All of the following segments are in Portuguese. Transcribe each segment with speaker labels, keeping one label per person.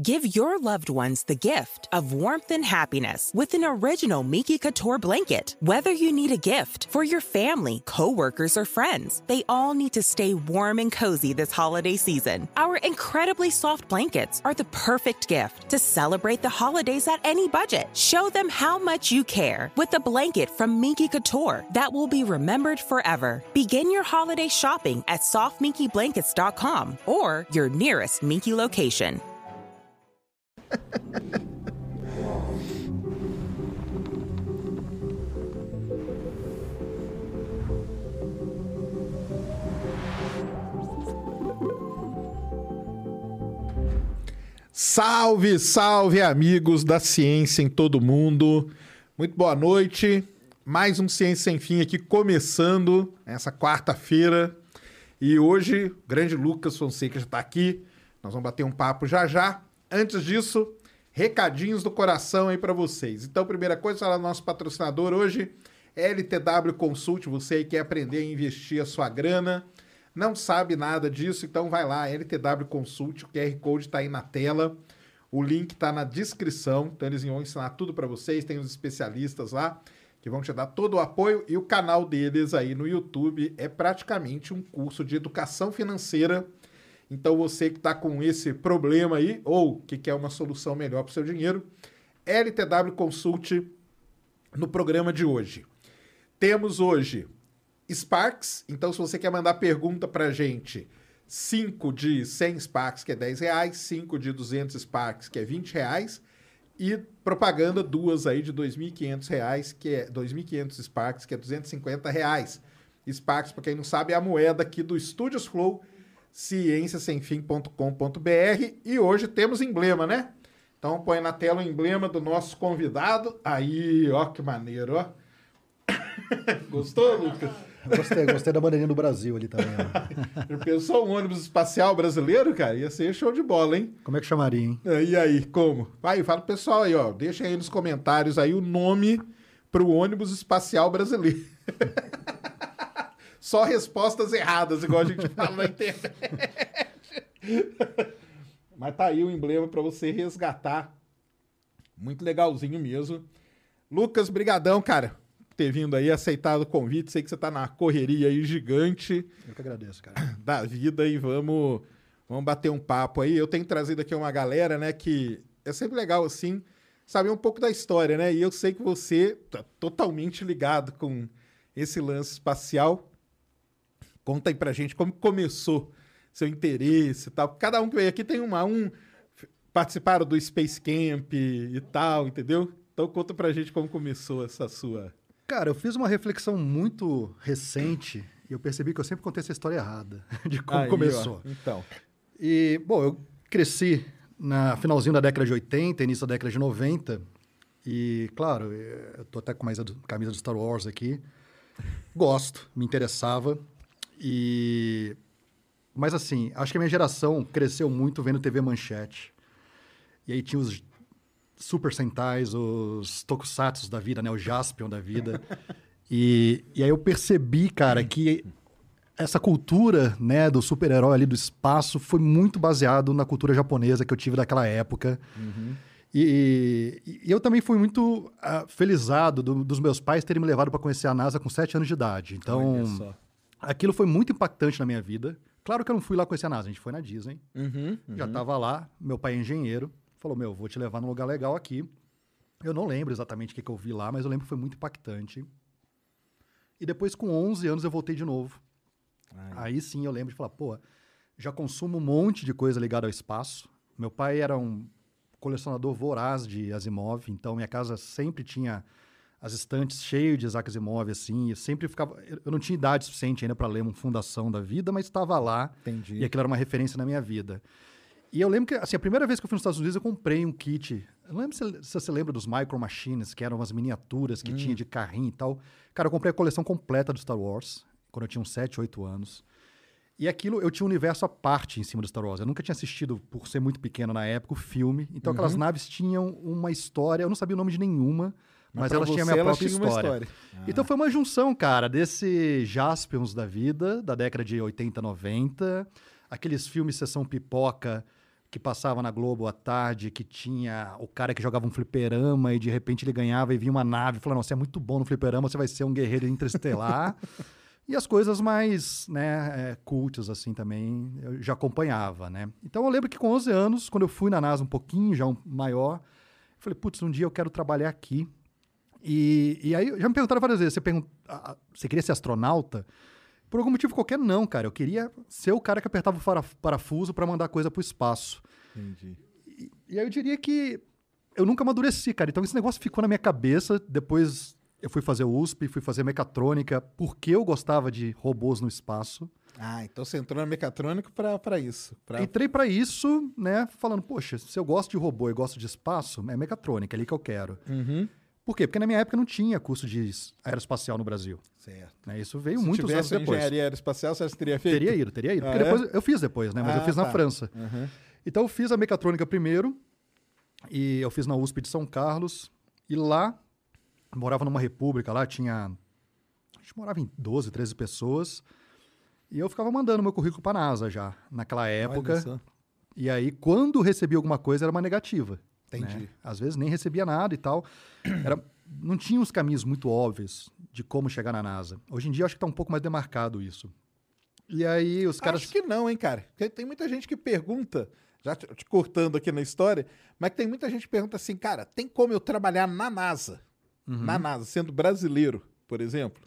Speaker 1: Give your loved ones the gift of warmth and happiness with an original Miki Couture blanket. Whether you need a gift for your family, coworkers, or friends, they all need to stay warm and cozy this holiday season. Our incredibly soft blankets are the perfect gift to celebrate the holidays at any budget. Show them how much you care with a blanket from Miki Couture that will be remembered forever. Begin your holiday shopping at softminkyblankets.com or your nearest Miki location.
Speaker 2: Salve, salve, amigos da ciência em todo mundo. Muito boa noite. Mais um Ciência Sem Fim aqui começando essa quarta-feira. E hoje, o grande Lucas Fonseca já está aqui. Nós vamos bater um papo já já. Antes disso, recadinhos do coração aí para vocês. Então, primeira coisa, falar nosso patrocinador hoje, LTW Consult. Você aí quer aprender a investir a sua grana, não sabe nada disso, então vai lá, LTW Consult, o QR Code está aí na tela. O link está na descrição, então eles vão ensinar tudo para vocês. Tem os especialistas lá que vão te dar todo o apoio e o canal deles aí no YouTube é praticamente um curso de educação financeira então você que está com esse problema aí, ou que quer uma solução melhor para o seu dinheiro, LTW Consult no programa de hoje. Temos hoje Sparks, então se você quer mandar pergunta para a gente, 5 de 100 Sparks, que é 10 reais, 5 de 200 Sparks, que é 20 reais, e propaganda duas aí de 2.500 reais, que é 2.500 Sparks, que é 250 reais. Sparks, para quem não sabe, é a moeda aqui do Studios Flow, cienciasemfim.com.br e hoje temos emblema, né? Então põe na tela o emblema do nosso convidado. Aí, ó, que maneiro, ó. Gostou, Lucas?
Speaker 3: Gostei, gostei da bandeirinha do Brasil ali também.
Speaker 2: Eu pensou um ônibus espacial brasileiro, cara? Ia ser show de bola, hein?
Speaker 3: Como é que chamaria, hein?
Speaker 2: E aí, como? Vai, fala pro pessoal aí, ó. Deixa aí nos comentários aí o nome pro ônibus espacial brasileiro. Só respostas erradas, igual a gente fala na internet. Mas tá aí o emblema para você resgatar. Muito legalzinho mesmo. Lucas, brigadão, cara, por ter vindo aí, aceitado o convite. Sei que você tá na correria aí gigante.
Speaker 3: Eu que agradeço, cara.
Speaker 2: Da vida e vamos, vamos bater um papo aí. Eu tenho trazido aqui uma galera, né, que é sempre legal, assim, saber um pouco da história, né? E eu sei que você tá totalmente ligado com esse lance espacial. Conta aí pra gente como começou seu interesse e tal. Cada um que veio aqui tem uma. Um participaram do Space Camp e tal, entendeu? Então conta pra gente como começou essa sua.
Speaker 3: Cara, eu fiz uma reflexão muito recente e eu percebi que eu sempre contei essa história errada de como
Speaker 2: Aí,
Speaker 3: começou.
Speaker 2: ó, então.
Speaker 3: E, bom, eu cresci na finalzinho da década de 80, início da década de 90. E, claro, eu tô até com mais a camisa do Star Wars aqui. Gosto, me interessava. E mas assim, acho que a minha geração cresceu muito vendo TV Manchete. E aí tinha os Super Sentais, os Tokusatsu da vida, né, o Jaspion da vida. e, e aí eu percebi, cara, que essa cultura, né, do super-herói ali do espaço foi muito baseado na cultura japonesa que eu tive daquela época. E, e- e eu também fui muito ah, felizado do- dos meus pais terem me levado para conhecer a NASA com sete anos de idade. Então. Aquilo foi muito impactante na minha vida. Claro que eu não fui lá conhecer a NASA, a gente foi na Disney.
Speaker 2: Uhum,
Speaker 3: Já estava lá, meu pai é engenheiro, falou: Meu, vou te levar num lugar legal aqui. Eu não lembro exatamente o que, que eu vi lá, mas eu lembro que foi muito impactante. E depois, com 11 anos, eu voltei de novo. Aí sim eu lembro de falar: Pô, já consumo um monte de coisa ligada ao espaço. Meu pai era um colecionador voraz de Asimov, então minha casa sempre tinha as estantes cheias de Isaac Asimov, assim, eu sempre ficava... Eu não tinha idade suficiente ainda para ler uma Fundação da Vida, mas estava lá,
Speaker 2: Entendi.
Speaker 3: e aquilo era uma referência na minha vida. E eu lembro que, assim, a primeira vez que eu fui nos Estados Unidos, eu comprei um kit. Eu não lembro se, se você lembra dos Micro Machines, que eram umas miniaturas que tinha de carrinho e tal. Cara, eu comprei a coleção completa do Star Wars, quando eu tinha uns 7, 8 anos. E aquilo, eu tinha um universo à parte em cima do Star Wars. Eu nunca tinha assistido, por ser muito pequeno na época, o filme. Então, aquelas naves tinham uma história. Eu não sabia o nome de nenhuma, mas, elas tinham a minha própria história.
Speaker 2: história.
Speaker 3: Então foi uma junção, cara, desse Jaspions da vida, da década de 80, 90, aqueles filmes Sessão Pipoca que passava na Globo à tarde, que tinha o cara que jogava um fliperama e de repente ele ganhava e vinha uma nave falando: você é muito bom no fliperama, você vai ser um guerreiro interestelar. e as coisas mais né, é, cultas, assim, também, eu já acompanhava, né? Então eu lembro que com 11 anos, quando eu fui na NASA um pouquinho já um maior, eu falei, putz, um dia eu quero trabalhar aqui. E, e aí já me perguntaram várias vezes, você, pergun você queria ser astronauta? Por algum motivo qualquer, não, cara. Eu queria ser o cara que apertava o parafuso para mandar coisa pro espaço.
Speaker 2: Entendi.
Speaker 3: E, e aí eu diria que eu nunca amadureci, cara. Então esse negócio ficou na minha cabeça. Depois eu fui fazer USP, fui fazer mecatrônica, porque eu gostava de robôs no espaço.
Speaker 2: Ah, então você entrou na mecatrônica para isso. Pra...
Speaker 3: Entrei para isso, né? Falando, poxa, se eu gosto de robô e gosto de espaço, é mecatrônica, é ali que eu quero.
Speaker 2: Uhum.
Speaker 3: Por quê? Porque na minha época não tinha curso de aeroespacial no Brasil.
Speaker 2: Certo.
Speaker 3: Né? Isso veio Se muitos anos depois.
Speaker 2: engenharia aeroespacial, você teria feito?
Speaker 3: Teria ido, teria ido. Ah, depois, é? eu fiz depois, né? Mas ah, eu fiz tá. na França.
Speaker 2: Uhum.
Speaker 3: Então eu fiz a mecatrônica primeiro, e eu fiz na USP de São Carlos, e lá, morava numa república, lá tinha. A gente morava em 12, 13 pessoas. E eu ficava mandando meu currículo para a NASA já, naquela época. E aí, quando recebia alguma coisa, era uma negativa.
Speaker 2: Entendi.
Speaker 3: Né? Às vezes nem recebia nada e tal. Era, não tinha os caminhos muito óbvios de como chegar na NASA. Hoje em dia, acho que está um pouco mais demarcado isso. E aí, os caras.
Speaker 2: Acho que não, hein, cara? Porque tem muita gente que pergunta, já te, te cortando aqui na história, mas tem muita gente que pergunta assim, cara, tem como eu trabalhar na NASA? Uhum. Na NASA, sendo brasileiro, por exemplo?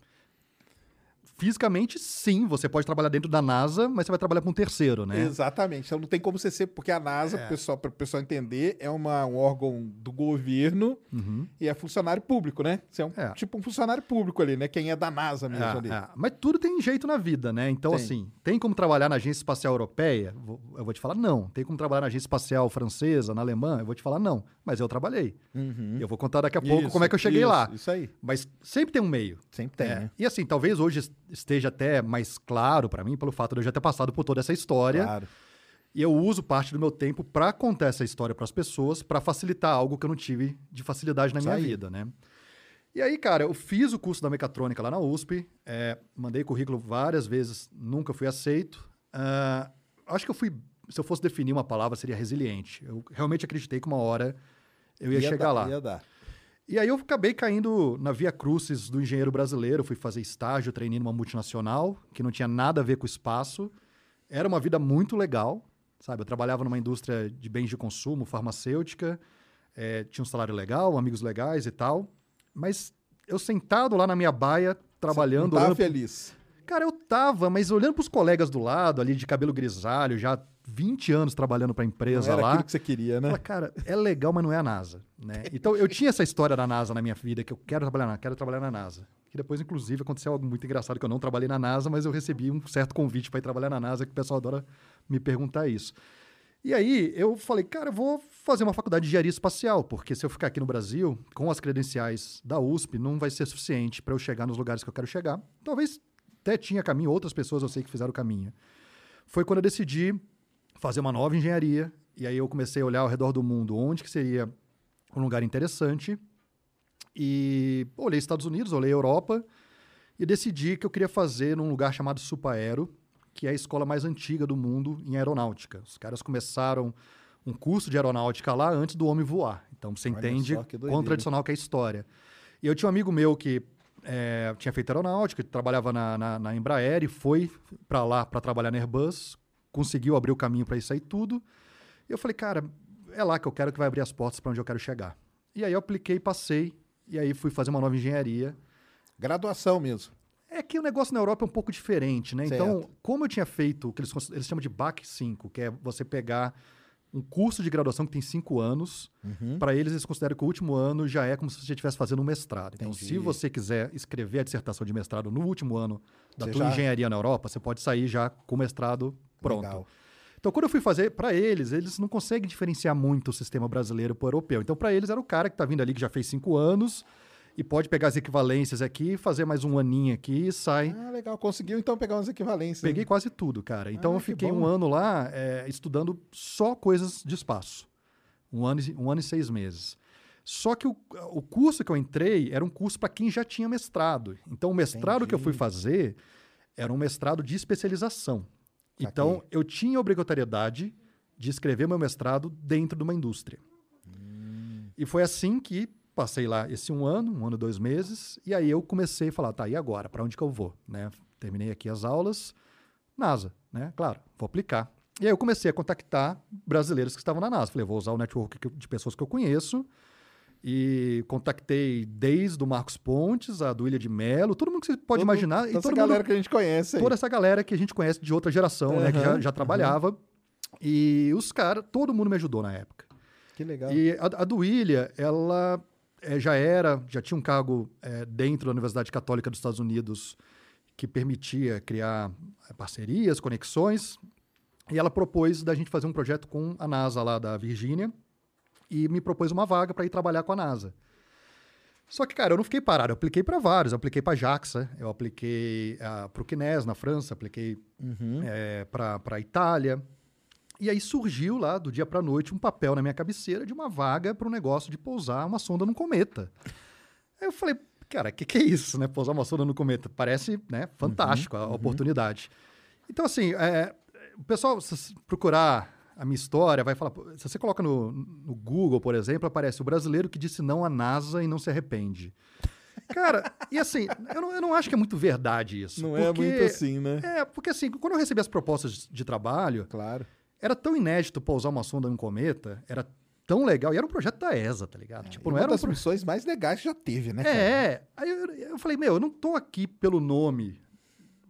Speaker 3: Fisicamente, sim, você pode trabalhar dentro da NASA, mas você vai trabalhar com um terceiro, né?
Speaker 2: Exatamente. Então não tem como você ser, porque a NASA, é. pessoal, para o pessoal entender, é uma, um órgão do governo
Speaker 3: uhum.
Speaker 2: e é funcionário público, né? Você é, um, é, tipo um funcionário público ali, né? Quem é da NASA mesmo
Speaker 3: é,
Speaker 2: ali.
Speaker 3: É. Mas tudo tem jeito na vida, né? Então, tem. assim, tem como trabalhar na Agência Espacial Europeia? Eu vou te falar não. Tem como trabalhar na Agência Espacial Francesa, na Alemã? Eu vou te falar não. Mas eu trabalhei.
Speaker 2: Uhum.
Speaker 3: Eu vou contar daqui a pouco isso, como é que eu cheguei
Speaker 2: isso,
Speaker 3: lá.
Speaker 2: Isso aí.
Speaker 3: Mas sempre tem um meio.
Speaker 2: Sempre tem. Né?
Speaker 3: E assim, talvez hoje esteja até mais claro para mim pelo fato de eu já ter passado por toda essa história.
Speaker 2: Claro.
Speaker 3: E eu uso parte do meu tempo para contar essa história para as pessoas, para facilitar algo que eu não tive de facilidade na minha vida, né? E aí, cara, eu fiz o curso da mecatrônica lá na USP, é, mandei currículo várias vezes, nunca fui aceito. Uh, acho que eu fui, se eu fosse definir uma palavra, seria resiliente. Eu realmente acreditei que uma hora eu ia, ia chegar
Speaker 2: dar,
Speaker 3: lá.
Speaker 2: Ia dar.
Speaker 3: E aí eu acabei caindo na via crucis do engenheiro brasileiro, fui fazer estágio, treinei numa multinacional, que não tinha nada a ver com o espaço. Era uma vida muito legal, sabe? Eu trabalhava numa indústria de bens de consumo, farmacêutica, é, tinha um salário legal, amigos legais e tal. Mas eu sentado lá na minha baia, trabalhando... Você
Speaker 2: não tava feliz?
Speaker 3: Cara, eu tava, mas olhando para os colegas do lado, ali de cabelo grisalho, já 20 anos trabalhando para a empresa
Speaker 2: não era
Speaker 3: lá.
Speaker 2: aquilo que você queria, né?
Speaker 3: Fala, cara, é legal, mas não é a NASA, né? Então eu tinha essa história da NASA na minha vida que eu quero trabalhar na, quero trabalhar na NASA. Que depois inclusive aconteceu algo muito engraçado que eu não trabalhei na NASA, mas eu recebi um certo convite para ir trabalhar na NASA que o pessoal adora me perguntar isso. E aí eu falei, cara, eu vou fazer uma faculdade de engenharia espacial, porque se eu ficar aqui no Brasil com as credenciais da USP, não vai ser suficiente para eu chegar nos lugares que eu quero chegar. Talvez até tinha caminho, outras pessoas eu sei que fizeram o caminho. Foi quando eu decidi fazer uma nova engenharia, e aí eu comecei a olhar ao redor do mundo onde que seria um lugar interessante. E olhei Estados Unidos, olhei Europa, e decidi que eu queria fazer num lugar chamado Supaero, que é a escola mais antiga do mundo em aeronáutica. Os caras começaram um curso de aeronáutica lá antes do homem voar. Então você Olha entende quão tradicional que é a história. E eu tinha um amigo meu que é, tinha feito aeronáutica, trabalhava na, na, na Embraer e foi para lá para trabalhar na Airbus, conseguiu abrir o caminho para isso aí tudo. E eu falei, cara, é lá que eu quero que vai abrir as portas para onde eu quero chegar. E aí eu apliquei, passei, e aí fui fazer uma nova engenharia.
Speaker 2: Graduação mesmo.
Speaker 3: É que o negócio na Europa é um pouco diferente, né? Então, certo. Então, como eu tinha feito o que eles, eles chamam de BAC 5, que é você pegar um curso de graduação que tem cinco anos.
Speaker 2: Uhum.
Speaker 3: Para eles, eles consideram que o último ano já é como se você estivesse fazendo um mestrado. Então,
Speaker 2: Entendi.
Speaker 3: se você quiser escrever a dissertação de mestrado no último ano da você tua já... engenharia na Europa, você pode sair já com o mestrado pronto.
Speaker 2: Legal.
Speaker 3: Então, quando eu fui fazer, para eles, eles não conseguem diferenciar muito o sistema brasileiro para o europeu. Então, para eles, era o cara que está vindo ali, que já fez cinco anos, e pode pegar as equivalências aqui, fazer mais um aninho aqui e sai.
Speaker 2: Ah, legal. Conseguiu então pegar umas equivalências.
Speaker 3: Peguei quase tudo, cara. Então ah, eu fiquei um ano lá é, estudando só coisas de espaço. Um ano, um ano e seis meses. Só que o, o curso que eu entrei era um curso para quem já tinha mestrado. Então o mestrado Entendi. que eu fui fazer era um mestrado de especialização. Então eu tinha obrigatoriedade de escrever meu mestrado dentro de uma indústria. E foi assim que passei lá esse um ano, um ano e dois meses, e aí eu comecei a falar, tá, e agora? Para onde que eu vou? Né? Terminei aqui as aulas, NASA, né? Claro, vou aplicar. E aí eu comecei a contactar brasileiros que estavam na NASA. Falei, vou usar o network de pessoas que eu conheço, e contactei desde o Marcos Pontes, a do Ilha de Melo, todo mundo que você pode
Speaker 2: Todo-
Speaker 3: imaginar.
Speaker 2: toda
Speaker 3: e
Speaker 2: essa galera
Speaker 3: mundo,
Speaker 2: que a gente conhece aí.
Speaker 3: toda essa galera que a gente conhece de outra geração, né? Que já, já trabalhava. E os caras, todo mundo me ajudou na época.
Speaker 2: Que legal.
Speaker 3: E a, a do Ilha, ela eh, já era, já tinha um cargo eh, dentro da Universidade Católica dos Estados Unidos que permitia criar eh, parcerias, conexões. E ela propôs da gente fazer um projeto com a NASA lá da Virgínia e me propôs uma vaga para ir trabalhar com a NASA. Só que, cara, eu não fiquei parado. Eu apliquei para vários. Eu apliquei para a JAXA, eu apliquei para o CNES na França, apliquei
Speaker 2: Uhum.
Speaker 3: para a Itália. E aí surgiu lá, do dia para noite, um papel na minha cabeceira de uma vaga para um negócio de pousar uma sonda num cometa. Aí eu falei, cara, o que, que é isso, né? Pousar uma sonda no cometa. Parece né, fantástico a oportunidade. Então, assim, é, o pessoal, se procurar a minha história, vai falar. Se você coloca no, no Google, por exemplo, aparece o brasileiro que disse não à NASA e não se arrepende. Cara, e assim, eu não, eu não acho que é muito verdade isso.
Speaker 2: Não é
Speaker 3: porque-
Speaker 2: muito assim, né?
Speaker 3: É, porque assim, quando eu recebi as propostas de trabalho,
Speaker 2: Claro.
Speaker 3: Era tão inédito pousar uma sonda num cometa, era tão legal, e era um projeto da ESA, tá ligado? tipo,
Speaker 2: E
Speaker 3: não
Speaker 2: uma
Speaker 3: era um
Speaker 2: das
Speaker 3: pro-
Speaker 2: missões mais legais que já teve, né? cara?
Speaker 3: É, aí eu, eu falei, meu, eu não tô aqui pelo nome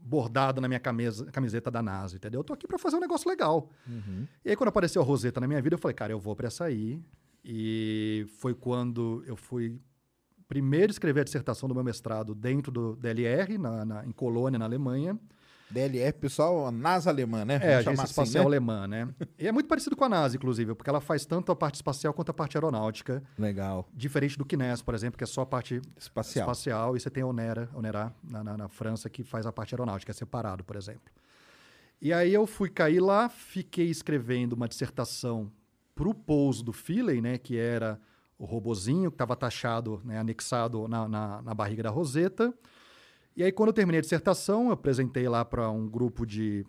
Speaker 3: bordado na minha camisa, camiseta da NASA, entendeu? Eu tô aqui pra fazer um negócio legal.
Speaker 2: Uhum.
Speaker 3: E aí, quando apareceu a Roseta na minha vida, eu falei, cara, eu vou pra essa aí. E foi quando eu fui primeiro escrever a dissertação do meu mestrado dentro do DLR, na, na- em Colônia, na Alemanha.
Speaker 2: DLR, pessoal, a NASA alemã, né?
Speaker 3: É, a
Speaker 2: Vamos
Speaker 3: Agência
Speaker 2: chamar assim,
Speaker 3: Espacial
Speaker 2: né?
Speaker 3: Alemã, né? E é muito parecido com a NASA, inclusive, porque ela faz tanto a parte espacial quanto a parte aeronáutica,
Speaker 2: Legal.
Speaker 3: diferente do CNES, por exemplo, que é só a parte
Speaker 2: Espacial.
Speaker 3: espacial, e você tem a Onera, Onerá, na, na, na França, que faz a parte aeronáutica, é separado, por exemplo. E aí eu fui cair lá, fiquei escrevendo uma dissertação para o pouso do Philae, né, que era o robozinho que estava taxado, né, anexado na, na, na barriga da Roseta. E aí, quando eu terminei a dissertação, eu apresentei lá para um grupo de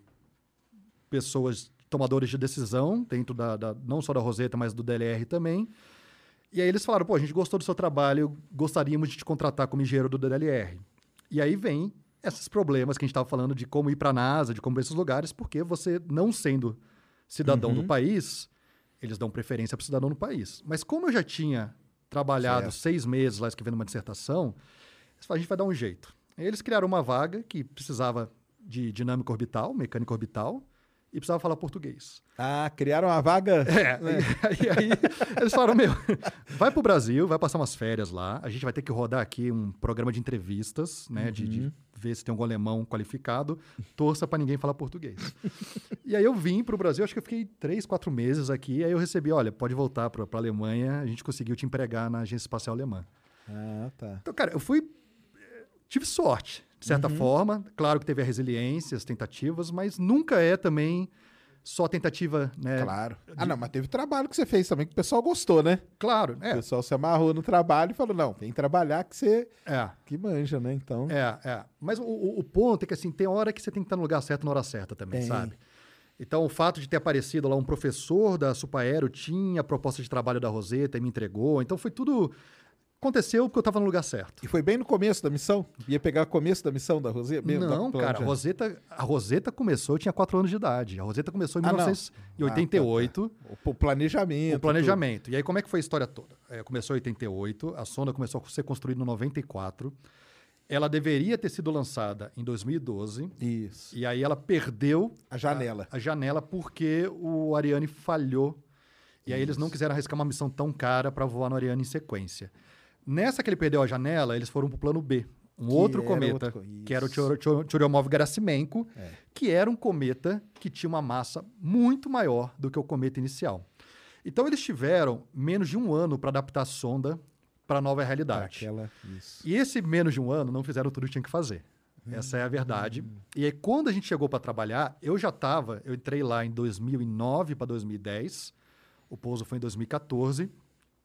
Speaker 3: pessoas, tomadores de decisão, dentro da, da- não só da Roseta, mas do DLR também. E aí eles falaram, pô, a gente gostou do seu trabalho, gostaríamos de te contratar como engenheiro do DLR. E aí vem esses problemas que a gente estava falando de como ir para a NASA, de como ir esses lugares, porque você, não sendo cidadão
Speaker 2: Uhum.
Speaker 3: do país, eles dão preferência para cidadão do país. Mas como eu já tinha trabalhado
Speaker 2: Certo.
Speaker 3: seis meses lá escrevendo uma dissertação, eles falaram, a gente vai dar um jeito. Eles criaram uma vaga que precisava de dinâmica orbital, mecânica orbital, e precisava falar português.
Speaker 2: Ah, criaram uma vaga.
Speaker 3: É, e, e aí eles falaram, meu, vai pro Brasil, vai passar umas férias lá, a gente vai ter que rodar aqui um programa de entrevistas, né, de, de ver se tem algum alemão qualificado, torça para ninguém falar português. e aí eu vim pro Brasil, acho que eu fiquei três, quatro meses aqui, aí eu recebi, olha, pode voltar pra, pra Alemanha, a gente conseguiu te empregar na Agência Espacial Alemã.
Speaker 2: Ah, tá.
Speaker 3: Então, cara, eu fui. Tive sorte, de certa forma. Claro que teve a resiliência, as tentativas, mas nunca é também só tentativa, né?
Speaker 2: Claro. Ah, não, mas teve trabalho que você fez também que o pessoal gostou, né?
Speaker 3: Claro,
Speaker 2: O
Speaker 3: é.
Speaker 2: pessoal se amarrou no trabalho e falou: não, vem trabalhar que você
Speaker 3: É.
Speaker 2: que manja, né? Então.
Speaker 3: É, é. Mas o, o- o ponto é que, assim, tem hora que você tem que estar no lugar certo na hora certa também,
Speaker 2: Tem.
Speaker 3: sabe? Então, o fato de ter aparecido lá um professor da Supaero tinha a proposta de trabalho da Roseta e me entregou. Então, foi tudo... Aconteceu porque eu estava no lugar certo.
Speaker 2: E foi bem no começo da missão? Ia pegar o começo da missão da Roseta?
Speaker 3: Não,
Speaker 2: da
Speaker 3: cara, a? Roseta, a Roseta começou, eu tinha 4 anos de idade. A Roseta começou em
Speaker 2: Ah, não.
Speaker 3: 1988.
Speaker 2: O, o planejamento.
Speaker 3: O planejamento. E aí, como é que foi a história toda? É, começou em 88, a sonda começou a ser construída em 94. Ela deveria ter sido lançada em 2012.
Speaker 2: tudo. Isso.
Speaker 3: E aí ela perdeu
Speaker 2: A janela.
Speaker 3: a, a janela porque o Ariane falhou. E aí eles não quiseram arriscar uma missão tão cara para voar no Ariane em sequência. Nessa que ele perdeu a janela, eles foram para o plano B. Um
Speaker 2: Que
Speaker 3: outro cometa,
Speaker 2: outro
Speaker 3: que era o Churyumov-Gerasimenko,
Speaker 2: É.
Speaker 3: que era um cometa que tinha uma massa muito maior do que o cometa inicial. Então eles tiveram menos de um ano para adaptar a sonda para a nova realidade.
Speaker 2: Aquela.
Speaker 3: E esse menos de um ano não fizeram tudo o que tinha que fazer. Essa é a verdade. E aí, quando a gente chegou para trabalhar, eu já estava, eu entrei lá em 2009 para 2010, o pouso foi em 2014.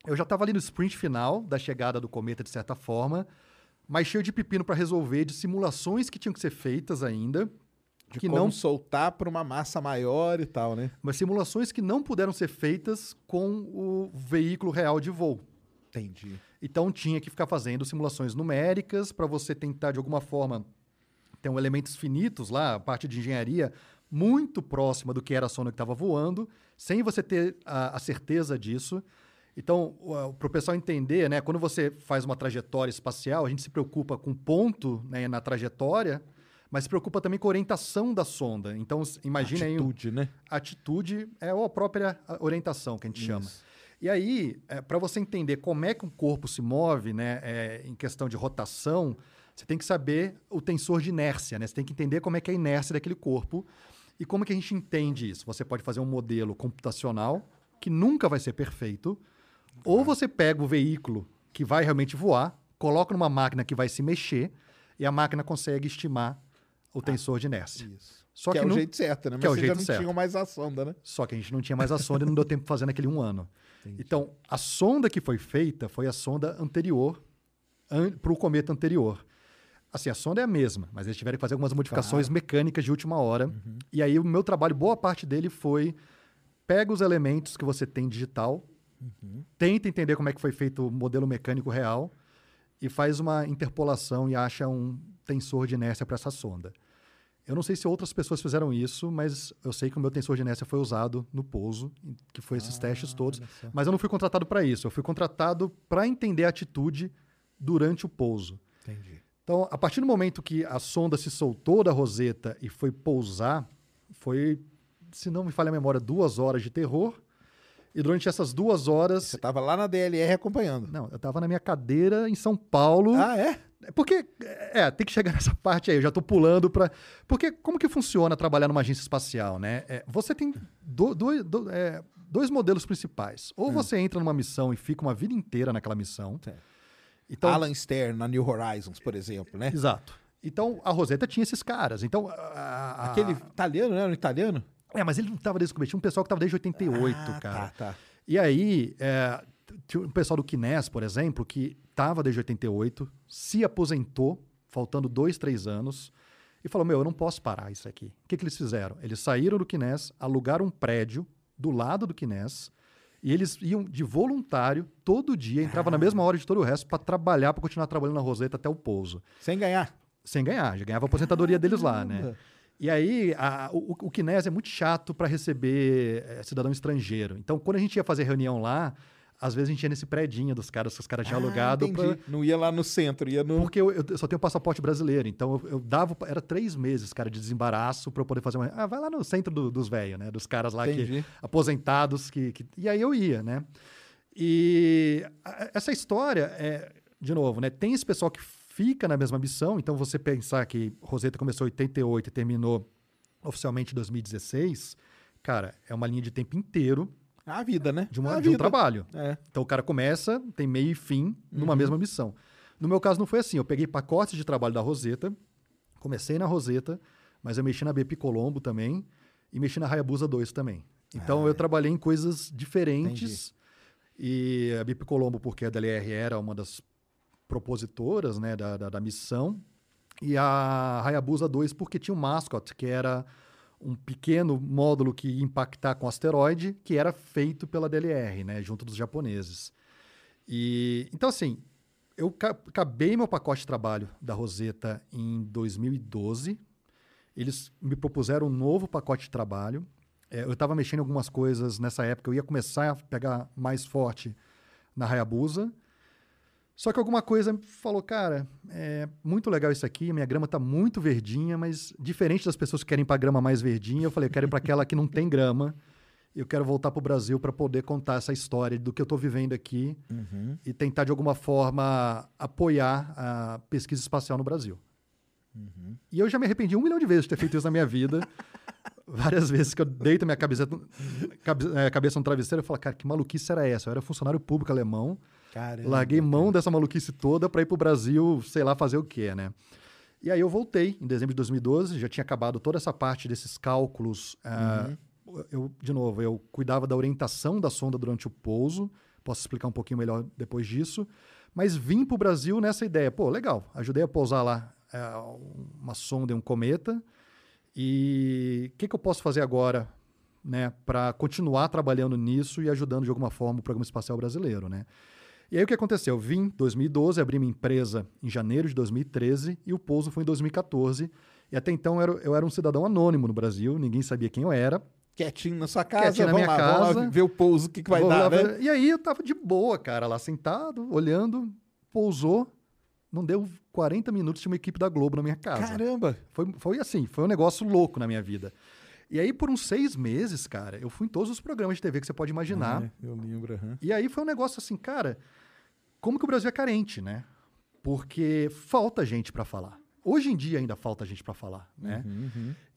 Speaker 3: Eu já estava ali no sprint final da chegada do cometa, de certa forma, mas cheio de pepino para resolver, de simulações que tinham que ser feitas ainda.
Speaker 2: De
Speaker 3: que não
Speaker 2: soltar para uma massa maior e tal, né?
Speaker 3: mas simulações que não puderam ser feitas com o veículo real de voo.
Speaker 2: Entendi.
Speaker 3: Então tinha que ficar fazendo simulações numéricas para você tentar de alguma forma ter um elementos finitos lá, a parte de engenharia muito próxima do que era a sonda que estava voando, sem você ter a, a certeza disso. Então, para o pessoal entender, né, quando você faz uma trajetória espacial, a gente se preocupa com ponto né, na trajetória, mas se preocupa também com a orientação da sonda. Então, imagine aí
Speaker 2: Atitude, né?
Speaker 3: atitude é a própria orientação que a gente chama.
Speaker 2: Isso.
Speaker 3: E aí, para você entender como é que um corpo se move, né, é, em questão de rotação, você tem que saber o tensor de inércia, né? Você tem que entender como é que é a inércia daquele corpo e como que a gente entende isso. Você pode fazer um modelo computacional que nunca vai ser perfeito, ou você pega o veículo que vai realmente voar, coloca numa máquina que vai se mexer e a máquina consegue estimar o tensor de inércia.
Speaker 2: Isso.
Speaker 3: Só
Speaker 2: que,
Speaker 3: que
Speaker 2: é
Speaker 3: não-
Speaker 2: o jeito certo, né? Mas
Speaker 3: que é o jeito
Speaker 2: já não
Speaker 3: certo.
Speaker 2: tinham mais a sonda, né?
Speaker 3: Só que a gente não tinha mais a sonda e não deu tempo de fazer naquele um ano. Então, a sonda que foi feita foi a sonda anterior para o cometa anterior. Assim, a sonda é a mesma, mas eles tiveram que fazer algumas modificações mecânicas de última hora. E aí o meu trabalho, boa parte dele foi pega os elementos que você tem digital, tenta entender como é que foi feito o modelo mecânico real e faz uma interpolação e acha um tensor de inércia para essa sonda. Eu não sei se outras pessoas fizeram isso, mas eu sei que o meu tensor de inércia foi usado no pouso, que foi esses testes todos. Mas eu não fui contratado para isso. Eu fui contratado para entender a atitude durante o pouso.
Speaker 2: Entendi.
Speaker 3: Então, a partir do momento que a sonda se soltou da roseta e foi pousar, foi, se não me falha a memória, duas horas de terror. E durante essas duas horas.
Speaker 2: Você tava lá na DLR acompanhando.
Speaker 3: Não, eu estava na minha cadeira em São Paulo.
Speaker 2: Ah, é?
Speaker 3: Porque, é, tem que chegar nessa parte aí, eu já tô pulando para Porque como que funciona trabalhar numa agência espacial, né? É, você tem do- do- do- é, dois modelos principais. Ou você entra numa missão e fica uma vida inteira naquela missão. Então,
Speaker 2: Alan Stern na New Horizons, por exemplo, né?
Speaker 3: Exato. Então, a Rosetta tinha esses caras. Então, a- a-
Speaker 2: Aquele italiano, né? No italiano?
Speaker 3: É, mas ele não estava desde o começo. Tinha um pessoal que estava desde 88,
Speaker 2: Ah,
Speaker 3: cara.
Speaker 2: Tá, tá.
Speaker 3: E aí, é, tinha um pessoal do Kines, por exemplo, que estava desde 88, se aposentou, faltando dois, três anos, e falou: Meu, eu não posso parar isso aqui. O que, que eles fizeram? Eles saíram do Kines, alugaram um prédio do lado do Kines, e eles iam de voluntário todo dia, entrava na mesma hora de todo o resto, para trabalhar, para continuar trabalhando na Roseta até o pouso.
Speaker 2: Sem ganhar.
Speaker 3: Sem ganhar, já ganhava a aposentadoria deles lá, né? E aí, a- o, o Kines é muito chato para receber eh, cidadão estrangeiro. Então, quando a gente ia fazer reunião lá, às vezes a gente ia nesse predinho dos caras que os caras tinham
Speaker 2: Ah,
Speaker 3: alugado. pra-
Speaker 2: Não ia lá no centro, ia no.
Speaker 3: porque eu, eu só tenho passaporte brasileiro. Então, eu, eu dava. Era três meses, cara, de desembaraço para eu poder fazer uma. Ah, vai lá no centro do- dos velhos, né? Dos caras lá
Speaker 2: Entendi.
Speaker 3: que. aposentados. Que, que- E aí eu ia, né? E essa história é, de novo, né? Tem esse pessoal que fica na mesma missão. Então, você pensar que Rosetta começou em 88 e terminou oficialmente em 2016, cara, é uma linha de tempo inteiro
Speaker 2: A vida, né?
Speaker 3: de, uma-
Speaker 2: A
Speaker 3: de um
Speaker 2: vida.
Speaker 3: trabalho.
Speaker 2: É.
Speaker 3: Então o cara começa, tem meio e fim numa mesma missão. No meu caso não foi assim. Eu peguei pacotes de trabalho da Roseta, comecei na Roseta, mas eu mexi na BP Colombo também e mexi na Hayabusa 2 também. Então eu trabalhei em coisas diferentes. E a BP Colombo, porque a DLR era uma das propositoras né, da, da, da missão. E a Hayabusa 2, porque tinha um mascot, que era um pequeno módulo que ia impactar com asteroide, que era feito pela DLR, né, junto dos japoneses. E então assim, eu ca- acabei meu pacote de trabalho da Rosetta em 2012. Eles me propuseram um novo pacote de trabalho. É, eu estava mexendo em algumas coisas nessa época. Eu ia começar a pegar mais forte na Hayabusa. Só que alguma coisa falou, cara, é muito legal isso aqui, minha grama tá muito verdinha, mas diferente das pessoas que querem ir para grama mais verdinha, eu falei, eu quero ir para aquela que não tem grama. Eu quero voltar para o Brasil para poder contar essa história do que eu estou vivendo aqui e tentar de alguma forma apoiar a pesquisa espacial no Brasil. E eu já me arrependi um milhão de vezes de ter feito isso na minha vida. Várias vezes que eu deito minha cabeça, cabe- eh, cabeça no travesseiro e falo, cara, que maluquice era essa? Eu era funcionário público alemão,
Speaker 2: Caramba.
Speaker 3: larguei mão dessa maluquice toda para ir para o Brasil, sei lá, fazer o quê, né? E aí eu voltei em dezembro de 2012, já tinha acabado toda essa parte desses cálculos. ah, eu, de novo, eu cuidava da orientação da sonda durante o pouso, posso explicar um pouquinho melhor depois disso, mas vim para o Brasil nessa ideia. Pô, legal, ajudei a pousar lá ah, uma sonda e um cometa, E o que, que eu posso fazer agora né, para continuar trabalhando nisso e ajudando de alguma forma o Programa Espacial Brasileiro, né? E aí o que aconteceu? Eu vim em 2012, abri minha empresa em janeiro de 2013 e o pouso foi em 2014. E até então eu era, eu era um cidadão anônimo no Brasil, ninguém sabia quem eu era.
Speaker 2: Quietinho na sua casa,
Speaker 3: Quietinho na
Speaker 2: vamos
Speaker 3: minha
Speaker 2: lá, vamos
Speaker 3: casa.
Speaker 2: lá ver o pouso, o que, que vai dar,
Speaker 3: lá
Speaker 2: né?
Speaker 3: E aí eu tava de boa, cara, lá sentado, olhando, pousou. Não deu 40 minutos, tinha uma equipe da Globo na minha casa.
Speaker 2: Caramba!
Speaker 3: Foi, foi assim, foi um negócio louco na minha vida. E aí, por uns seis meses, cara, eu fui em todos os programas de TV que você pode imaginar.
Speaker 2: É, eu lembro, aham.
Speaker 3: E aí foi um negócio assim, cara, como que o Brasil é carente, né? Porque falta gente pra falar. Hoje em dia ainda falta gente pra falar, né?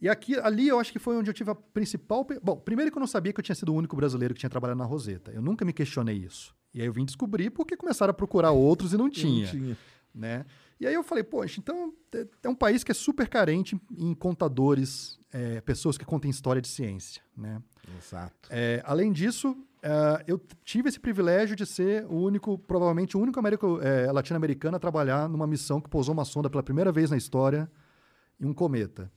Speaker 3: E aqui, ali eu acho que foi onde eu tive a principal. Bom, primeiro que eu não sabia que eu tinha sido o único brasileiro que tinha trabalhado na Roseta. Eu nunca me questionei isso. E aí eu vim descobrir porque começaram a procurar outros e não tinha,
Speaker 2: tinha.
Speaker 3: né? E aí eu falei, poxa, então é- é um país que é super carente em contadores, é, pessoas que contem história de ciência, né?
Speaker 2: Exato.
Speaker 3: É, além disso, é, eu tive esse privilégio de ser o único, provavelmente o único é, latino-americano a trabalhar numa missão que pousou uma sonda pela primeira vez na história em um cometa.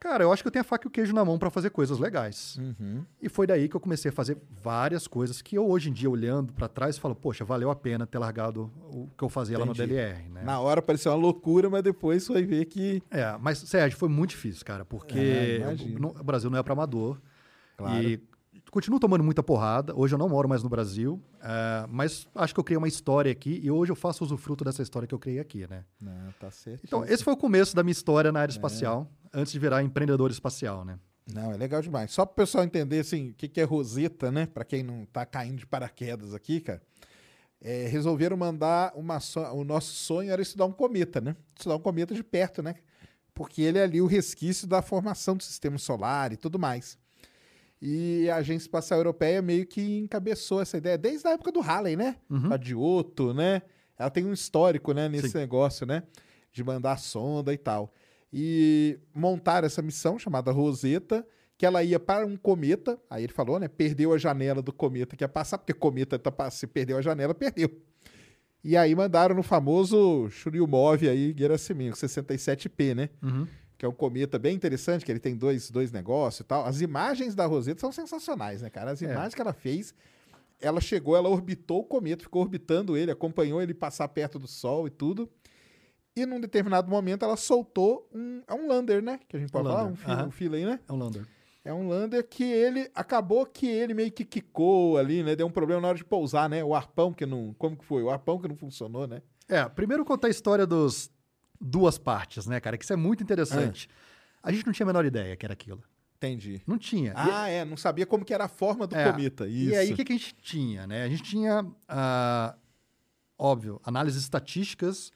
Speaker 3: Cara, eu acho que eu tenho a faca e o queijo na mão para fazer coisas legais.
Speaker 2: Uhum.
Speaker 3: E foi daí que eu comecei a fazer várias coisas que eu hoje em dia, olhando para trás, falo, poxa, valeu a pena ter largado o que eu fazia lá no
Speaker 2: Entendi.
Speaker 3: DLR, né?
Speaker 2: Na hora pareceu uma loucura, mas depois vai ver que.
Speaker 3: É, mas, Sérgio, foi muito difícil, cara, porque
Speaker 2: É,
Speaker 3: o,
Speaker 2: imagino.
Speaker 3: o Brasil não é para amador.
Speaker 2: Claro.
Speaker 3: E continuo tomando muita porrada. Hoje eu não moro mais no Brasil, é, mas acho que eu criei uma história aqui e hoje eu faço usufruto dessa história que eu criei aqui, né?
Speaker 2: Não, tá certo.
Speaker 3: Então, esse foi o começo da minha história na área
Speaker 2: É.
Speaker 3: espacial, antes de virar empreendedor espacial, né?
Speaker 2: Não, é legal demais. Só para o pessoal entender assim, o que, que é Roseta, né? Para quem não tá caindo de paraquedas aqui, cara. é, resolveram mandar uma. so- O nosso sonho era estudar um cometa, né? Estudar um cometa de perto, né? Porque ele é ali o resquício da formação do sistema solar e tudo mais. E a Agência Espacial Europeia meio que encabeçou essa ideia desde a época do Halley, né? A de Otto, né? Ela tem um histórico, né, nesse
Speaker 3: Sim.
Speaker 2: negócio, né? De mandar sonda e tal. E montaram essa missão chamada Rosetta, que ela ia para um cometa. Aí ele falou, né? Perdeu a janela do cometa que ia passar, porque cometa tá, se perdeu a janela, perdeu. E aí mandaram no famoso Churyumov aí, Gerasimenko, 67P, né? Que é um cometa bem interessante, que ele tem dois, dois negócios e tal. As imagens da Rosetta são sensacionais, né, cara? As
Speaker 3: É.
Speaker 2: imagens que ela fez, ela chegou, ela orbitou o cometa, ficou orbitando ele, acompanhou ele passar perto do Sol e tudo. E num determinado momento ela soltou um. É um lander, né? Que a gente pode
Speaker 3: Um
Speaker 2: falar,
Speaker 3: lander,
Speaker 2: um fila,
Speaker 3: aham.
Speaker 2: um aí, né?
Speaker 3: É um lander.
Speaker 2: É um lander que ele acabou que ele meio que quicou ali, né? Deu um problema na hora de pousar, né? O arpão que não. Como que foi? O arpão que não funcionou, né?
Speaker 3: É, primeiro contar a história dos duas partes, né, cara? Que isso é muito interessante. A gente não tinha a menor ideia que era aquilo.
Speaker 2: Entendi.
Speaker 3: Não tinha. E-
Speaker 2: Ah, é, não sabia como que era a forma do
Speaker 3: É,
Speaker 2: cometa. Isso.
Speaker 3: E aí, o que, que a gente tinha, né? A gente tinha, ah, óbvio, análises estatísticas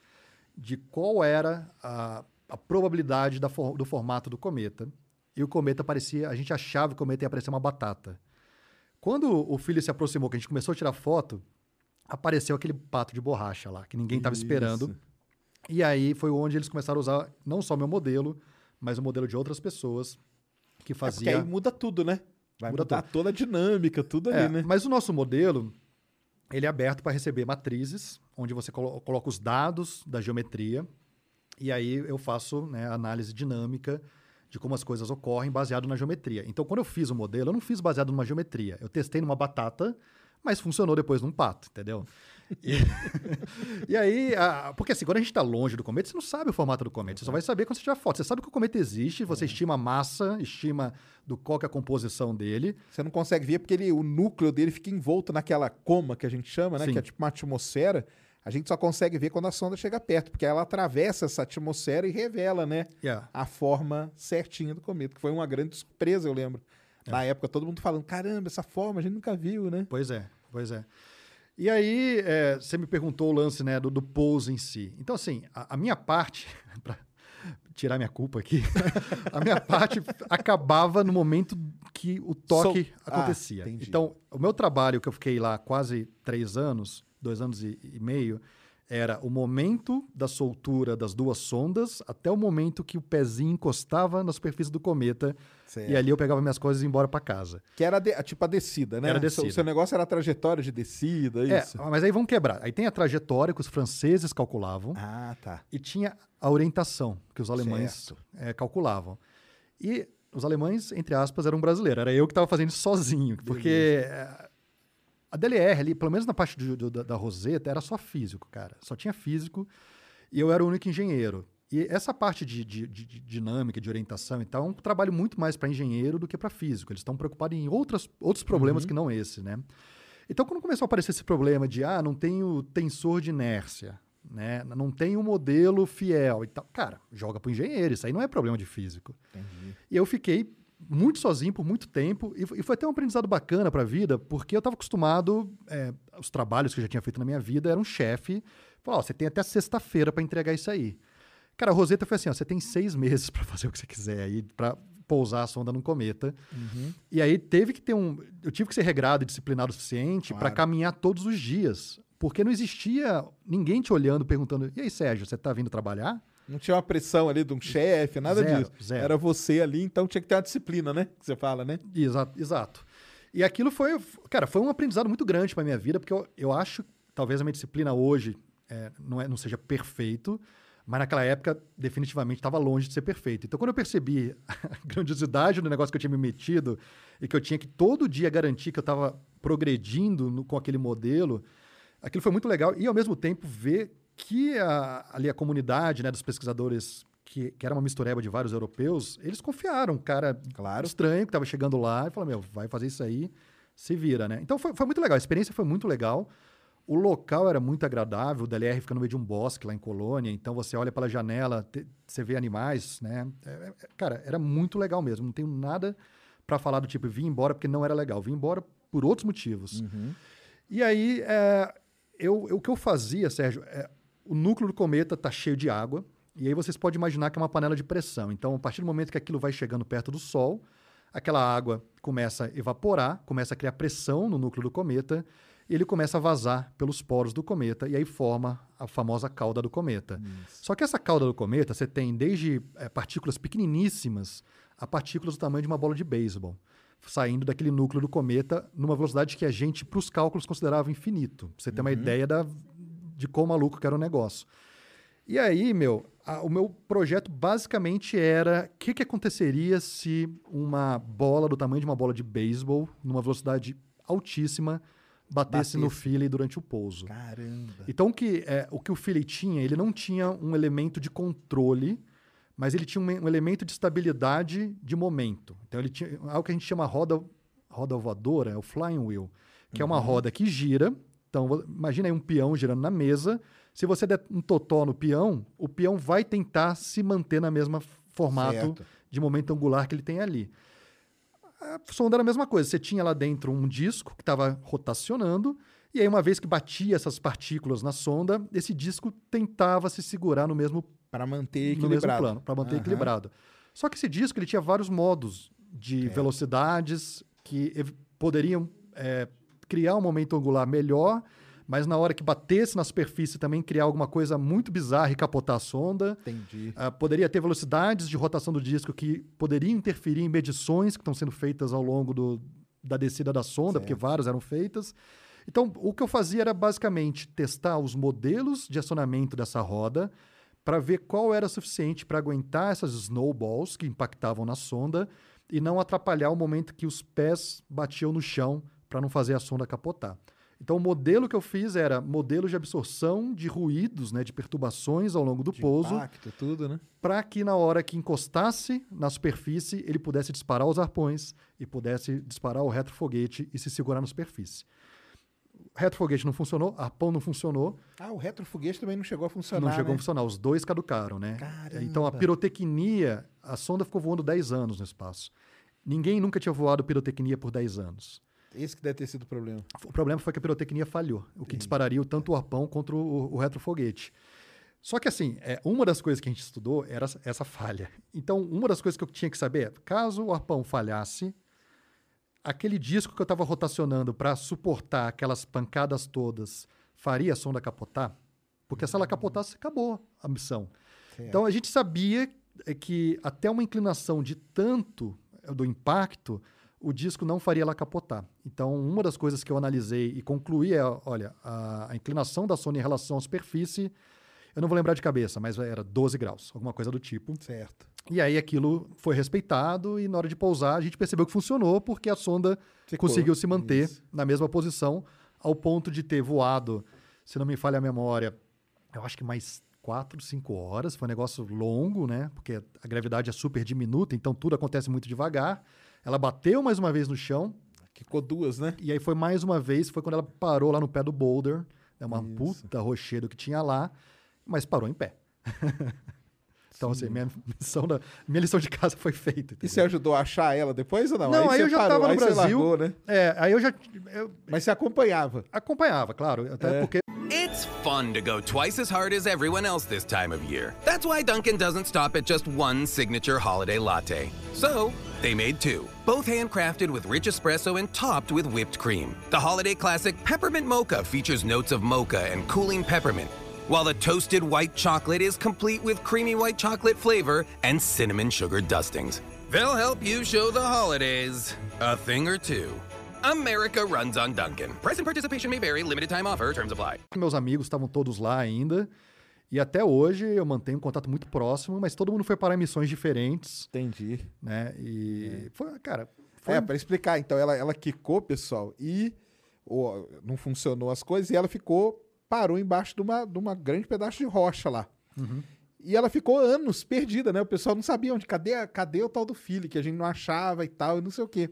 Speaker 3: de qual era a, a probabilidade da for- do formato do cometa. E o cometa parecia, a gente achava que o cometa ia parecer uma batata. Quando o filho se aproximou, que a gente começou a tirar foto, apareceu aquele pato de borracha lá, que ninguém estava esperando. E aí foi onde eles começaram a usar não só meu modelo, mas o modelo de outras pessoas que
Speaker 2: É porque
Speaker 3: fazia...
Speaker 2: aí muda tudo, né? Vai
Speaker 3: Muda
Speaker 2: mudar toda a dinâmica, tudo
Speaker 3: É,
Speaker 2: ali, né?
Speaker 3: Mas o nosso modelo, ele é aberto para receber matrizes, onde você colo- coloca os dados da geometria, e aí eu faço né, análise dinâmica de como as coisas ocorrem baseado na geometria. Então, quando eu fiz o modelo, eu não fiz baseado numa geometria. Eu testei numa batata, mas funcionou depois num pato, entendeu? E, e aí, a- porque assim, quando a gente está longe do cometa, você não sabe o formato do cometa. Você só vai saber quando você tirar foto. Você sabe que o cometa existe, você estima a massa, estima do qual é a composição dele.
Speaker 2: Você não consegue ver porque ele, o núcleo dele fica envolto naquela coma que a gente chama, né?
Speaker 3: Sim.
Speaker 2: Que é tipo uma atmosfera. A gente só consegue ver quando a sonda chega perto, porque ela atravessa essa atmosfera e revela, né?
Speaker 3: Yeah.
Speaker 2: A forma certinha do cometa, que foi uma grande surpresa, eu lembro. Na época, todo mundo falando, caramba, essa forma a gente nunca viu, né?
Speaker 3: Pois é, pois é. E aí, é, você me perguntou o lance né, do, do pouso em si. Então, assim, a, a minha parte, para tirar minha culpa aqui, a minha parte acabava no momento que o toque
Speaker 2: Sol- Ah,
Speaker 3: acontecia.
Speaker 2: entendi.
Speaker 3: então, o meu trabalho, que eu fiquei lá quase três anos, dois anos e, e meio, era o momento da soltura das duas sondas até o momento que o pezinho encostava na superfície do cometa.
Speaker 2: Certo.
Speaker 3: E ali eu pegava minhas coisas e ia embora para casa.
Speaker 2: Que era de- tipo a descida, né?
Speaker 3: Era a
Speaker 2: O seu-
Speaker 3: descida.
Speaker 2: O seu negócio era a trajetória de descida,
Speaker 3: É,
Speaker 2: isso?
Speaker 3: mas aí vamos quebrar. Aí tem a trajetória que os franceses calculavam
Speaker 2: Ah, tá.
Speaker 3: e tinha a orientação que os alemães eh, calculavam. E os alemães, entre aspas, eram brasileiros. Era eu que estava fazendo isso sozinho. Porque eh, a DLR ali, pelo menos na parte do, do, da, da Roseta, era só físico, cara. Só tinha físico e eu era o único engenheiro. E essa parte de, de, de, dinâmica, de orientação e tal, é um trabalho muito mais para engenheiro do que para físico. Eles estão preocupados em outras, outros problemas uhum. que não esse, né? Então, quando começou a aparecer esse problema de, ah, não tenho tensor de inércia, né? Não tem um modelo fiel e tal. Cara, joga para engenheiro, isso aí não é problema de físico. Entendi. E eu fiquei muito sozinho por muito tempo e, e foi até um aprendizado bacana para a vida, porque eu estava acostumado, é, os trabalhos que eu já tinha feito na minha vida, era um chefe, falou, oh, você tem até sexta-feira para entregar isso aí. Cara, a Roseta foi assim: ó, você tem seis meses para fazer o que você quiser aí, para pousar a sonda num cometa. Uhum. E aí teve que ter um. Eu tive que ser regrado e disciplinado o suficiente claro. para caminhar todos os dias. Porque não existia ninguém te olhando, perguntando: e aí, Sérgio, você está vindo trabalhar?
Speaker 2: Não tinha uma pressão ali de um chefe, nada zero, disso. Zero. Era você ali, então tinha que ter uma disciplina, né? Que você fala, né?
Speaker 3: Exato. exato. E aquilo foi, cara, foi um aprendizado muito grande para minha vida, porque eu, eu acho, talvez a minha disciplina hoje é, não, é, não seja perfeito, mas naquela época, definitivamente, estava longe de ser perfeito. Então, quando eu percebi a grandiosidade do negócio que eu tinha me metido e que eu tinha que todo dia garantir que eu estava progredindo no, com aquele modelo, aquilo foi muito legal. E, ao mesmo tempo, ver que a, ali a comunidade né, dos pesquisadores, que, que era uma mistureba de vários europeus, eles confiaram. Um cara claro. estranho que estava chegando lá e falou: Meu, vai fazer isso aí, se vira, né? Então, foi, foi muito legal. A experiência foi muito legal. O local era muito agradável, o DLR fica no meio de um bosque lá em Colônia, então você olha pela janela, te, você vê animais, né? É, é, cara, era muito legal mesmo. Não tenho nada para falar do tipo, vim embora porque não era legal. Vim embora por outros motivos. Uhum. E aí, é, eu, eu, o que eu fazia, Sérgio, é, o núcleo do cometa está cheio de água, e aí vocês podem imaginar que é uma panela de pressão. Então, a partir do momento que aquilo vai chegando perto do Sol, aquela água começa a evaporar, começa a criar pressão no núcleo do cometa, ele começa a vazar pelos poros do cometa e aí forma a famosa cauda do cometa. Isso. Só que essa cauda do cometa, você tem desde é, partículas pequeniníssimas a partículas do tamanho de uma bola de beisebol, saindo daquele núcleo do cometa numa velocidade que a gente, para os cálculos, considerava infinito. Pra você uhum. ter uma ideia da, de quão maluco que era o negócio. E aí, meu, a, o meu projeto basicamente era o que, que aconteceria se uma bola do tamanho de uma bola de beisebol, numa velocidade altíssima, batesse, no Philly durante o pouso.
Speaker 2: Caramba.
Speaker 3: Então o que, é, o que o Philly tinha, ele não tinha um elemento de controle, mas ele tinha um, um, elemento de estabilidade de momento. Então ele tinha algo que a gente chama roda, roda voadora, é o flying wheel, que uhum. é uma uhum. roda que gira. Então imagina aí um peão girando na mesa. Se você der um totó no peão, o peão vai tentar se manter na mesma formato certo. de momento angular que ele tem ali a sonda era a mesma coisa. Você tinha lá dentro um disco que estava rotacionando, e aí, uma vez que batia essas partículas na sonda, esse disco tentava se segurar no mesmo
Speaker 2: para manter equilibrado. No mesmo plano,
Speaker 3: para manter uhum. equilibrado. Só que esse disco ele tinha vários modos de é. velocidades que poderiam é, criar um momento angular melhor mas na hora que batesse na superfície também criar alguma coisa muito bizarra e capotar a sonda.
Speaker 2: Entendi.
Speaker 3: Uh, poderia ter velocidades de rotação do disco que poderiam interferir em medições que estão sendo feitas ao longo do, da descida da sonda, certo. porque várias eram feitas. Então, o que eu fazia era basicamente testar os modelos de acionamento dessa roda para ver qual era suficiente para aguentar essas snowballs que impactavam na sonda e não atrapalhar o momento que os pés batiam no chão para não fazer a sonda capotar. Então, o modelo que eu fiz era modelo de absorção de ruídos, né, de perturbações ao longo do
Speaker 2: de
Speaker 3: pouso.
Speaker 2: Impacto, tudo, né?
Speaker 3: Para que na hora que encostasse na superfície, ele pudesse disparar os arpões e pudesse disparar o retrofoguete e se segurar na superfície. Retrofoguete não funcionou, arpão não funcionou.
Speaker 2: Ah, o retrofoguete também não chegou a funcionar.
Speaker 3: Não chegou
Speaker 2: né?
Speaker 3: a funcionar, os dois caducaram, né?
Speaker 2: Caramba.
Speaker 3: Então a pirotecnia, a sonda ficou voando 10 anos no espaço. Ninguém nunca tinha voado pirotecnia por 10 anos.
Speaker 2: Esse que deve ter sido o problema.
Speaker 3: O problema foi que a pirotecnia falhou, o que dispararia tanto o arpão quanto o, o retrofoguete. Só que, assim, é, uma das coisas que a gente estudou era essa falha. Então, uma das coisas que eu tinha que saber é, caso o arpão falhasse, aquele disco que eu estava rotacionando para suportar aquelas pancadas todas faria a sonda capotar? Porque se ela capotasse, acabou a missão. Certo. Então, a gente sabia é, que até uma inclinação de tanto do impacto o disco não faria ela capotar. Então, uma das coisas que eu analisei e concluí é, olha, a, a inclinação da Sony em relação à superfície, Eu não vou lembrar de cabeça, mas era 12 graus, alguma coisa do tipo.
Speaker 2: Certo.
Speaker 3: E aí aquilo foi respeitado e na hora de pousar a gente percebeu que funcionou porque a sonda
Speaker 2: Ficou.
Speaker 3: conseguiu se manter
Speaker 2: Isso.
Speaker 3: na mesma posição ao ponto de ter voado, se não me falha a memória, eu acho que mais quatro, cinco horas. Foi um negócio longo, né? Porque a gravidade é super diminuta, então tudo acontece muito devagar. Ela bateu mais uma vez no chão
Speaker 2: Ficou duas, né?
Speaker 3: e aí foi mais uma vez, foi quando ela parou lá no pé do boulder, né? uma puta rochedo que tinha lá, mas parou em pé. então, assim, minha missão, da, minha lição de casa foi feita.
Speaker 2: E
Speaker 3: entendeu?
Speaker 2: você ajudou a achar ela depois ou não?
Speaker 3: Não, aí,
Speaker 2: você
Speaker 3: eu já
Speaker 2: parou,
Speaker 3: tava no
Speaker 2: aí você
Speaker 3: Brasil.
Speaker 2: largou, né?
Speaker 3: É, aí eu já eu
Speaker 2: Mas você acompanhava.
Speaker 3: acompanhava, claro, até
Speaker 2: É.
Speaker 3: porque
Speaker 4: It's fun to go twice as hard as everyone else this time of year. That's why Dunkin' doesn't stop at just one signature holiday latte. So, they made two, both handcrafted with rich espresso and topped with whipped cream. The holiday classic Peppermint Mocha features notes of mocha and cooling peppermint, while the toasted white chocolate is complete with creamy white chocolate flavor and cinnamon sugar dustings. They'll help you show the holidays a thing or two. America runs on Dunkin'. Price and participation may vary, limited time offer, terms apply.
Speaker 3: meus amigos estavam todos lá ainda. E até hoje eu mantenho um contato muito próximo, mas todo mundo foi parar em missões diferentes,
Speaker 2: Entendi.
Speaker 3: né? E foi, cara, foi
Speaker 2: É, pra explicar. Então, ela, ela quicou, pessoal, e ó, não funcionou as coisas, e ela ficou, parou embaixo de uma, de uma grande pedaço de rocha lá. E ela ficou anos perdida, né? O pessoal não sabia onde, cadê, cadê o tal do filho, que a gente não achava e tal, e não sei o quê.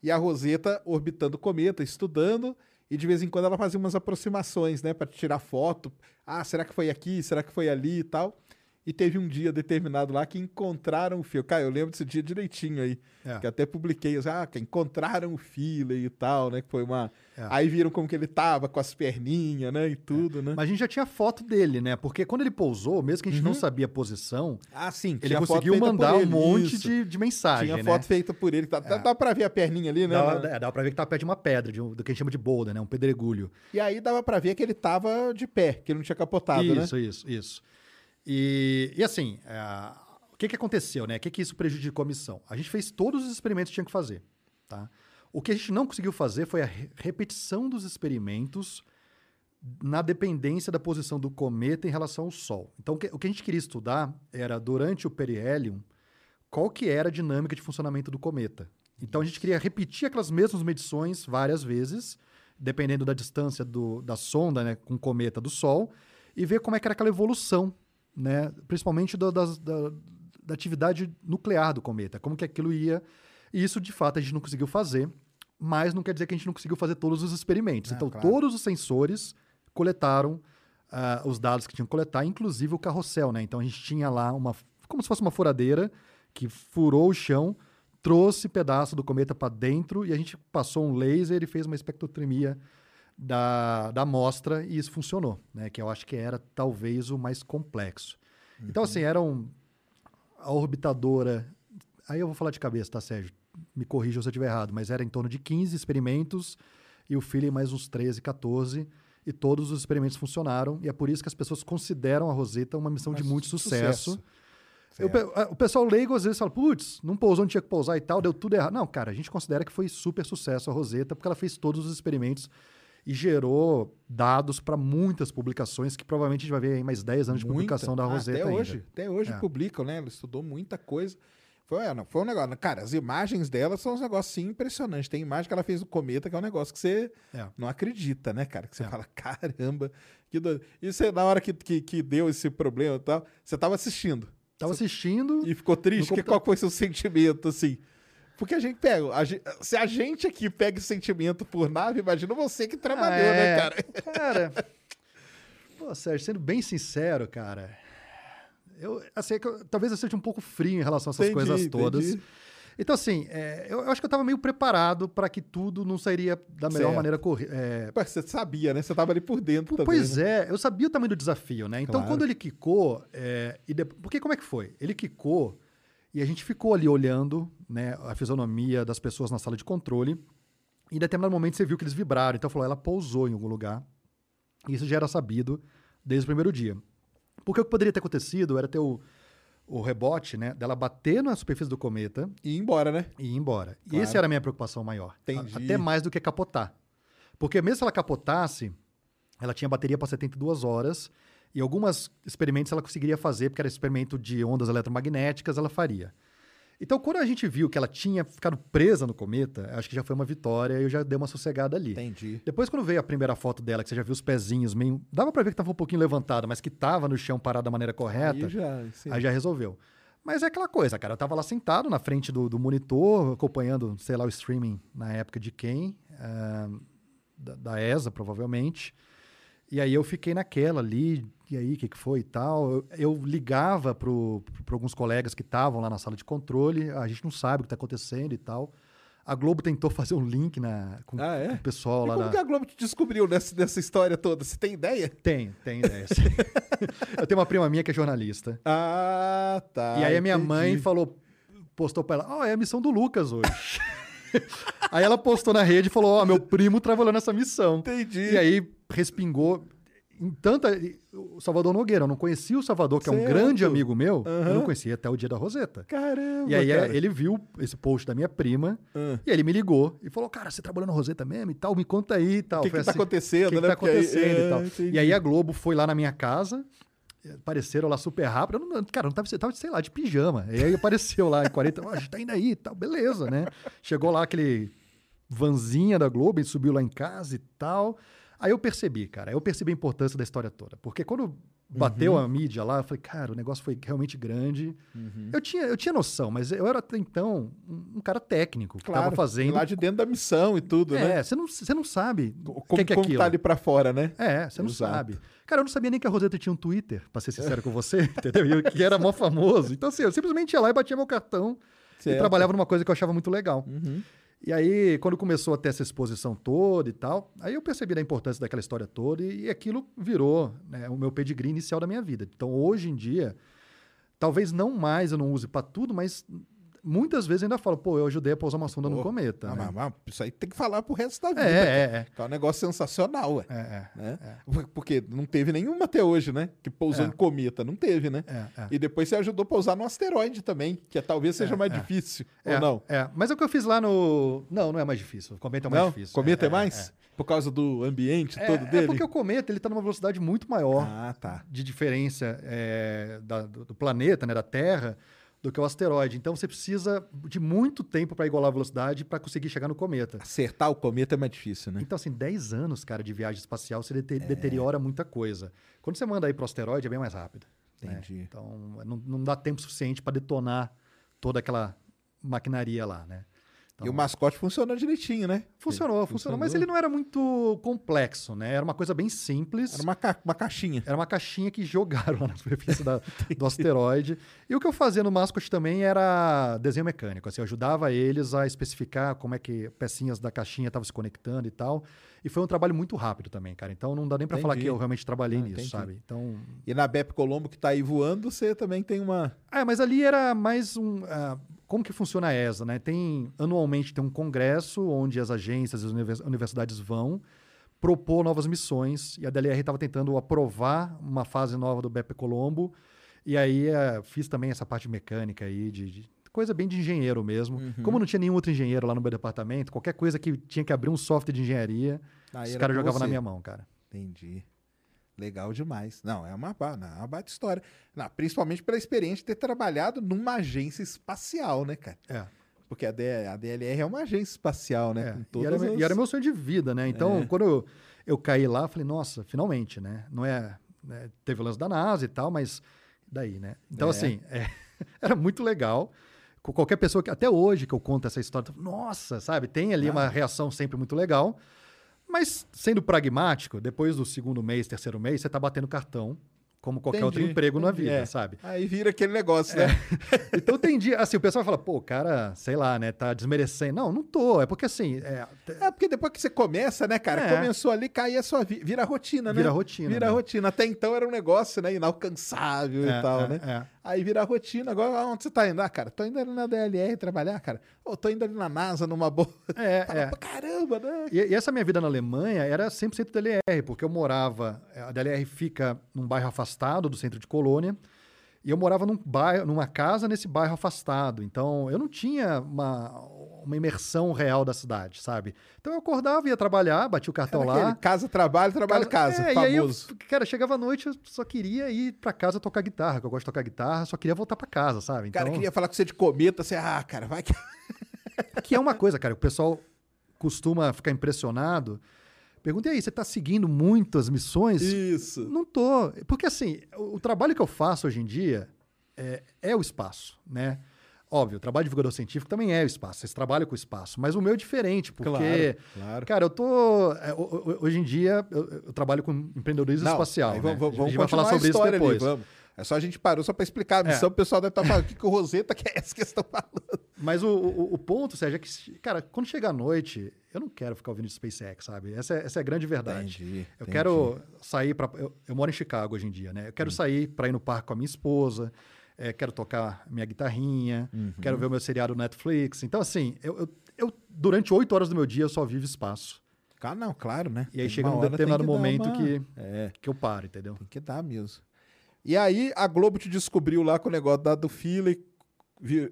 Speaker 2: E a Roseta orbitando o cometa, estudando, e de vez em quando ela fazia umas aproximações, né, Pra tirar foto. Ah, será que foi aqui? Será que foi ali e tal? E teve um dia determinado lá que encontraram o filho. Cara, eu lembro desse dia direitinho aí.
Speaker 3: É.
Speaker 2: Que até publiquei, assim, ah, que encontraram o filho e tal, né? Que foi uma.
Speaker 3: É.
Speaker 2: Aí viram como que ele tava com as perninhas, né? E tudo, né?
Speaker 3: Mas a gente já tinha foto dele, né? Porque quando ele pousou, mesmo que a gente não sabia a posição,
Speaker 2: Ah, sim.
Speaker 3: ele conseguiu mandar
Speaker 2: por
Speaker 3: um
Speaker 2: ele,
Speaker 3: monte
Speaker 2: isso.
Speaker 3: de, de mensagem,
Speaker 2: Tinha
Speaker 3: né?
Speaker 2: foto feita por ele. Dá, dá- dá pra ver a perninha ali, né?
Speaker 3: Dava,
Speaker 2: Na-
Speaker 3: é, dava pra ver que tava perto de uma pedra, de um- do que a gente chama de boulder, né? Um pedregulho.
Speaker 2: E aí dava pra ver que ele tava de pé, que ele não tinha capotado, né?
Speaker 3: isso, isso, isso. E, e assim, é, o que, que aconteceu, né? O que, que isso prejudicou a missão? A gente fez todos os experimentos que tinha que fazer, tá? O que a gente não conseguiu fazer foi a re- repetição dos experimentos na dependência da posição do cometa em relação ao Sol. Então, o que, o que a gente queria estudar era, durante o perihelion, qual que era a dinâmica de funcionamento do cometa. Então, a gente queria repetir aquelas mesmas medições várias vezes, dependendo da distância do- da sonda né, com o cometa do Sol, e ver como é que era aquela evolução, né, principalmente do- das- da, da atividade nuclear do cometa, como que aquilo ia... E isso, de fato, a gente não conseguiu fazer, mas não quer dizer que a gente não conseguiu fazer todos os experimentos.
Speaker 2: Ah,
Speaker 3: então,
Speaker 2: claro.
Speaker 3: todos os sensores coletaram ah, os dados que tinham que coletar, inclusive o carrossel, né? Então a gente tinha lá uma, como se fosse uma furadeira que furou o chão, trouxe pedaço do cometa para dentro e a gente passou um laser e fez uma espectrometria da, da amostra e isso funcionou, né? Que eu acho que era talvez o mais complexo. Então assim eram a orbitadora. Aí eu vou falar de cabeça, tá, Sérgio? Me corrija se eu estiver errado, mas era em torno de 15 experimentos e o Philly mais uns 13, 14. E todos os experimentos funcionaram. E é por isso que as pessoas consideram a Rosetta uma missão de
Speaker 2: Mas
Speaker 3: muito sucesso.
Speaker 2: sucesso.
Speaker 3: Eu a- o pessoal leigo às vezes fala, putz, não pousou, não tinha que pousar e tal, deu tudo errado. Não, cara, a gente considera que foi super sucesso a Rosetta, porque ela fez todos os experimentos e gerou dados para muitas publicações, que provavelmente a gente vai ver aí mais 10 anos de
Speaker 2: Muita.
Speaker 3: publicação da
Speaker 2: Ah,
Speaker 3: Rosetta
Speaker 2: Até
Speaker 3: ainda.
Speaker 2: hoje. Até hoje
Speaker 3: É.
Speaker 2: publicam, né? Ela estudou muita coisa. Foi, é, não, foi um negócio. Cara, as imagens dela são uns negócios assim, impressionantes. Tem imagem que ela fez do cometa, que é um negócio que você
Speaker 3: É.
Speaker 2: não acredita, né, cara? Que você
Speaker 3: É.
Speaker 2: fala, caramba, que doido. E você, na hora que, que, que deu esse problema e tal, você tava assistindo.
Speaker 3: Tava assistindo.
Speaker 2: E ficou triste. Que, qual foi seu sentimento, assim? Porque a gente pega. a gen- se a gente aqui pega esse sentimento por nave, imagina você que trabalhou,
Speaker 3: Ah,
Speaker 2: né,
Speaker 3: é.
Speaker 2: cara?
Speaker 3: Cara, pô, Sérgio, sendo bem sincero, cara, eu, assim, é que eu- talvez eu seja um pouco frio em relação a essas
Speaker 2: Entendi,
Speaker 3: coisas todas.
Speaker 2: entendi.
Speaker 3: Então, assim, é, eu, eu acho que eu estava meio preparado para que tudo não sairia da melhor
Speaker 2: Certo.
Speaker 3: maneira corri- é,
Speaker 2: Você sabia, né? Você tava ali por dentro também.
Speaker 3: Pois
Speaker 2: né?
Speaker 3: é, eu sabia o tamanho do desafio, né? Então,
Speaker 2: Claro.
Speaker 3: quando ele quicou, é, e de- porque como é que foi? Ele quicou e a gente ficou ali olhando né, a fisionomia das pessoas na sala de controle. E em determinado momento você viu que eles vibraram. Então falou, ela pousou em algum lugar. E isso já era sabido desde o primeiro dia. Porque o que poderia ter acontecido era ter o, o rebote, né? Dela bater na superfície do cometa
Speaker 2: E ir embora, né?
Speaker 3: e ir embora. E
Speaker 2: Claro.
Speaker 3: essa era a minha preocupação maior.
Speaker 2: Entendi.
Speaker 3: Até mais do que capotar. Porque mesmo se ela capotasse, ela tinha bateria para 72 horas E algumas experimentos ela conseguiria fazer, porque era experimento de ondas eletromagnéticas, ela faria. Então, quando a gente viu que ela tinha ficado presa no cometa, acho que já foi uma vitória e eu já dei uma sossegada ali.
Speaker 2: Entendi.
Speaker 3: Depois, quando veio a primeira foto dela, que você já viu os pezinhos meio. Dava pra ver que tava um pouquinho levantado, mas que tava no chão parado da maneira correta.
Speaker 2: Aí já, sim.
Speaker 3: Aí já resolveu. Mas é aquela coisa, cara. Eu tava lá sentado na frente do, do monitor, acompanhando, sei lá, o streaming na época de quem? Ah, da, da ESA, provavelmente. E aí eu fiquei naquela ali, e aí, o que, que foi e tal. Eu, eu ligava para alguns colegas que estavam lá na sala de controle, a gente não sabe o que está acontecendo e tal. A Globo tentou fazer um link na, com,
Speaker 2: Ah, é?
Speaker 3: com o pessoal
Speaker 2: E
Speaker 3: lá
Speaker 2: como
Speaker 3: na...
Speaker 2: que a Globo te descobriu nessa, nessa história toda? Você tem ideia?
Speaker 3: Tem, tem ideia. eu tenho uma prima minha que é jornalista.
Speaker 2: Ah, tá.
Speaker 3: e aí a minha
Speaker 2: entendi.
Speaker 3: mãe falou, postou pra ela, ó, é a missão do Lucas hoje. aí ela postou na rede e falou, ó, meu primo trabalhou nessa missão.
Speaker 2: Entendi.
Speaker 3: E aí respingou em tanta... O Salvador Nogueira, eu não conhecia o Salvador, que é um
Speaker 2: Certo.
Speaker 3: grande amigo meu, eu
Speaker 2: Aham.
Speaker 3: não conhecia até o dia da Roseta.
Speaker 2: Caramba,
Speaker 3: E aí é,
Speaker 2: cara.
Speaker 3: ele viu esse post da minha prima,
Speaker 2: Ah.
Speaker 3: e ele me ligou e falou, cara, você trabalhou na Roseta mesmo e tal, me conta aí e tal.
Speaker 2: O que que tá acontecendo,
Speaker 3: O que, que
Speaker 2: né?
Speaker 3: tá
Speaker 2: Porque aí-
Speaker 3: acontecendo
Speaker 2: é,
Speaker 3: e tal.
Speaker 2: entendi.
Speaker 3: E aí a Globo foi lá na minha casa, apareceram lá super rápido. Eu não, cara, eu não tava, eu tava, sei lá, de pijama. E aí apareceu lá em 40, "Ó, a gente tá indo aí e tal, beleza, né? Chegou lá aquele vanzinha da Globo e subiu lá em casa e tal. Aí eu percebi, cara, eu percebi a importância da história toda. Porque quando bateu
Speaker 2: Uhum.
Speaker 3: a mídia lá, eu falei, cara, o negócio foi realmente grande.
Speaker 2: Uhum.
Speaker 3: Eu, tinha, eu tinha noção, mas eu era até então um, cara técnico que
Speaker 2: Claro,
Speaker 3: tava fazendo.
Speaker 2: lá de dentro da missão e tudo, né?
Speaker 3: É, você não, você não sabe o
Speaker 2: Como,
Speaker 3: que, que é
Speaker 2: como
Speaker 3: aquilo.
Speaker 2: tá ali pra fora, né?
Speaker 3: É, você não
Speaker 2: Exato.
Speaker 3: sabe. Cara, eu não sabia nem que a Roseta tinha um Twitter, pra ser sincero com você, entendeu? E eu- que era mó famoso. Então, assim, eu simplesmente ia lá e batia meu cartão e
Speaker 2: Certo.
Speaker 3: trabalhava numa coisa que eu achava muito legal.
Speaker 2: Uhum.
Speaker 3: E aí, quando começou a ter essa exposição toda e tal, aí eu percebi a importância daquela história toda e, e aquilo virou né, o meu pedigree inicial da minha vida. Então, hoje em dia, talvez não mais eu não use pra tudo, mas muitas vezes ainda falo, pô, eu ajudei a pousar uma sonda no
Speaker 2: Pô,
Speaker 3: cometa.
Speaker 2: Ah,
Speaker 3: né?
Speaker 2: mas- mas isso aí tem que falar pro resto da vida.
Speaker 3: É, é, é.
Speaker 2: Que é um negócio sensacional, ué.
Speaker 3: É, é.
Speaker 2: né? Porque não teve nenhuma até hoje, né? Que pousou
Speaker 3: É.
Speaker 2: em cometa. Não teve, né?
Speaker 3: É, é.
Speaker 2: E depois você ajudou a pousar no asteroide também, que é- talvez seja
Speaker 3: É,
Speaker 2: mais
Speaker 3: é.
Speaker 2: difícil.
Speaker 3: É,
Speaker 2: Ou não?
Speaker 3: É, mas é o que eu fiz lá no. Não, não é mais difícil. O cometa é mais
Speaker 2: não?
Speaker 3: difícil.
Speaker 2: Cometa é,
Speaker 3: é,
Speaker 2: mais? Por causa do ambiente
Speaker 3: É,
Speaker 2: todo
Speaker 3: é
Speaker 2: dele?
Speaker 3: porque o cometa ele está numa velocidade muito maior
Speaker 2: Ah, tá.
Speaker 3: de diferença é, da- do, do planeta, né, da Terra, do que o asteroide. Então você precisa de muito tempo para igualar a velocidade para conseguir chegar no cometa.
Speaker 2: Acertar o cometa é mais difícil, né?
Speaker 3: Então, assim, 10 anos, cara, de viagem espacial, você dete- deteriora muita coisa. Quando você manda aí pro asteroide, é bem mais rápido. né?
Speaker 2: Entendi.
Speaker 3: Então, não, não dá tempo suficiente para detonar toda aquela maquinaria lá, né? Então,
Speaker 2: E o mascote funcionou direitinho, né?
Speaker 3: Funcionou, funcionou, mas ele não era muito complexo, né? Era uma coisa bem simples.
Speaker 2: Era uma, ca- uma caixinha.
Speaker 3: Era uma caixinha que jogaram lá na superfície da- do asteroide. E o que eu fazia no Mascot também era desenho mecânico. Assim, eu ajudava eles a especificar como é que pecinhas da caixinha estavam se conectando e tal. E foi um trabalho muito rápido também, cara. Então não dá nem pra falar que eu realmente trabalhei
Speaker 2: Ah,
Speaker 3: nisso,
Speaker 2: entendi.
Speaker 3: sabe? Então.
Speaker 2: E na Bep Colombo, que tá aí voando, você também tem uma.
Speaker 3: É, mas ali era mais um. ah, como que funciona a ESA, né? Tem anualmente tem um congresso onde as agências e as univers- universidades vão propor novas missões e a DLR estava tentando aprovar uma fase nova do BEP Colombo e aí eh, fiz também essa parte mecânica aí de, de coisa bem de engenheiro mesmo. Como não tinha nenhum outro engenheiro lá no meu departamento, qualquer coisa que tinha que abrir um software de engenharia,
Speaker 2: Aí
Speaker 3: os caras jogavam na minha mão, cara.
Speaker 2: Entendi. Legal demais. Não, é uma, não, é uma baita história. Não, principalmente pela experiência de ter trabalhado numa agência espacial, né, cara?
Speaker 3: É.
Speaker 2: Porque a, D- a DLR é uma agência espacial, né?
Speaker 3: É, e, era,
Speaker 2: as-
Speaker 3: e era meu sonho de vida, né? Então,
Speaker 2: É.
Speaker 3: quando eu, eu caí lá, falei, nossa, finalmente, né? Não é. né, Teve o lance da NASA e tal, mas daí, né? Então,
Speaker 2: É.
Speaker 3: assim, é, era muito legal. Com qualquer pessoa que, até hoje que eu conto essa história, nossa, sabe? Tem ali
Speaker 2: Ah.
Speaker 3: uma reação sempre muito legal. Mas, sendo pragmático, depois do segundo mês, terceiro mês, você tá batendo cartão, como qualquer outro
Speaker 2: Entendi,
Speaker 3: emprego na
Speaker 2: entendi,
Speaker 3: vida,
Speaker 2: é.
Speaker 3: sabe?
Speaker 2: Aí vira aquele negócio, né?
Speaker 3: Então tem dia, assim, o pessoal fala, pô, o cara, sei lá, né, tá desmerecendo. Não, não tô. É porque assim, é,
Speaker 2: É porque depois que você começa, né, cara?
Speaker 3: É.
Speaker 2: Começou ali, cair a sua vida. Vira rotina, né?
Speaker 3: Vira rotina,
Speaker 2: Vira
Speaker 3: né?
Speaker 2: rotina. Até então era um negócio, né? Inalcançável
Speaker 3: É,
Speaker 2: e tal,
Speaker 3: é,
Speaker 2: né?
Speaker 3: é.
Speaker 2: Aí vira rotina. Agora, onde você tá indo? Ah, cara, tô indo ali na DLR trabalhar, cara. Ou tô indo ali na NASA numa boa.
Speaker 3: É,
Speaker 2: Fala,
Speaker 3: é.
Speaker 2: "Pô, Caramba, né?
Speaker 3: E, e essa minha vida na Alemanha era 100% DLR, porque eu morava. A DLR fica num bairro afastado do centro de Colônia. E eu morava num bairro, numa casa nesse bairro afastado. Então, eu não tinha uma, uma imersão real da cidade, sabe? Então eu acordava, ia trabalhar, batia o cartão
Speaker 2: Era
Speaker 3: lá.
Speaker 2: casa, trabalho, trabalho, casa.
Speaker 3: É, e aí eu,
Speaker 2: famoso.
Speaker 3: cara, chegava à noite, eu só queria ir pra casa tocar guitarra, que eu gosto de tocar guitarra, só queria voltar pra casa, sabe?
Speaker 2: O cara
Speaker 3: Então-
Speaker 2: queria falar com você de cometa, você, ah, cara, vai que.
Speaker 3: Que é uma coisa, cara, o pessoal costuma ficar impressionado. Pergunta e aí, você tá seguindo muito as missões?
Speaker 2: Isso.
Speaker 3: Não tô. Porque assim, o, o trabalho que eu faço hoje em dia é, é o espaço, né? Óbvio, o trabalho de divulgador científico também é o espaço. Vocês trabalham com o espaço. Mas o meu é diferente, porque,
Speaker 2: Claro, claro.
Speaker 3: cara, eu tô. é, ho- ho- hoje em dia, eu, eu trabalho com empreendedorismo
Speaker 2: Não,
Speaker 3: espacial. né?
Speaker 2: vamos, vamos,
Speaker 3: a gente vai falar sobre
Speaker 2: a
Speaker 3: isso
Speaker 2: história ali,
Speaker 3: depois.
Speaker 2: vamos. É só a gente parou só pra explicar a missão,
Speaker 3: É.
Speaker 2: o pessoal deve estar falando o que, que o Roseta quer essa que estão falando.
Speaker 3: Mas o, o, o ponto, Sérgio, é que, cara, quando chegar à noite, eu não quero ficar ouvindo de SpaceX, sabe? Essa é, essa é a grande verdade.
Speaker 2: Entendi,
Speaker 3: eu
Speaker 2: entendi.
Speaker 3: quero sair para. Eu, eu moro em Chicago hoje em dia, né? Eu
Speaker 2: Hum.
Speaker 3: quero sair para ir no parque com a minha esposa, é, quero tocar minha guitarrinha,
Speaker 2: Uhum.
Speaker 3: quero ver o meu seriado no Netflix. Então, assim, eu, eu, eu- durante oito horas do meu dia eu só vivo espaço.
Speaker 2: Ah, não, claro, né?
Speaker 3: E aí
Speaker 2: Tem
Speaker 3: chega um determinado
Speaker 2: que
Speaker 3: momento
Speaker 2: uma-
Speaker 3: que,
Speaker 2: É,
Speaker 3: que eu paro, entendeu?
Speaker 2: tem que dar mesmo. E aí a Globo te descobriu lá com o negócio da do Fila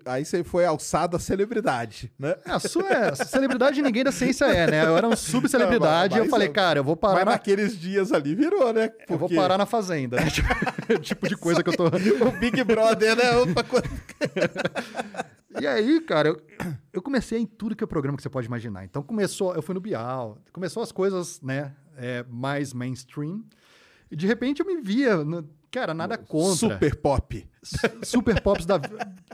Speaker 2: aí você foi alçado a celebridade, né?
Speaker 3: A sua é, celebridade ninguém da ciência é, né? Eu era um subcelebridade e eu falei, cara, eu vou parar
Speaker 2: Mas
Speaker 3: na
Speaker 2: naqueles dias ali virou, né?
Speaker 3: Eu vou
Speaker 2: Porque
Speaker 3: parar na fazenda, né? Tipo, tipo de coisa que eu tô.
Speaker 2: O Big Brother, né? Coisa.
Speaker 3: E aí, cara, eu, eu comecei em tudo que é programa que você pode imaginar. Então começou, eu fui no Bial, começou as coisas, né, é, mais mainstream. E de repente eu me via, no- cara, nada contra.
Speaker 2: Super pop.
Speaker 3: Super pops da.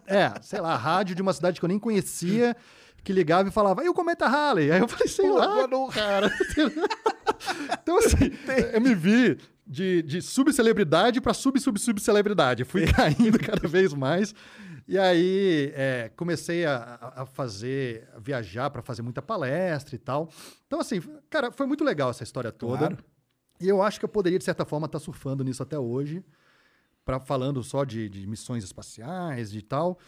Speaker 3: É, sei lá, rádio de uma cidade que eu nem conhecia, que ligava e falava, e o Cometa Halley? Aí eu falei, sei
Speaker 2: Pô,
Speaker 3: lá,
Speaker 2: mano,
Speaker 3: cara. então, assim, eu me vi de, de subcelebridade para sub-sub-subcelebridade. Fui caindo cada vez mais. E aí é, comecei a, a- a fazer, a viajar para fazer muita palestra e tal. Então, assim, cara, foi muito legal essa história toda.
Speaker 2: Claro.
Speaker 3: E eu acho que eu poderia, de certa forma, estar surfando nisso até hoje, pra, falando só de, de missões espaciais e tal.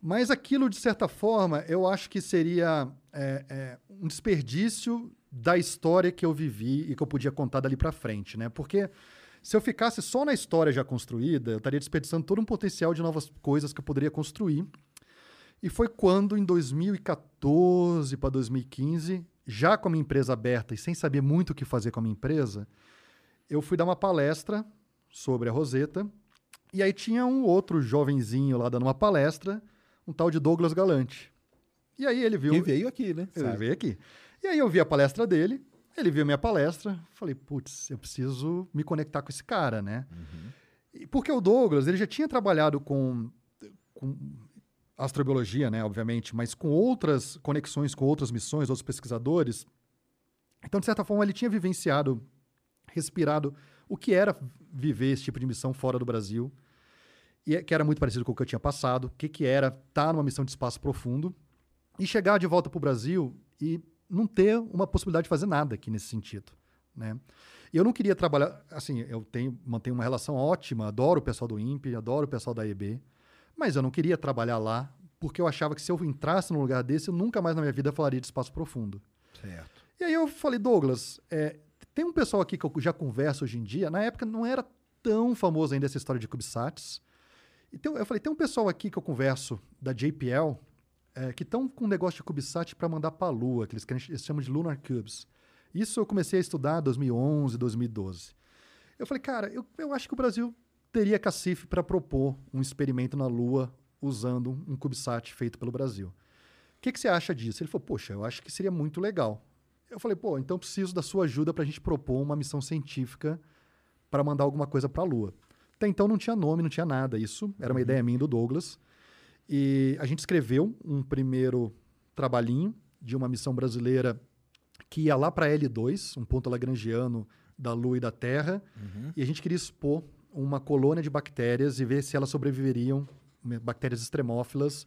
Speaker 3: Mas aquilo, de certa forma, eu acho que seria é, é, um desperdício da história que eu vivi e que eu podia contar dali pra frente, né? Porque se eu ficasse só na história já construída, eu estaria desperdiçando todo um potencial de novas coisas que eu poderia construir. E foi quando, em 2014 para 2015, já com a minha empresa aberta e sem saber muito o que fazer com a minha empresa, eu fui dar uma palestra sobre a Roseta. E aí tinha um outro jovenzinho lá dando uma palestra, um tal de Douglas Galante. E aí ele viu.
Speaker 2: Que veio aqui, né?
Speaker 3: Ele
Speaker 2: Sabe?
Speaker 3: veio aqui. E aí eu vi a palestra dele, ele viu minha palestra, falei, putz, eu preciso me conectar com esse cara, né? E Porque o Douglas, ele já tinha trabalhado com, com astrobiologia, né, obviamente, mas com outras conexões com outras missões, outros pesquisadores. Então, de certa forma, ele tinha vivenciado, respirado o que era viver esse tipo de missão fora do Brasil, e é- que era muito parecido com o que eu tinha passado, o que, que era estar numa missão de espaço profundo e chegar de volta para o Brasil e não ter uma possibilidade de fazer nada aqui nesse sentido, né? Eu não queria trabalhar, assim, eu tenho, mantenho uma relação ótima, adoro o pessoal do INPE, adoro o pessoal da EB, mas eu não queria trabalhar lá porque eu achava que se eu entrasse num lugar desse, eu nunca mais na minha vida falaria de espaço profundo.
Speaker 2: Certo.
Speaker 3: E aí eu falei, Douglas, é, tem um pessoal aqui que eu já converso hoje em dia, na época não era tão famoso ainda essa história de CubeSats. Então eu falei, tem um pessoal aqui que eu converso da JPL é, que estão com um negócio de CubeSat para mandar para a Lua, que eles, eles chamam de Lunar Cubes. Isso eu comecei a estudar em 2011, 2012. Eu falei, cara, eu, eu acho que o Brasil teria cacife para propor um experimento na Lua usando um CubeSat feito pelo Brasil. O que, que você acha disso? Ele falou, poxa, eu acho que seria muito legal. Eu falei, pô, então preciso da sua ajuda para a gente propor uma missão científica para mandar alguma coisa para a Lua. Até então não tinha nome, não tinha nada. Isso era uma ideia minha do Douglas. E a gente escreveu um primeiro trabalhinho de uma missão brasileira que ia lá para L2, um ponto lagrangiano da Lua e da Terra, e a gente queria expor uma colônia de bactérias e ver se elas sobreviveriam, né, bactérias extremófilas,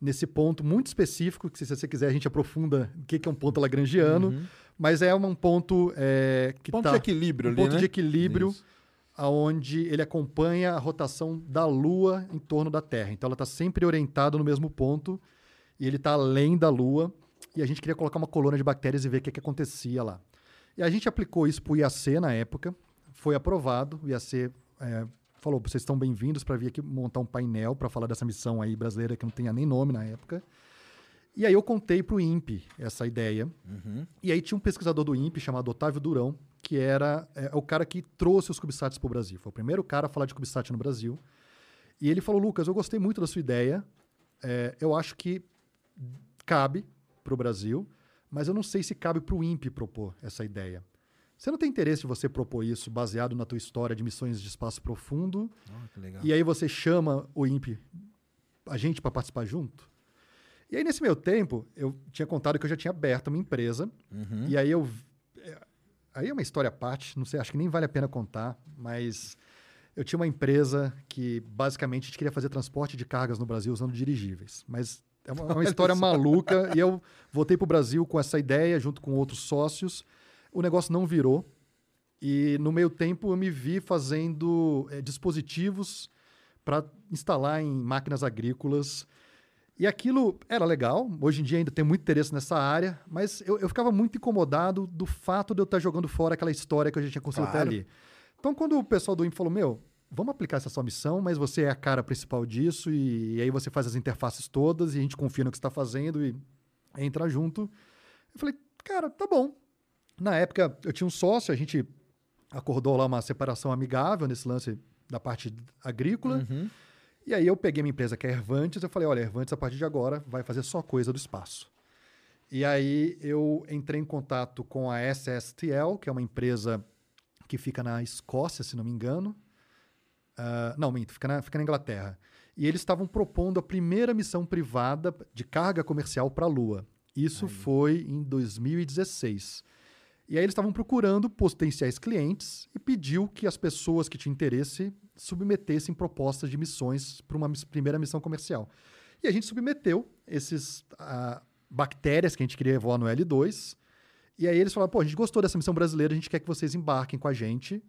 Speaker 3: nesse ponto muito específico, que se você quiser a gente aprofunda o que é um ponto lagrangiano, mas é um ponto é, que
Speaker 2: Ponto
Speaker 3: tá-
Speaker 2: de equilíbrio
Speaker 3: um
Speaker 2: ali,
Speaker 3: ponto
Speaker 2: né?
Speaker 3: de equilíbrio
Speaker 2: Isso.
Speaker 3: aonde ele acompanha a rotação da Lua em torno da Terra. Então ela está sempre orientada no mesmo ponto e ele está além da Lua. E a gente queria colocar uma colônia de bactérias e ver o que, que acontecia lá. E a gente aplicou isso para o IAC na época, foi aprovado. O IAC é, falou: vocês estão bem-vindos para vir aqui montar um painel para falar dessa missão aí brasileira que não tinha nem nome na época. E aí eu contei para o INPE essa ideia. E aí tinha um pesquisador do INPE chamado Otávio Durão, que era é, o cara que trouxe os CubeSats para o Brasil. Foi o primeiro cara a falar de CubeSat no Brasil. E ele falou, Lucas, eu gostei muito da sua ideia. É, eu acho que cabe para o Brasil, mas eu não sei se cabe para o INPE propor essa ideia. Você não tem interesse de você propor isso baseado na tua história de missões de espaço profundo?
Speaker 2: legal.
Speaker 3: E aí você chama o INPE, a gente para participar junto? E aí, nesse meio tempo, eu tinha contado que eu já tinha aberto uma empresa. E aí eu. é, Aí é uma história à parte, não sei, acho que nem vale a pena contar, mas eu tinha uma empresa que basicamente a gente queria fazer transporte de cargas no Brasil usando dirigíveis. Mas é uma, é uma história maluca. E eu voltei para o Brasil com essa ideia, junto com outros sócios. O negócio não virou. E no meio tempo eu me vi fazendo eh, dispositivos para instalar em máquinas agrícolas. E aquilo era legal, hoje em dia ainda tem muito interesse nessa área, mas eu, eu ficava muito incomodado do fato de eu estar jogando fora aquela história que a gente tinha construído
Speaker 2: Claro.
Speaker 3: até ali. Então, quando o pessoal do INPE falou, meu, vamos aplicar essa sua missão, mas você é a cara principal disso, e, e aí você faz as interfaces todas, e a gente confia no que você está fazendo e entra junto. Eu falei, cara, tá bom. Na época, eu tinha um sócio, a gente acordou lá uma separação amigável nesse lance da parte agrícola. E aí eu peguei minha empresa que é Ervantes, eu falei, olha, Ervantes a partir de agora vai fazer só coisa do espaço. E aí eu entrei em contato com a SSTL, que é uma empresa que fica na Escócia, se não me engano. Ah, não, minto, fica na, fica na Inglaterra. E eles estavam propondo a primeira missão privada de carga comercial para a Lua. Isso foi em 2016. E aí eles estavam procurando potenciais clientes e pediu que as pessoas que tinham interesse submetessem propostas de missões para uma primeira missão comercial. E a gente submeteu esses ah, bactérias que a gente queria voar no L2. E aí eles falaram, pô, a gente gostou dessa missão brasileira, a gente quer que vocês embarquem com a gente,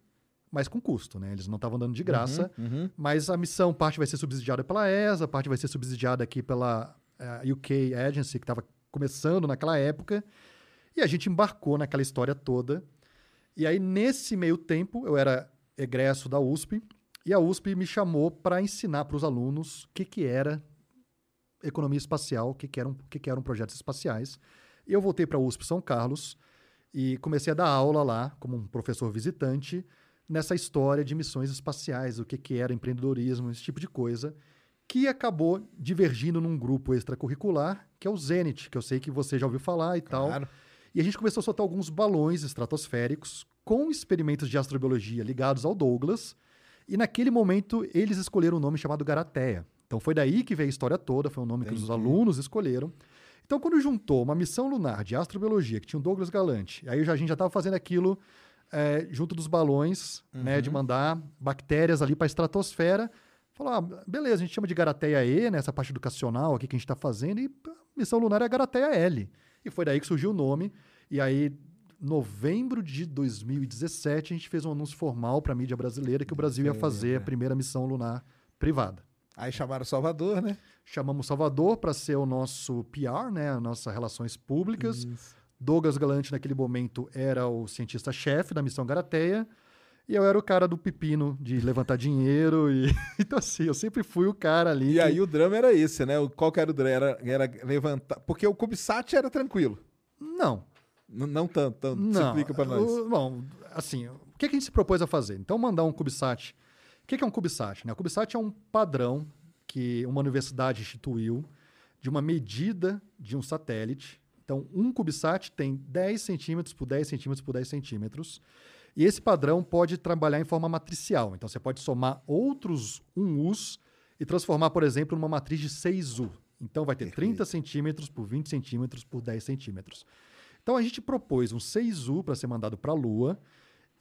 Speaker 3: mas com custo, né? Eles não estavam dando de graça. Mas a missão, parte vai ser subsidiada pela ESA, parte vai ser subsidiada aqui pela eh, UK Agency, que estava começando naquela época. E a gente embarcou naquela história toda. E aí, nesse meio tempo, eu era egresso da USP, e a USP me chamou para ensinar para os alunos o que, que era economia espacial, o que, que, eram, que, que eram projetos espaciais. E eu voltei para a USP São Carlos e comecei a dar aula lá, como um professor visitante, nessa história de missões espaciais, o que, que era empreendedorismo, esse tipo de coisa, que acabou divergindo num grupo extracurricular, que é o Zenit, que eu sei que você já ouviu falar e tal. E a gente começou a soltar alguns balões estratosféricos com experimentos de astrobiologia ligados ao Douglas. E naquele momento eles escolheram um nome chamado Garateia. Então foi daí que veio a história toda, foi um nome que os alunos escolheram. Então quando juntou uma missão lunar de astrobiologia, que tinha o Douglas Galante, aí já- a gente já estava fazendo aquilo eh, junto dos balões, né, de mandar bactérias ali para a estratosfera. Falou, ah, beleza, a gente chama de Garateia E, né, essa parte educacional aqui que a gente está fazendo, e missão lunar é a Garateia L. E foi daí que surgiu o nome. E aí, novembro de 2017, a gente fez um anúncio formal para a mídia brasileira que o Brasil ia fazer a primeira missão lunar privada.
Speaker 2: Aí chamaram Salvador, né?
Speaker 3: Chamamos Salvador para ser o nosso PR, né, a nossa relações públicas. Douglas Galante, naquele momento, era o cientista-chefe da missão Garateia. E eu era o cara do pepino de levantar dinheiro. E... então, assim, eu sempre fui o cara ali.
Speaker 2: E
Speaker 3: que-
Speaker 2: aí o drama era esse, né? O- Qual que era o drama? Era, era levantar... Porque o CubeSat era tranquilo.
Speaker 3: Não,
Speaker 2: N- não tanto, tanto.
Speaker 3: Não,
Speaker 2: Explica pra nós.
Speaker 3: o- Bom, assim, o que, que a gente se propôs a fazer? Então, mandar um CubeSat. O que, que é um CubeSat? Né? O CubeSat é um padrão que uma universidade instituiu de uma medida de um satélite. Então, um CubeSat tem 10 centímetros por 10 centímetros por 10 centímetros. E esse padrão pode trabalhar em forma matricial. Então, você pode somar outros 1Us e transformar, por exemplo, numa matriz de 6U. Então, vai ter 30 centímetros por 20 centímetros por 10 centímetros. Então a gente propôs um 6U para ser mandado para a Lua.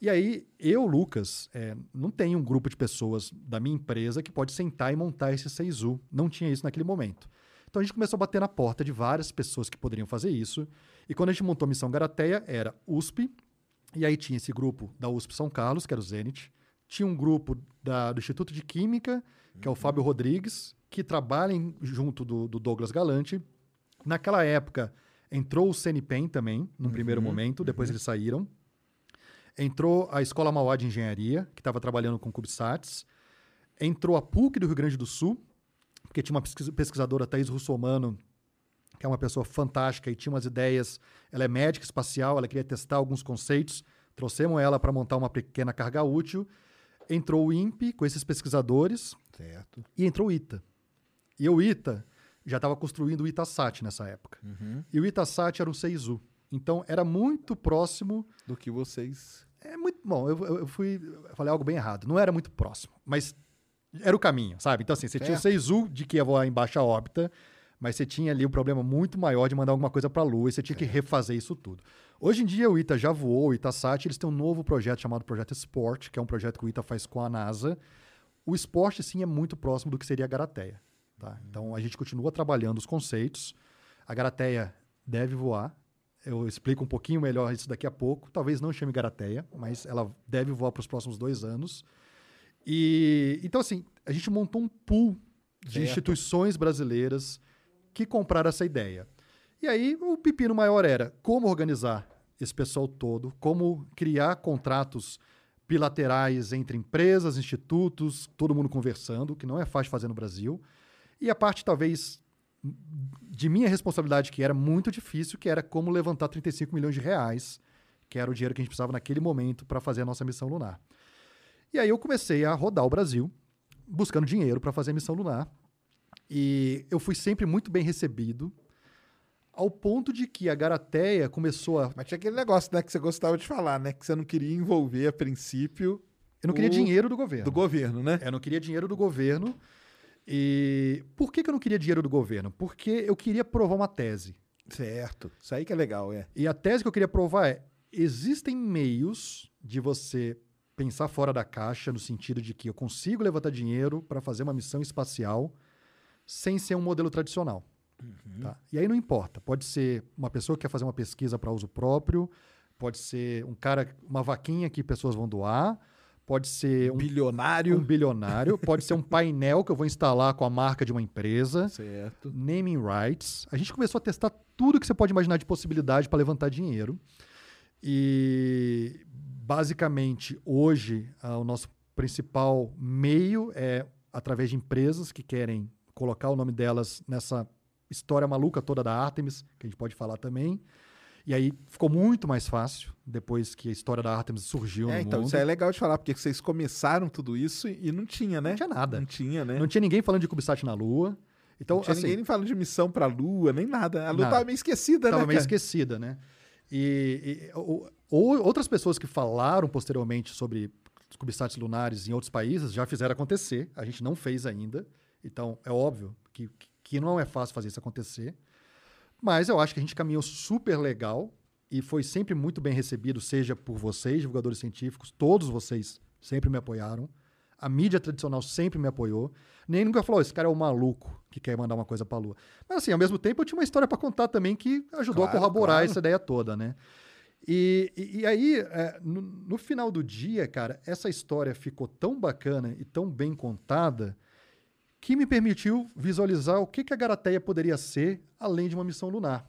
Speaker 3: E aí, eu, Lucas, é, não tenho um grupo de pessoas da minha empresa que pode sentar e montar esse 6U. Não tinha isso naquele momento. Então a gente começou a bater na porta de várias pessoas que poderiam fazer isso. E quando a gente montou a missão Garateia, era USP, e aí tinha esse grupo da USP São Carlos, que era o Zenit. Tinha um grupo da- do Instituto de Química, que é o Fábio Rodrigues, que trabalha em- junto do, do Douglas Galante. Naquela época, entrou o CNPEM também, num primeiro momento, depois eles saíram. Entrou a Escola Mauá de Engenharia, que estava trabalhando com CubeSats. Entrou a PUC do Rio Grande do Sul, porque tinha uma pesquisa- pesquisadora, Thaís Russomano, que é uma pessoa fantástica e tinha umas ideias. Ela é médica espacial, ela queria testar alguns conceitos. Trouxemos ela para montar uma pequena carga útil. Entrou o INPE com esses pesquisadores
Speaker 2: Certo.
Speaker 3: e entrou o ITA. E o ITA já estava construindo o Itasat nessa época. E o Itasat era um 6U. Então era muito próximo.
Speaker 2: Do que vocês.
Speaker 3: É muito bom. Eu, eu- fui. Eu falei algo bem errado. Não era muito próximo, mas era o caminho, sabe? Então, assim, você tinha o
Speaker 2: Certo.
Speaker 3: 6U de que ia voar em baixa órbita, mas você tinha ali um problema muito maior de mandar alguma coisa para a Lua e você tinha que refazer isso tudo. Hoje em dia, o ITA já voou, o Itasat, eles têm um novo projeto chamado Projeto Sport, que é um projeto que o ITA faz com a NASA. O Sport, sim, é muito próximo do que seria a Garateia. Tá? Então, a gente continua trabalhando os conceitos. A Garateia deve voar. Eu explico um pouquinho melhor isso daqui a pouco. Talvez não chame Garateia, mas ela deve voar para os próximos dois anos. E então, assim, a gente montou um pool de
Speaker 2: Certo.
Speaker 3: instituições brasileiras que compraram essa ideia. E aí o pepino maior era como organizar esse pessoal todo, como criar contratos bilaterais entre empresas, institutos, todo mundo conversando, que não é fácil fazer no Brasil. E a parte, talvez, de minha responsabilidade, que era muito difícil, que era como levantar 35 milhões de reais, que era o dinheiro que a gente precisava naquele momento para fazer a nossa missão lunar. E aí eu comecei a rodar o Brasil, buscando dinheiro para fazer a missão lunar. E eu fui sempre muito bem recebido, ao ponto de que a Garateia começou a.
Speaker 2: Mas tinha aquele negócio, né, que você gostava de falar, né? Que você não queria envolver a princípio
Speaker 3: Eu não queria
Speaker 2: o-
Speaker 3: dinheiro do governo.
Speaker 2: do governo, né?
Speaker 3: Eu não queria dinheiro do governo. E por que, que eu não queria dinheiro do governo? Porque eu queria provar uma tese.
Speaker 2: Certo. Isso aí que é legal, é.
Speaker 3: E a tese que eu queria provar é: existem meios de você pensar fora da caixa, no sentido de que eu consigo levantar dinheiro para fazer uma missão espacial sem ser um modelo tradicional. tá? E aí não importa. Pode ser uma pessoa que quer fazer uma pesquisa para uso próprio, pode ser um cara, uma vaquinha que pessoas vão doar, pode ser um,
Speaker 2: Bilionário.
Speaker 3: um bilionário, pode ser um painel que eu vou instalar com a marca de uma empresa
Speaker 2: Certo.
Speaker 3: naming rights. A gente começou a testar tudo que você pode imaginar de possibilidade para levantar dinheiro. E basicamente hoje ah, o nosso principal meio é através de empresas que querem colocar o nome delas nessa história maluca toda da Artemis, que a gente pode falar também. E aí ficou muito mais fácil depois que a história da Artemis surgiu
Speaker 2: É,
Speaker 3: no
Speaker 2: então,
Speaker 3: mundo.
Speaker 2: isso é legal de falar, porque vocês começaram tudo isso e não tinha, né?
Speaker 3: Não tinha nada.
Speaker 2: Não tinha, né?
Speaker 3: Não tinha ninguém falando de CubeSat na Lua. Então,
Speaker 2: Não tinha
Speaker 3: assim,
Speaker 2: ninguém falando de missão pra Lua, nem nada. A Lua
Speaker 3: Nada.
Speaker 2: tava meio esquecida,
Speaker 3: Estava
Speaker 2: né?
Speaker 3: meio
Speaker 2: cara?
Speaker 3: esquecida, né? E, e- ou- outras pessoas que falaram posteriormente sobre CubeSats lunares em outros países já fizeram acontecer. A gente não fez ainda. Então, é óbvio que, que não é fácil fazer isso acontecer. Mas eu acho que a gente caminhou super legal e foi sempre muito bem recebido, seja por vocês, divulgadores científicos, todos vocês sempre me apoiaram. A mídia tradicional sempre me apoiou. Nem nunca falou, esse cara é o maluco que quer mandar uma coisa pra Lua. Mas assim, ao mesmo tempo eu tinha uma história para contar também que ajudou
Speaker 2: Claro,
Speaker 3: a corroborar
Speaker 2: claro.
Speaker 3: essa ideia toda, né? E, e, e aí, é, no, no final do dia, cara, essa história ficou tão bacana e tão bem contada que me permitiu visualizar o que, que a Garateia poderia ser além de uma missão lunar.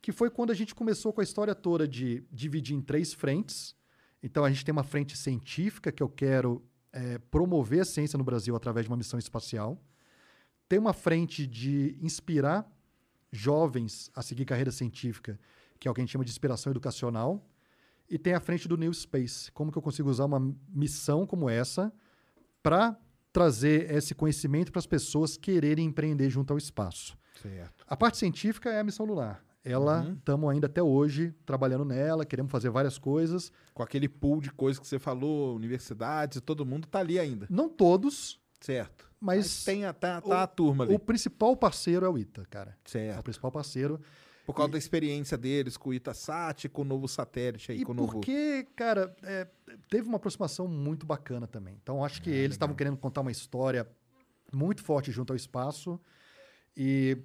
Speaker 3: Que foi quando a gente começou com a história toda de dividir em três frentes. Então, a gente tem uma frente científica, que eu quero é, promover a ciência no Brasil através de uma missão espacial. Tem uma frente de inspirar jovens a seguir carreira científica, que é o que a gente chama de inspiração educacional. E tem a frente do New Space. Como que eu consigo usar uma missão como essa para trazer esse conhecimento para as pessoas quererem empreender junto ao espaço.
Speaker 2: Certo.
Speaker 3: A parte científica é a missão lunar. Ela, estamos ainda até hoje trabalhando nela, queremos fazer várias coisas.
Speaker 2: Com aquele pool de coisas que você falou, universidades, todo mundo tá ali ainda.
Speaker 3: Não todos,
Speaker 2: Certo.
Speaker 3: mas,
Speaker 2: tem a, tá, tá a turma ali.
Speaker 3: o principal parceiro é o ITA, cara. É o
Speaker 2: Certo.
Speaker 3: principal parceiro.
Speaker 2: Por causa da experiência deles com o Itasat, com o novo satélite aí,
Speaker 3: E
Speaker 2: com o novo...
Speaker 3: porque, cara, é, teve uma aproximação muito bacana também. Então, acho que eles estavam querendo contar uma história muito forte junto ao espaço. E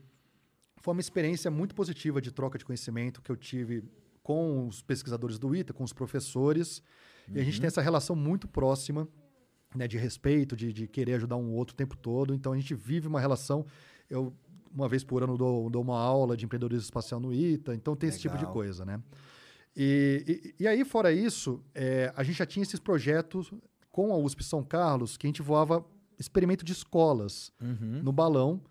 Speaker 3: foi uma experiência muito positiva de troca de conhecimento que eu tive com os pesquisadores do ITA, com os professores. E a gente tem essa relação muito próxima, né, de respeito, de, de querer ajudar um outro o tempo todo. Então, a gente vive uma relação. Eu, uma vez por ano, dou, dou uma aula de empreendedorismo espacial no ITA. Então, tem esse tipo de
Speaker 2: Legal.
Speaker 3: coisa, né? E, e, e aí, fora isso, é, a gente já tinha esses projetos com a USP São Carlos, que a gente voava experimento de escolas
Speaker 2: Uhum.
Speaker 3: no balão.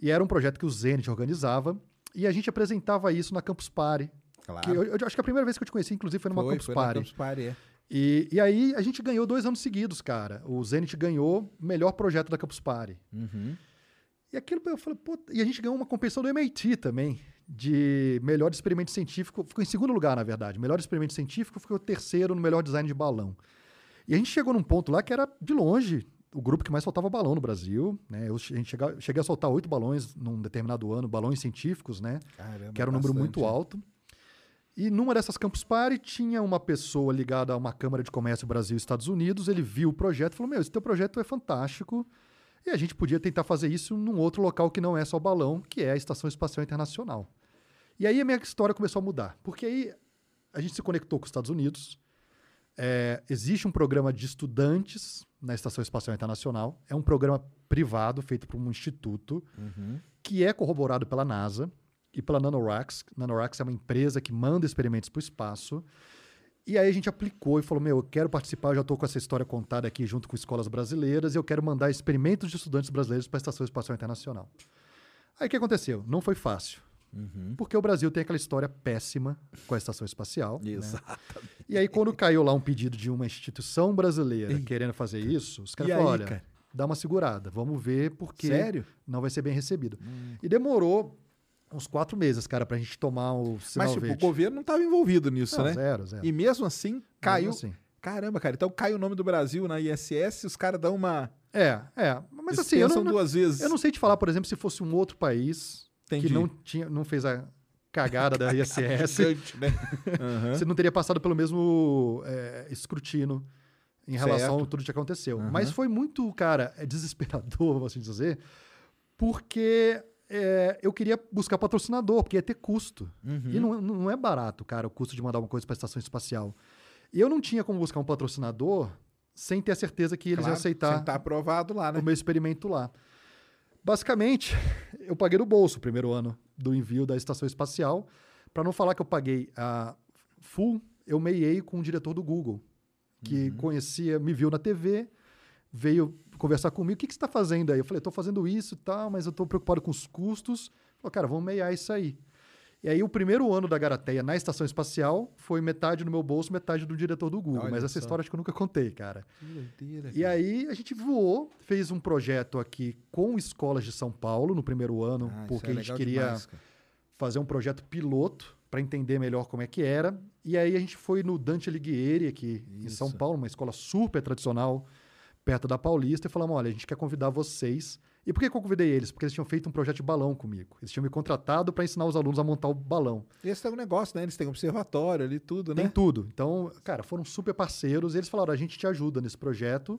Speaker 3: E era um projeto que o Zenit organizava. e a gente apresentava isso na Campus Party.
Speaker 2: Claro.
Speaker 3: Eu, eu acho que a primeira vez que eu te conheci, inclusive, foi numa
Speaker 2: Foi,
Speaker 3: Campus
Speaker 2: foi
Speaker 3: Party.
Speaker 2: Campus Party, é.
Speaker 3: E, e aí a gente ganhou dois anos seguidos, cara. O Zenit ganhou melhor projeto da Campus Party.
Speaker 2: Uhum.
Speaker 3: E aquilo eu falei, pô, e a gente ganhou uma competição do MIT também, de melhor experimento científico. Ficou em segundo lugar, na verdade. Melhor experimento científico ficou terceiro no melhor design de balão. E a gente chegou num ponto lá que era, de longe, o grupo que mais soltava balão no Brasil. Né? Eu, a gente chega, cheguei a soltar oito balões num determinado ano, balões científicos, né?
Speaker 2: Caramba,
Speaker 3: que era um número
Speaker 2: bastante,
Speaker 3: muito
Speaker 2: hein?
Speaker 3: alto. E numa dessas Campus Party tinha uma pessoa ligada a uma Câmara de Comércio Brasil e Estados Unidos. Ele viu o projeto e falou: Meu, esse teu projeto é fantástico. E a gente podia tentar fazer isso num outro local que não é só balão, que é a Estação Espacial Internacional. E aí a minha história começou a mudar. Porque aí a gente se conectou com os Estados Unidos. É, existe um programa de estudantes na Estação Espacial Internacional. É um programa privado feito por um instituto que é corroborado pela NASA e pela NanoRax. NanoRax é uma empresa que manda experimentos para o espaço. E aí a gente aplicou e falou: Meu, eu quero participar, eu já estou com essa história contada aqui junto com escolas brasileiras e eu quero mandar experimentos de estudantes brasileiros para a Estação Espacial Internacional. Aí o que aconteceu? Não foi fácil. Porque o Brasil tem aquela história péssima com a estação espacial. né?
Speaker 2: Exatamente.
Speaker 3: E aí, quando caiu lá um pedido de uma instituição brasileira
Speaker 2: Ei.
Speaker 3: querendo fazer isso, os caras falaram: olha,
Speaker 2: cara?
Speaker 3: dá uma segurada, vamos ver, porque
Speaker 2: Sério? Hum.
Speaker 3: não vai ser bem recebido. E demorou uns quatro meses, cara, pra gente tomar o sinal
Speaker 2: Mas, tipo,
Speaker 3: verde.
Speaker 2: o governo não estava envolvido nisso,
Speaker 3: Não,
Speaker 2: né?
Speaker 3: zero, zero.
Speaker 2: E mesmo assim, caiu.
Speaker 3: assim.
Speaker 2: Caramba, cara. Então cai o nome do Brasil na ISS, os caras dão uma.
Speaker 3: É, é. Mas assim, eu não,
Speaker 2: duas vezes.
Speaker 3: eu não sei te falar, por exemplo, se fosse um outro país
Speaker 2: Entendi.
Speaker 3: que não, tinha, não fez a cagada da ISS,
Speaker 2: Gigante, né? Aham.
Speaker 3: você não teria passado pelo mesmo é, escrutínio em relação
Speaker 2: Certo.
Speaker 3: a tudo que aconteceu.
Speaker 2: Aham.
Speaker 3: Mas foi muito, cara, é desesperador, vamos assim dizer, porque é, eu queria buscar patrocinador, porque ia ter custo.
Speaker 2: Uhum.
Speaker 3: E não, não é barato, cara, o custo de mandar uma coisa para a estação espacial. E eu não tinha como buscar um patrocinador sem ter a certeza que eles
Speaker 2: Claro,
Speaker 3: iam aceitar
Speaker 2: sem tá aprovado lá, né?
Speaker 3: o meu experimento lá. Basicamente, eu paguei do bolso o primeiro ano do envio da estação espacial. Para não falar que eu paguei a full, eu meiei com o diretor do Google, que conhecia, me viu na TV, veio conversar comigo. O que, que você está fazendo aí? Eu falei, estou fazendo isso e tal, mas eu estou preocupado com os custos. Falei, cara, vamos meiar isso aí. E aí, o primeiro ano da Garateia na estação espacial foi metade no meu bolso, metade do diretor do Google.
Speaker 2: Olha
Speaker 3: mas essa
Speaker 2: só.
Speaker 3: história acho que eu nunca contei, cara.
Speaker 2: Que doideira,
Speaker 3: E aí a gente voou, fez um projeto aqui com escolas de São Paulo no primeiro ano,
Speaker 2: Ah, isso
Speaker 3: porque
Speaker 2: é
Speaker 3: a gente queria
Speaker 2: demais, cara.
Speaker 3: fazer um projeto piloto para entender melhor como é que era. E aí a gente foi no Dante Alighieri aqui em
Speaker 2: Isso.
Speaker 3: São Paulo, uma escola super tradicional perto da Paulista e falamos, olha, a gente quer convidar vocês. E por que, que eu convidei eles? Porque eles tinham feito um projeto de balão comigo. Eles tinham me contratado para ensinar os alunos a montar o balão.
Speaker 2: Esse é um negócio, né? Eles têm um observatório ali, tudo,
Speaker 3: Tem
Speaker 2: né?
Speaker 3: tudo. Então, cara, foram super parceiros. E eles falaram: a gente te ajuda nesse projeto.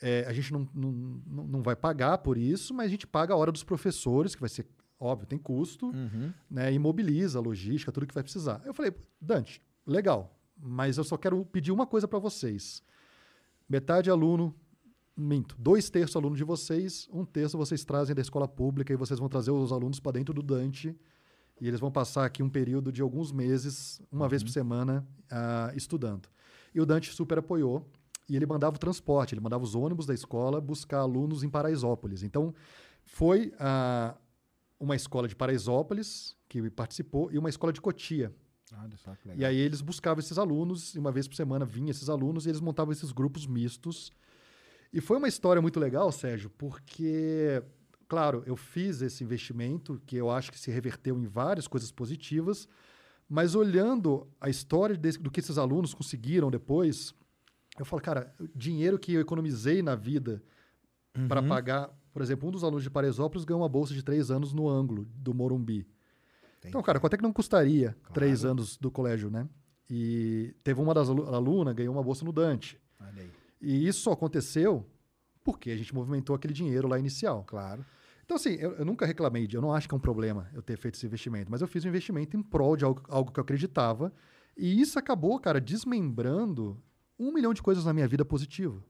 Speaker 3: É, a gente não, não, não vai pagar por isso, mas a gente paga a hora dos professores, que vai ser, óbvio, tem custo,
Speaker 2: Uhum.
Speaker 3: né? Imobiliza a logística, tudo que vai precisar. Eu falei, Dante, legal, mas eu só quero pedir uma coisa para vocês. Metade aluno, minto, dois terços aluno de vocês, um terço vocês trazem da escola pública e vocês vão trazer os alunos para dentro do Dante e eles vão passar aqui um período de alguns meses, uma vez por semana, ah, estudando. E o Dante super apoiou e ele mandava o transporte, ele mandava os ônibus da escola buscar alunos em Paraisópolis. Então, foi ah, uma escola de Paraisópolis que participou e uma escola de Cotia.
Speaker 2: Legal.
Speaker 3: E aí eles buscavam esses alunos, e uma vez por semana vinham esses alunos e eles montavam esses grupos mistos. E foi uma história muito legal, Sérgio, porque, claro, eu fiz esse investimento que eu acho que se reverteu em várias coisas positivas, mas olhando a história desse- do que esses alunos conseguiram depois, eu falo, cara, o dinheiro que eu economizei na vida para pagar, por exemplo, um dos alunos de Paraisópolis ganhou uma bolsa de três anos no ângulo do Morumbi. Então, cara, quanto é que não custaria três anos do colégio, né? E teve uma das alu- alunas ganhou uma bolsa no Dante.
Speaker 2: Olha aí.
Speaker 3: E isso só aconteceu porque a gente movimentou aquele dinheiro lá inicial.
Speaker 2: Claro.
Speaker 3: Então, assim, eu, eu nunca reclamei de, eu não acho que é um problema eu ter feito esse investimento, mas eu fiz um investimento em prol de algo, algo que eu acreditava. E isso acabou, cara, desmembrando um milhão de coisas na minha vida positiva,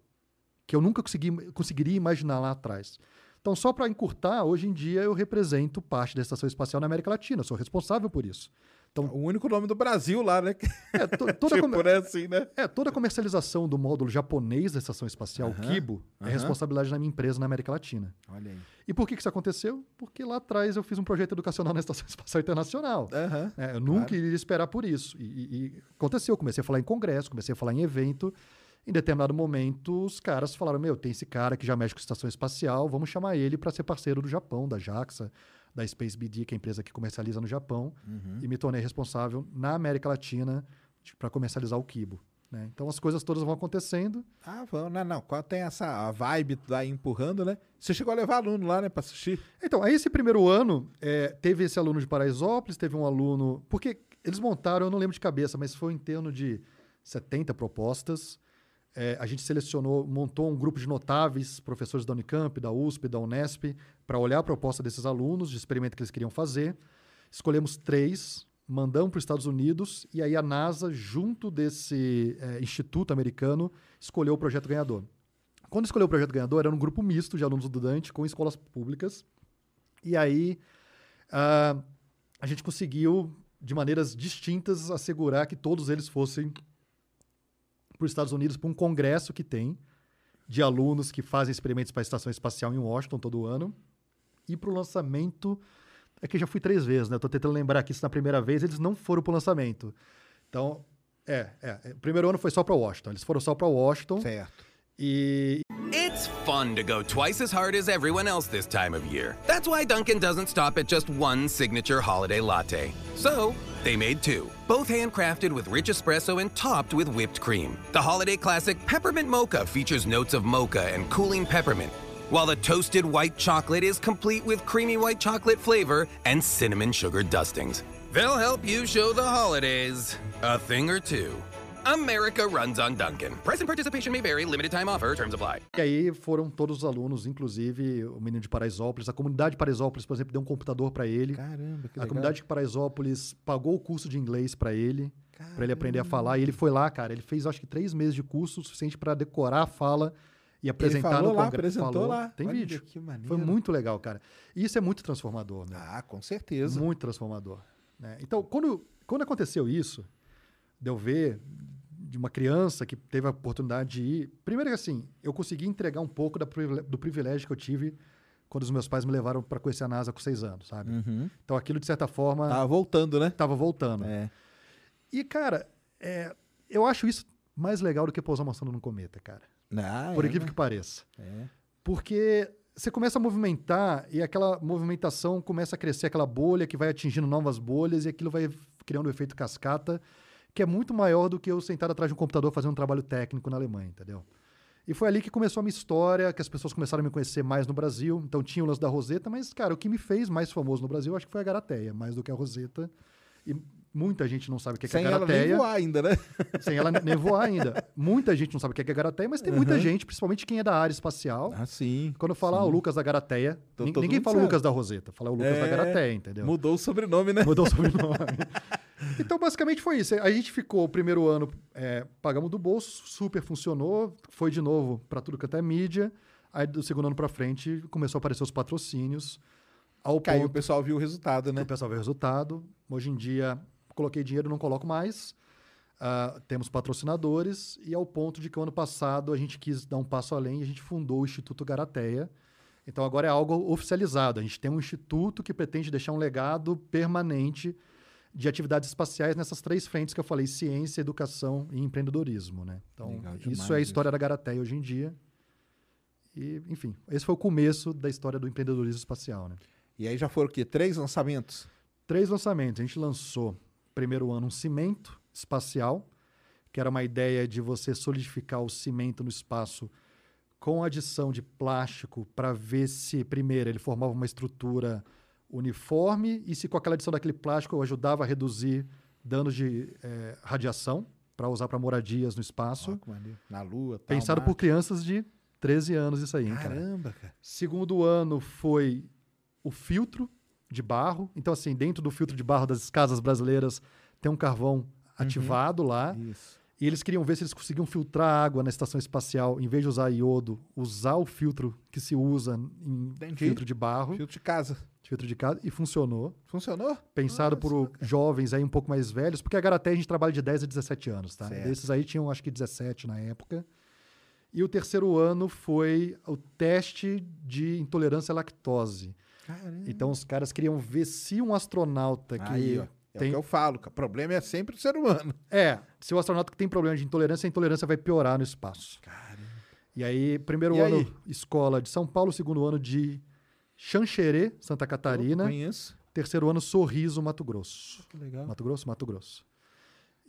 Speaker 3: que eu nunca consegui, conseguiria imaginar lá atrás. Então, só para encurtar, hoje em dia eu represento parte da Estação Espacial na América Latina, eu sou responsável por isso.
Speaker 2: Então, o único nome do Brasil lá, né?
Speaker 3: É, to, toda,
Speaker 2: tipo, né, assim, né?
Speaker 3: é, toda a comercialização do módulo japonês da Estação Espacial, Kibo, é responsabilidade da minha empresa na América Latina.
Speaker 2: Olha aí.
Speaker 3: E por que que isso aconteceu? Porque lá atrás eu fiz um projeto educacional na Estação Espacial Internacional. É, eu nunca iria esperar por isso. E, e- e aconteceu, comecei a falar em congresso, comecei a falar em evento. Em determinado momento, os caras falaram: Meu, tem esse cara que já mexe com estação espacial, vamos chamar ele para ser parceiro do Japão, da JAXA, da Space BD, que é a empresa que comercializa no Japão. E me tornei responsável na América Latina para comercializar o Kibo. né? Então as coisas todas vão acontecendo.
Speaker 2: Ah, vamos. Não, não. Quando tem essa vibe daí empurrando, né? Você chegou a levar aluno lá, né, pra assistir?
Speaker 3: Então, aí esse primeiro ano, é, teve esse aluno de Paraisópolis, teve um aluno. Porque eles montaram, eu não lembro de cabeça, mas foi em torno de 70 propostas. É, a gente selecionou, montou um grupo de notáveis, professores da Unicamp, da USP, da Unesp, para olhar a proposta desses alunos, de experimento que eles queriam fazer. Escolhemos três, mandamos para os Estados Unidos, e aí a NASA, junto desse é, instituto americano, escolheu o projeto ganhador. Quando escolheu o projeto ganhador, era um grupo misto de alunos do Dante com escolas públicas. E aí ah, a gente conseguiu, de maneiras distintas, assegurar que todos eles fossem para os Estados Unidos para um congresso que tem de alunos que fazem experimentos para a Estação Espacial em Washington todo ano e para o lançamento. É que eu já fui três vezes, né? Estou tentando lembrar que isso na primeira vez eles não foram para o lançamento. Então, é, é, é. O primeiro ano foi só para Washington. Eles foram só para Washington
Speaker 2: Certo.
Speaker 3: e
Speaker 4: It's fun to go twice as hard as everyone else this time of year. That's why Dunkin' doesn't stop at just one signature holiday latte. So, they made two, both handcrafted with rich espresso and topped with whipped cream. The holiday classic Peppermint Mocha features notes of mocha and cooling peppermint, while the toasted white chocolate is complete with creamy white chocolate flavor and cinnamon sugar dustings. They'll help you show the holidays a thing or two. America runs on Dunkin'. Price and participation may vary, limited time offer, terms apply.
Speaker 3: E aí foram todos os alunos, inclusive o menino de Paraisópolis. A comunidade de Paraisópolis, por exemplo, deu um computador para ele.
Speaker 2: Caramba, que
Speaker 3: a
Speaker 2: legal.
Speaker 3: comunidade de Paraisópolis pagou o curso de inglês para ele, para ele aprender a falar. E ele foi lá, cara. Ele fez acho que três meses de curso, o suficiente para decorar a fala e apresentar
Speaker 2: falou
Speaker 3: no
Speaker 2: lá,
Speaker 3: congresso.
Speaker 2: apresentou lá.
Speaker 3: Tem
Speaker 2: Olha
Speaker 3: vídeo.
Speaker 2: que maneiro.
Speaker 3: Foi muito legal, cara. E isso é muito transformador, né?
Speaker 2: Ah, com certeza.
Speaker 3: Muito transformador. né? Então, quando, quando aconteceu isso, de eu ver de uma criança que teve a oportunidade de ir. Primeiro que assim, eu consegui entregar um pouco da do privilégio que eu tive quando os meus pais me levaram para conhecer a NASA com seis anos, sabe? Então aquilo, de certa forma,
Speaker 2: Tava voltando, né?
Speaker 3: estava voltando.
Speaker 2: É.
Speaker 3: E, cara, é, eu acho isso mais legal do que pousar mostrando num cometa, cara.
Speaker 2: Ah,
Speaker 3: Por
Speaker 2: é,
Speaker 3: incrível
Speaker 2: né?
Speaker 3: que pareça.
Speaker 2: É.
Speaker 3: Porque você começa a movimentar e aquela movimentação começa a crescer aquela bolha que vai atingindo novas bolhas e aquilo vai criando um efeito cascata que é muito maior do que eu sentado atrás de um computador fazendo um trabalho técnico na Alemanha, entendeu? E foi ali que começou a minha história, que as pessoas começaram a me conhecer mais no Brasil. Então tinha o lance da Roseta, mas, cara, o que me fez mais famoso no Brasil, acho que foi a Garateia, mais do que a Roseta. E muita gente não sabe o que é, que é
Speaker 2: Sem
Speaker 3: a
Speaker 2: ela nem
Speaker 3: Garateia.
Speaker 2: voar ainda, né?
Speaker 3: Sem ela nem voar ainda. Muita gente não sabe o que é é Garateia, mas tem muita gente, principalmente quem é da área espacial.
Speaker 2: Ah, sim.
Speaker 3: Quando falar ah, o Lucas da Garateia,
Speaker 2: todo
Speaker 3: ninguém fala o. Lucas da Roseta, fala o Lucas da
Speaker 2: É,
Speaker 3: Garateia, entendeu?
Speaker 2: Mudou o sobrenome, né?
Speaker 3: Mudou o sobrenome. então, basicamente foi isso. A gente ficou o primeiro ano, é, pagamos do bolso, super funcionou, foi de novo para tudo quanto é mídia. Aí do segundo ano para frente começou a aparecer os patrocínios. Ao
Speaker 2: Que aí o
Speaker 3: ponto
Speaker 2: pessoal viu o resultado, né?
Speaker 3: o pessoal vê o resultado. Hoje em dia, coloquei dinheiro, não coloco mais. Ah, temos patrocinadores e ao ponto de que o ano passado a gente quis dar um passo além e a gente fundou o Instituto Garateia. Então agora é algo oficializado. A gente tem um instituto que pretende deixar um legado permanente de atividades espaciais nessas três frentes que eu falei: ciência, educação e empreendedorismo. Né? Então,
Speaker 2: Legal
Speaker 3: isso é a
Speaker 2: isso.
Speaker 3: história da Garateia hoje em dia. E, enfim, esse foi o começo da história do empreendedorismo espacial. Né?
Speaker 2: E aí já foram o quê? Três lançamentos?
Speaker 3: três lançamentos. A gente lançou, primeiro ano, um cimento espacial, que era uma ideia de você solidificar o cimento no espaço com adição de plástico para ver se, primeiro, ele formava uma estrutura uniforme e se com aquela adição daquele plástico eu ajudava a reduzir danos de eh, radiação para usar para moradias no espaço.
Speaker 2: Maneiro. Na Lua, tal,
Speaker 3: Pensado por crianças de 13 anos isso aí, hein, cara?
Speaker 2: Caramba, cara.
Speaker 3: Segundo ano foi o filtro de barro. Então, assim, dentro do filtro de barro das casas brasileiras tem um carvão ativado lá.
Speaker 2: Isso.
Speaker 3: E eles queriam ver se eles conseguiam filtrar água na estação espacial, em vez de usar iodo, usar o filtro que se usa em
Speaker 2: Entendi.
Speaker 3: filtro de barro,
Speaker 2: Filtro de casa.
Speaker 3: Filtro de casa, e funcionou.
Speaker 2: Funcionou?
Speaker 3: Pensado
Speaker 2: Olha
Speaker 3: por
Speaker 2: só,
Speaker 3: jovens aí um pouco mais velhos, porque a Garaté a gente trabalha de 10 a 17 anos, tá?
Speaker 2: Certo.
Speaker 3: Desses aí tinham acho que 17 na época. E o terceiro ano foi o teste de intolerância à lactose.
Speaker 2: Caramba.
Speaker 3: Então os caras queriam ver se um astronauta que
Speaker 2: Aí, ó. É
Speaker 3: tem
Speaker 2: o que eu falo, o problema é sempre o ser humano.
Speaker 3: É, se o astronauta que tem problema de intolerância, a intolerância vai piorar no espaço.
Speaker 2: Caramba.
Speaker 3: E aí, primeiro
Speaker 2: E
Speaker 3: ano,
Speaker 2: aí?
Speaker 3: escola de São Paulo, segundo ano de Xanxerê, Santa Catarina,
Speaker 2: Conheço.
Speaker 3: terceiro ano Sorriso, Mato Grosso.
Speaker 2: Que legal.
Speaker 3: Mato Grosso, Mato Grosso.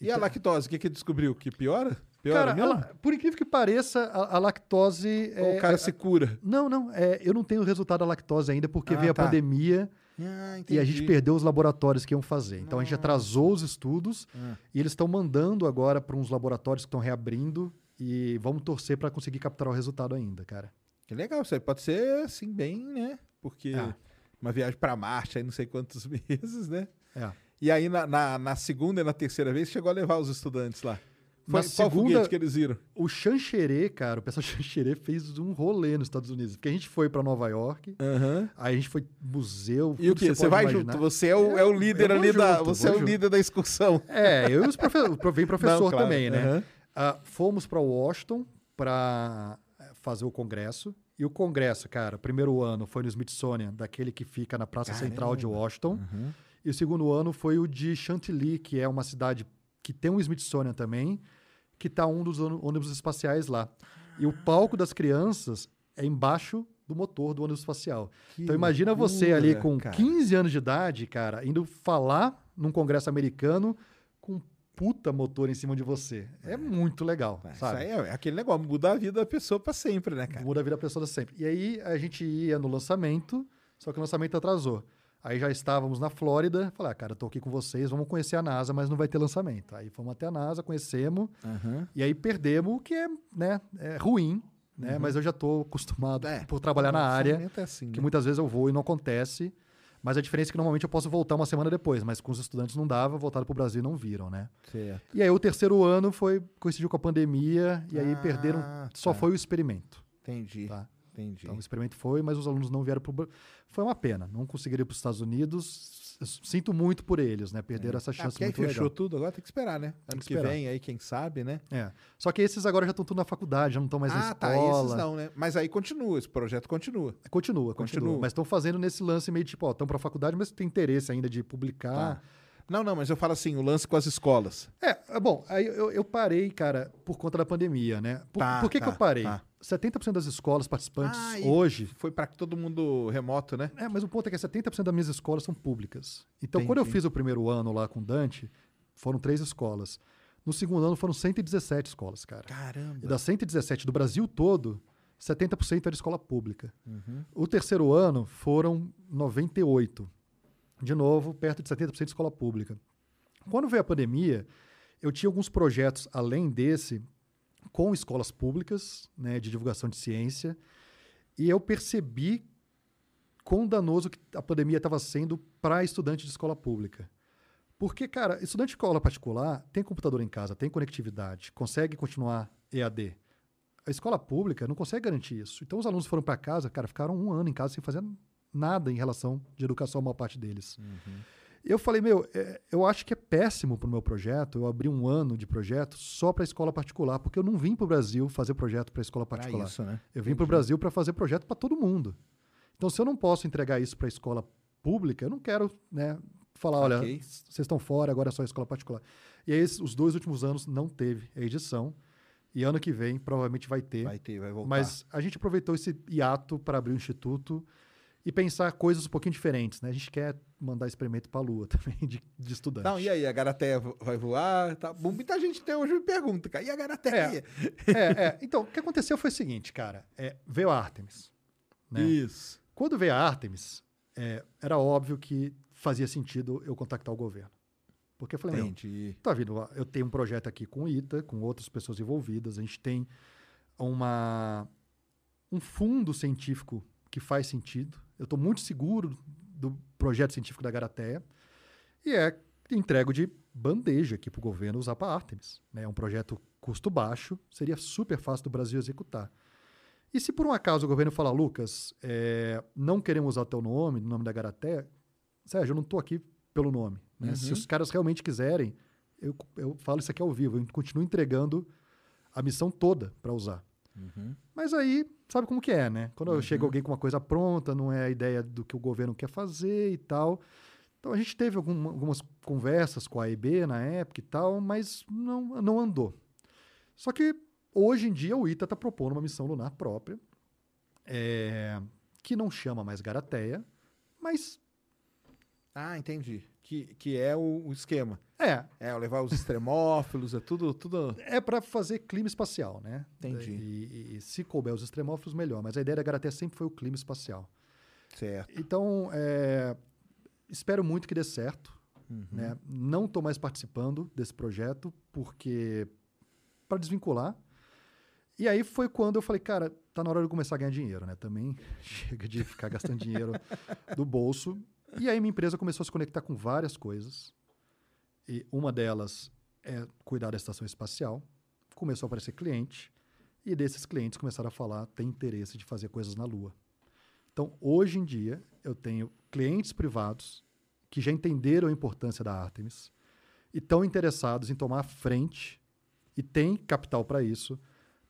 Speaker 2: E a lactose, o que que descobriu? Que piora? Piora
Speaker 3: Cara, ela- por incrível que pareça, a, a lactose.
Speaker 2: Ou
Speaker 3: é-
Speaker 2: o cara
Speaker 3: é-
Speaker 2: se cura?
Speaker 3: Não, não. é, eu não tenho o resultado da lactose ainda, porque
Speaker 2: Ah,
Speaker 3: veio a
Speaker 2: tá.
Speaker 3: pandemia
Speaker 2: Ah,
Speaker 3: e a gente perdeu os laboratórios que iam fazer. Então a gente atrasou os estudos
Speaker 2: Ah.
Speaker 3: e eles estão mandando agora para uns laboratórios que estão reabrindo e vamos torcer para conseguir capturar o resultado ainda, cara.
Speaker 2: Que legal, isso aí pode ser assim, bem, né? Porque
Speaker 3: É.
Speaker 2: uma viagem pra Marte aí não sei quantos meses, né?
Speaker 3: É.
Speaker 2: E aí na, na, na segunda e na terceira vez chegou a levar os estudantes lá. Foi,
Speaker 3: Na
Speaker 2: qual
Speaker 3: segunda-
Speaker 2: que eles viram?
Speaker 3: O Xanxerê, cara, o pessoal Xanxerê fez um rolê nos Estados Unidos. Porque a gente foi para Nova York,
Speaker 2: Aham.
Speaker 3: aí a gente foi museu.
Speaker 2: E o que? Você
Speaker 3: pode
Speaker 2: vai
Speaker 3: imaginar.
Speaker 2: junto? Você é o, é o líder ali da.
Speaker 3: junto,
Speaker 2: Você é o
Speaker 3: junto.
Speaker 2: líder da excursão.
Speaker 3: É, eu e os professores. Vem professor
Speaker 2: Não, claro,
Speaker 3: também, né?
Speaker 2: aham.
Speaker 3: Ah, fomos para Washington para fazer o congresso. E o congresso, cara, primeiro ano foi no Smithsonian, daquele que fica na Praça Central de Washington. E o segundo ano foi o de Chantilly, que é uma cidade que tem um Smithsonian também, que tá um dos ônibus espaciais lá. E o palco das crianças é embaixo do motor do ônibus espacial. então imagina você ali
Speaker 2: loucura,
Speaker 3: com
Speaker 2: cara.
Speaker 3: 15 anos de idade, cara, indo falar num congresso americano com puta motor em cima de você. É muito legal,
Speaker 2: Isso
Speaker 3: sabe?
Speaker 2: aí é aquele negócio, muda a vida da pessoa pra sempre, né, cara?
Speaker 3: Muda a vida da pessoa sempre. E aí a gente ia no lançamento, só que o lançamento atrasou. Aí já estávamos na Flórida, falei, ah, cara, eu tô aqui com vocês, vamos conhecer a NASA, mas não vai ter lançamento. Aí fomos até a NASA, conhecemos,
Speaker 2: Aham.
Speaker 3: e aí perdemos, o que é, né, é ruim, né? Mas eu já tô acostumado
Speaker 2: É,
Speaker 3: por trabalhar na área,
Speaker 2: é assim,
Speaker 3: que
Speaker 2: né?
Speaker 3: muitas vezes eu vou e não acontece. Mas a diferença é que normalmente eu posso voltar uma semana depois, mas com os estudantes não dava, voltaram pro Brasil e não viram, né?
Speaker 2: Certo.
Speaker 3: E aí o terceiro ano foi coincidiu com a pandemia, e aí
Speaker 2: Ah,
Speaker 3: perderam, só
Speaker 2: tá.
Speaker 3: foi o experimento.
Speaker 2: Entendi.
Speaker 3: Tá.
Speaker 2: Entendi.
Speaker 3: Então o experimento foi, mas os alunos não vieram para o Foi uma pena, não conseguiram ir para os Estados Unidos. Sinto muito por eles, né? Perderam essa
Speaker 2: Ah,
Speaker 3: chance
Speaker 2: aí
Speaker 3: muito
Speaker 2: fechou
Speaker 3: legal.
Speaker 2: tudo, agora tem que esperar, né? Ano
Speaker 3: que
Speaker 2: que, vem aí, quem sabe, né?
Speaker 3: É. Só que esses agora já estão tudo na faculdade, já não estão mais na
Speaker 2: ah, tá.
Speaker 3: escola.
Speaker 2: Esses não, né? Mas aí continua, esse projeto continua.
Speaker 3: Continua, continua,
Speaker 2: Continua.
Speaker 3: Mas estão fazendo nesse lance meio tipo, ó, estão para a faculdade, mas tem interesse ainda de publicar.
Speaker 2: Tá. Não, não, mas eu falo assim, o lance com as escolas.
Speaker 3: É, é bom, aí eu, eu parei, cara, por conta da pandemia, né? Por,
Speaker 2: Tá,
Speaker 3: por que,
Speaker 2: tá,
Speaker 3: que eu parei?
Speaker 2: tá.
Speaker 3: 70% das escolas participantes
Speaker 2: Ah, e
Speaker 3: hoje
Speaker 2: Foi pra todo mundo remoto, né?
Speaker 3: É, mas o ponto é que 70% das minhas escolas são públicas. Então, quando eu
Speaker 2: Entendi.
Speaker 3: fiz o primeiro ano lá com o Dante, foram três escolas. No segundo ano foram 117 escolas, cara. E
Speaker 2: Caramba.
Speaker 3: das 117 do Brasil todo, 70% era escola pública.
Speaker 2: Uhum.
Speaker 3: O terceiro ano foram 98. De novo, perto de 70% de escola pública. Quando veio a pandemia, eu tinha alguns projetos além desse com escolas públicas, né, de divulgação de ciência, e eu percebi quão danoso que a pandemia estava sendo para estudante de escola pública. Porque, cara, estudante de escola particular tem computador em casa, tem conectividade, consegue continuar EAD. A escola pública não consegue garantir isso. Então, os alunos foram para casa, cara, ficaram um ano em casa sem fazer nada em relação de educação, a maior parte deles. Eu falei, meu, é, eu acho que é péssimo para o meu projeto. Eu abri um ano de projeto só para escola particular, porque eu não vim para o Brasil fazer projeto para escola particular.
Speaker 2: isso, né?
Speaker 3: Eu vim para o Brasil para fazer projeto para todo mundo. Então, se eu não posso entregar isso para a escola pública, eu não quero né, falar, olha, vocês estão fora, agora é só escola particular. E aí, os dois últimos anos não teve a edição. E ano que vem provavelmente vai ter.
Speaker 2: Vai ter, vai voltar.
Speaker 3: Mas a gente aproveitou esse hiato para abrir o instituto e pensar coisas um pouquinho diferentes, né? A gente quer mandar experimento para a Lua também, de, de estudante.
Speaker 2: Não, e aí, a Garateia vai voar? Tá? Bom, Muita gente até hoje me pergunta, cara, e a Garateia?
Speaker 3: É, é. Então, o que aconteceu foi o seguinte, cara. É, veio a Artemis. Né?
Speaker 2: Isso.
Speaker 3: Quando veio a Artemis, é, era óbvio que fazia sentido eu contactar o governo. Porque eu falei,
Speaker 2: Entendi.
Speaker 3: tá vindo, eu tenho um projeto aqui com o ITA, com outras pessoas envolvidas, a gente tem uma, um fundo científico que faz sentido. Eu estou muito seguro do projeto científico da Garateia e é entrego de bandeja aqui para o governo usar para Artemis. né? É um projeto custo baixo, seria super fácil do Brasil executar. E se por um acaso o governo falar, Lucas, é, não queremos usar teu nome, o nome da Garaté, Sérgio, eu não estou aqui pelo nome. Né?
Speaker 2: Uhum.
Speaker 3: Se os caras realmente quiserem, eu, eu falo isso aqui ao vivo, eu continuo entregando a missão toda para usar.
Speaker 2: Uhum.
Speaker 3: Mas aí, sabe como que é, né? Quando chega alguém com uma coisa pronta, não é a ideia do que o governo quer fazer e tal. Então a gente teve algum- algumas conversas com a AIB na época e tal, mas não, não andou. Só que hoje em dia o ITA está propondo uma missão lunar própria, é, que não chama mais Garateia, mas
Speaker 2: Ah, entendi. Que, que é o, o esquema.
Speaker 3: é,
Speaker 2: É, levar os extremófilos, é tudo, tudo.
Speaker 3: é para fazer clima espacial, né?
Speaker 2: Entendi.
Speaker 3: E, e- e se couber os extremófilos, melhor. Mas a ideia da Garateia sempre foi o clima espacial.
Speaker 2: Certo.
Speaker 3: Então, é, espero muito que dê certo. Né? Não estou mais participando desse projeto, porque. para desvincular. E aí foi quando eu falei, cara, tá na hora de começar a ganhar dinheiro, né? Também chega de ficar gastando dinheiro do bolso. E aí minha empresa começou a se conectar com várias coisas. E uma delas é cuidar da estação espacial. Começou a aparecer cliente. E desses clientes começaram a falar, tem interesse de fazer coisas na Lua. Então, hoje em dia, eu tenho clientes privados que já entenderam a importância da Artemis e estão interessados em tomar a frente e têm capital para isso,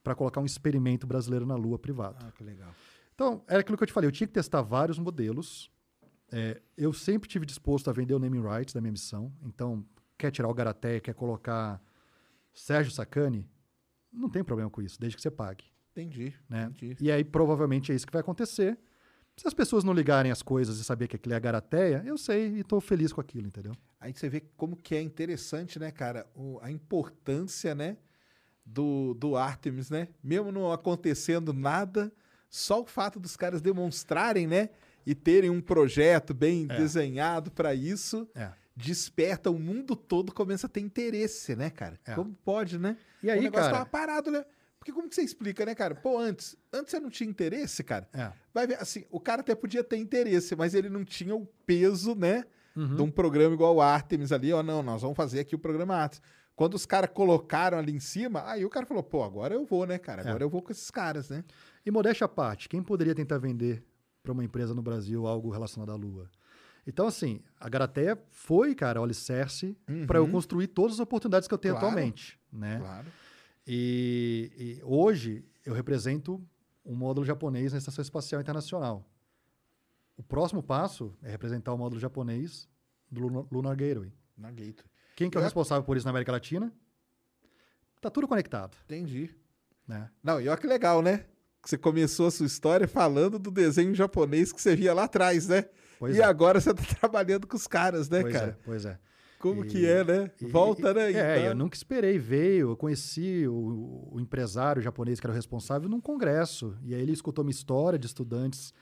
Speaker 3: para colocar um experimento brasileiro na Lua privado.
Speaker 2: Ah, que legal.
Speaker 3: Então, era aquilo que eu te falei, eu tinha que testar vários modelos. É, eu sempre tive disposto a vender o naming rights da minha missão. Então, quer tirar o Garaté, quer colocar Sérgio Sacani, não tem problema com isso, desde que você pague
Speaker 2: Entendi.
Speaker 3: né?
Speaker 2: Entendi.
Speaker 3: E aí provavelmente é isso que vai acontecer. Se as pessoas não ligarem as coisas e saber que aquilo é a garateia, eu sei e estou feliz com aquilo, entendeu?
Speaker 2: Aí você vê como que é interessante, né, cara, o- a importância, né, do, do Artemis, né? Mesmo não acontecendo nada, só o fato dos caras demonstrarem, né, e terem um projeto bem
Speaker 3: É.
Speaker 2: desenhado para isso,
Speaker 3: É.
Speaker 2: desperta o mundo todo começa a ter interesse, né, cara?
Speaker 3: É.
Speaker 2: Como pode, né?
Speaker 3: E aí,
Speaker 2: o negócio
Speaker 3: cara-
Speaker 2: tava parado, né? Porque como que você explica, né, cara? Pô, antes, antes você não tinha interesse, cara.
Speaker 3: É.
Speaker 2: Vai ver, assim, o cara até podia ter interesse, mas ele não tinha o peso, né,
Speaker 3: Uhum.
Speaker 2: de um programa igual o Artemis ali, ó, não, nós vamos fazer aqui o programa Artemis. Quando os caras colocaram ali em cima, aí o cara falou, pô, agora eu vou, né, cara?
Speaker 3: É.
Speaker 2: Agora eu vou com esses caras, né?
Speaker 3: E modéstia à parte, quem poderia tentar vender para uma empresa no Brasil algo relacionado à Lua? Então, assim, a Garateia foi, cara, o alicerce para eu construir todas as oportunidades que eu tenho
Speaker 2: Uhum. Claro.
Speaker 3: atualmente, né?
Speaker 2: Claro.
Speaker 3: E, e hoje eu represento um módulo japonês na Estação Espacial Internacional. O próximo passo é representar o módulo japonês do Lunar, Gateway.
Speaker 2: Na Gator.
Speaker 3: Quem que é o responsável por isso na América Latina? Tá tudo conectado,
Speaker 2: Entendi.
Speaker 3: né?
Speaker 2: Não, e olha que legal, né? Você começou a sua história falando do desenho japonês que você via lá atrás, né?
Speaker 3: Pois
Speaker 2: e
Speaker 3: é.
Speaker 2: agora você tá trabalhando com os caras, né,
Speaker 3: pois
Speaker 2: cara?
Speaker 3: é, pois é.
Speaker 2: Como
Speaker 3: E-
Speaker 2: que é, né?
Speaker 3: E-
Speaker 2: Volta, né?
Speaker 3: e- É,
Speaker 2: Então-
Speaker 3: eu nunca esperei, veio, eu conheci o, o empresário japonês que era o responsável num congresso. E aí ele escutou minha história de estudantes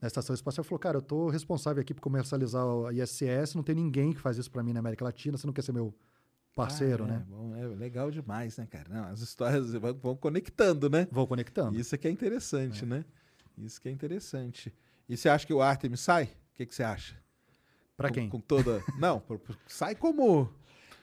Speaker 3: na estação espacial e falou: Cara, eu tô responsável aqui por comercializar a ISS, não tem ninguém que faz isso para mim na América Latina, você não quer ser meu parceiro,
Speaker 2: Ah, é,
Speaker 3: né?
Speaker 2: Bom, é legal demais, né, cara? Não, as histórias vão, vão conectando, né?
Speaker 3: Vou conectando.
Speaker 2: Isso é que é interessante, né? Isso que é interessante. E você acha que o Artemis sai? O que, que você acha?
Speaker 3: Para
Speaker 2: Com-
Speaker 3: quem?
Speaker 2: Com toda. Não, sai como.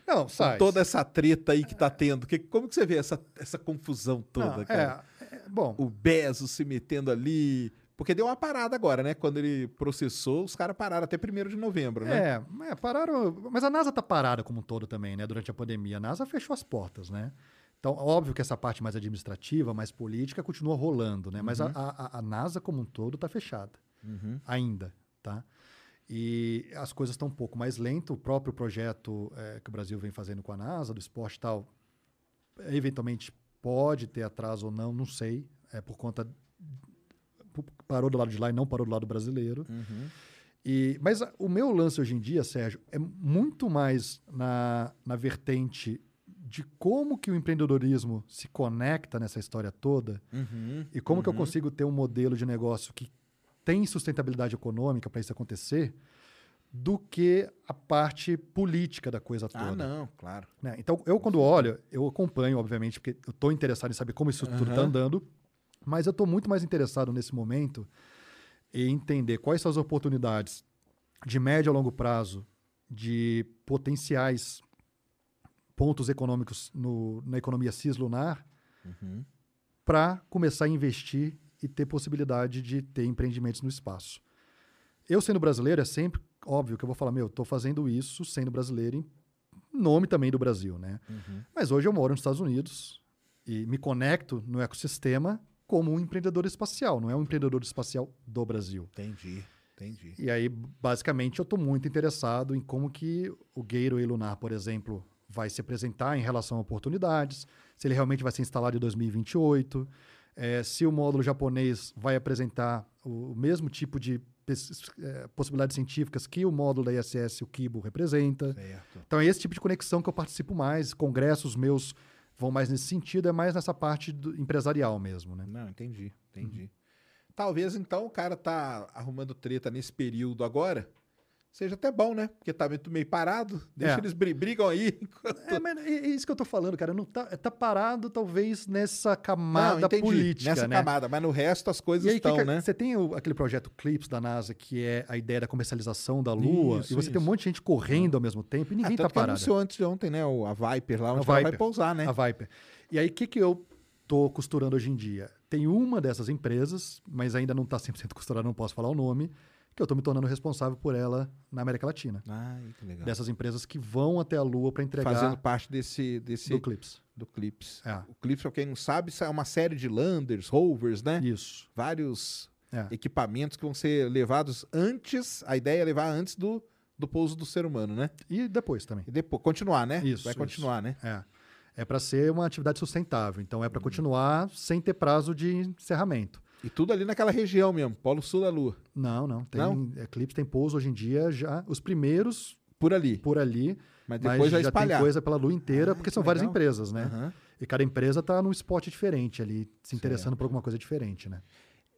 Speaker 3: Não,
Speaker 2: Com
Speaker 3: sai.
Speaker 2: toda essa treta aí que tá tendo. Que, como que você vê essa, essa confusão toda,
Speaker 3: Não,
Speaker 2: cara?
Speaker 3: é, é, bom,
Speaker 2: O Bezos se metendo ali. Porque deu uma parada agora, né? Quando ele processou, os caras pararam até 1 de novembro, né?
Speaker 3: É, é, pararam. Mas a NASA tá parada como um todo também, né? Durante a pandemia. A NASA fechou as portas, né? Então, óbvio que essa parte mais administrativa, mais política, continua rolando, né? Mas a, a, a NASA como um todo tá fechada. Ainda, tá? E as coisas estão um pouco mais lentas. O próprio projeto eh, que o Brasil vem fazendo com a NASA, do esporte e tal, eventualmente pode ter atraso ou não, não sei. É por conta. Parou do lado de lá e não parou do lado brasileiro. E, mas a- o meu lance hoje em dia, Sérgio, é muito mais na, na vertente de como que o empreendedorismo se conecta nessa história toda
Speaker 2: Uhum.
Speaker 3: e como que eu consigo ter um modelo de negócio que tem sustentabilidade econômica para isso acontecer, do que a parte política da coisa toda.
Speaker 2: Ah, não, claro.
Speaker 3: né? Então, eu quando olho, eu acompanho, obviamente, porque eu estou interessado em saber como isso tudo está andando, mas eu estou muito mais interessado nesse momento em entender quais são as oportunidades de médio a longo prazo de potenciais pontos econômicos no, na economia cislunar para começar a investir e ter possibilidade de ter empreendimentos no espaço. Eu, sendo brasileiro, é sempre óbvio que eu vou falar, meu, estou fazendo isso sendo brasileiro em nome também do Brasil, né? Mas hoje eu moro nos Estados Unidos e me conecto no ecossistema como um empreendedor espacial, não é um empreendedor espacial do Brasil.
Speaker 2: Entendi, entendi.
Speaker 3: E aí, basicamente, eu estou muito interessado em como que o Gateway Lunar, por exemplo, vai se apresentar em relação a oportunidades, se ele realmente vai ser instalado em 2028, eh, se o módulo japonês vai apresentar o, mesmo tipo de eh, possibilidades científicas que o módulo da ISS, o Kibo, representa.
Speaker 2: Certo.
Speaker 3: Então é esse tipo de conexão que eu participo mais, congressos meus vão mais nesse sentido, é mais nessa parte do empresarial mesmo, né?
Speaker 2: Não, entendi, entendi. Talvez então o cara tá arrumando treta nesse período agora. Seja até bom, né? Porque tá meio- parado. Deixa
Speaker 3: É.
Speaker 2: eles bri- brigam aí. enquanto-
Speaker 3: É, mas é é isso que eu tô falando, cara. Não tá, tá parado, talvez, nessa camada
Speaker 2: Não, entendi.
Speaker 3: política,
Speaker 2: Nessa
Speaker 3: né?
Speaker 2: camada, mas no resto as coisas
Speaker 3: E aí,
Speaker 2: estão,
Speaker 3: que que-
Speaker 2: né?
Speaker 3: você tem o- aquele projeto CLIPS da NASA, que é a ideia da comercialização da Lua,
Speaker 2: Isso,
Speaker 3: e você tem um
Speaker 2: isso.
Speaker 3: monte de gente correndo ao mesmo tempo e
Speaker 2: Ah,
Speaker 3: ninguém tá
Speaker 2: tanto que
Speaker 3: parado.
Speaker 2: anunciou antes de ontem, né? o- A Viper lá,
Speaker 3: A
Speaker 2: onde ela vai
Speaker 3: Viper.
Speaker 2: pousar, né?
Speaker 3: A Viper. E aí, o que, que eu tô costurando hoje em dia? Tem uma dessas empresas, mas ainda não está 100% costurada, não posso falar o nome, que eu estou me tornando responsável por ela na América Latina.
Speaker 2: Que legal.
Speaker 3: Dessas empresas que vão até a Lua para entregar
Speaker 2: Fazendo parte desse, desse
Speaker 3: do CLIPS.
Speaker 2: do Clips.
Speaker 3: É.
Speaker 2: O Clips, pra quem não sabe, é uma série de landers, rovers, né?
Speaker 3: Isso.
Speaker 2: Vários
Speaker 3: É.
Speaker 2: equipamentos que vão ser levados antes. A ideia é levar antes do, do pouso do ser humano, né?
Speaker 3: E depois também.
Speaker 2: E depois continuar, né?
Speaker 3: Isso,
Speaker 2: Vai
Speaker 3: isso.
Speaker 2: continuar, né?
Speaker 3: É. É para ser uma atividade sustentável. Então é para continuar sem ter prazo de encerramento.
Speaker 2: E tudo ali naquela região mesmo, Polo Sul da Lua.
Speaker 3: Não, não. Tem,
Speaker 2: Não?
Speaker 3: Eclipse tem pouso hoje em dia já. Os primeiros
Speaker 2: Por ali.
Speaker 3: por ali.
Speaker 2: Mas depois vai
Speaker 3: já
Speaker 2: espalhar.
Speaker 3: tem coisa pela Lua inteira,
Speaker 2: Ah,
Speaker 3: porque
Speaker 2: que
Speaker 3: são várias
Speaker 2: legal.
Speaker 3: empresas, né?
Speaker 2: Aham.
Speaker 3: E cada empresa está num spot diferente ali, se interessando por alguma coisa diferente, né?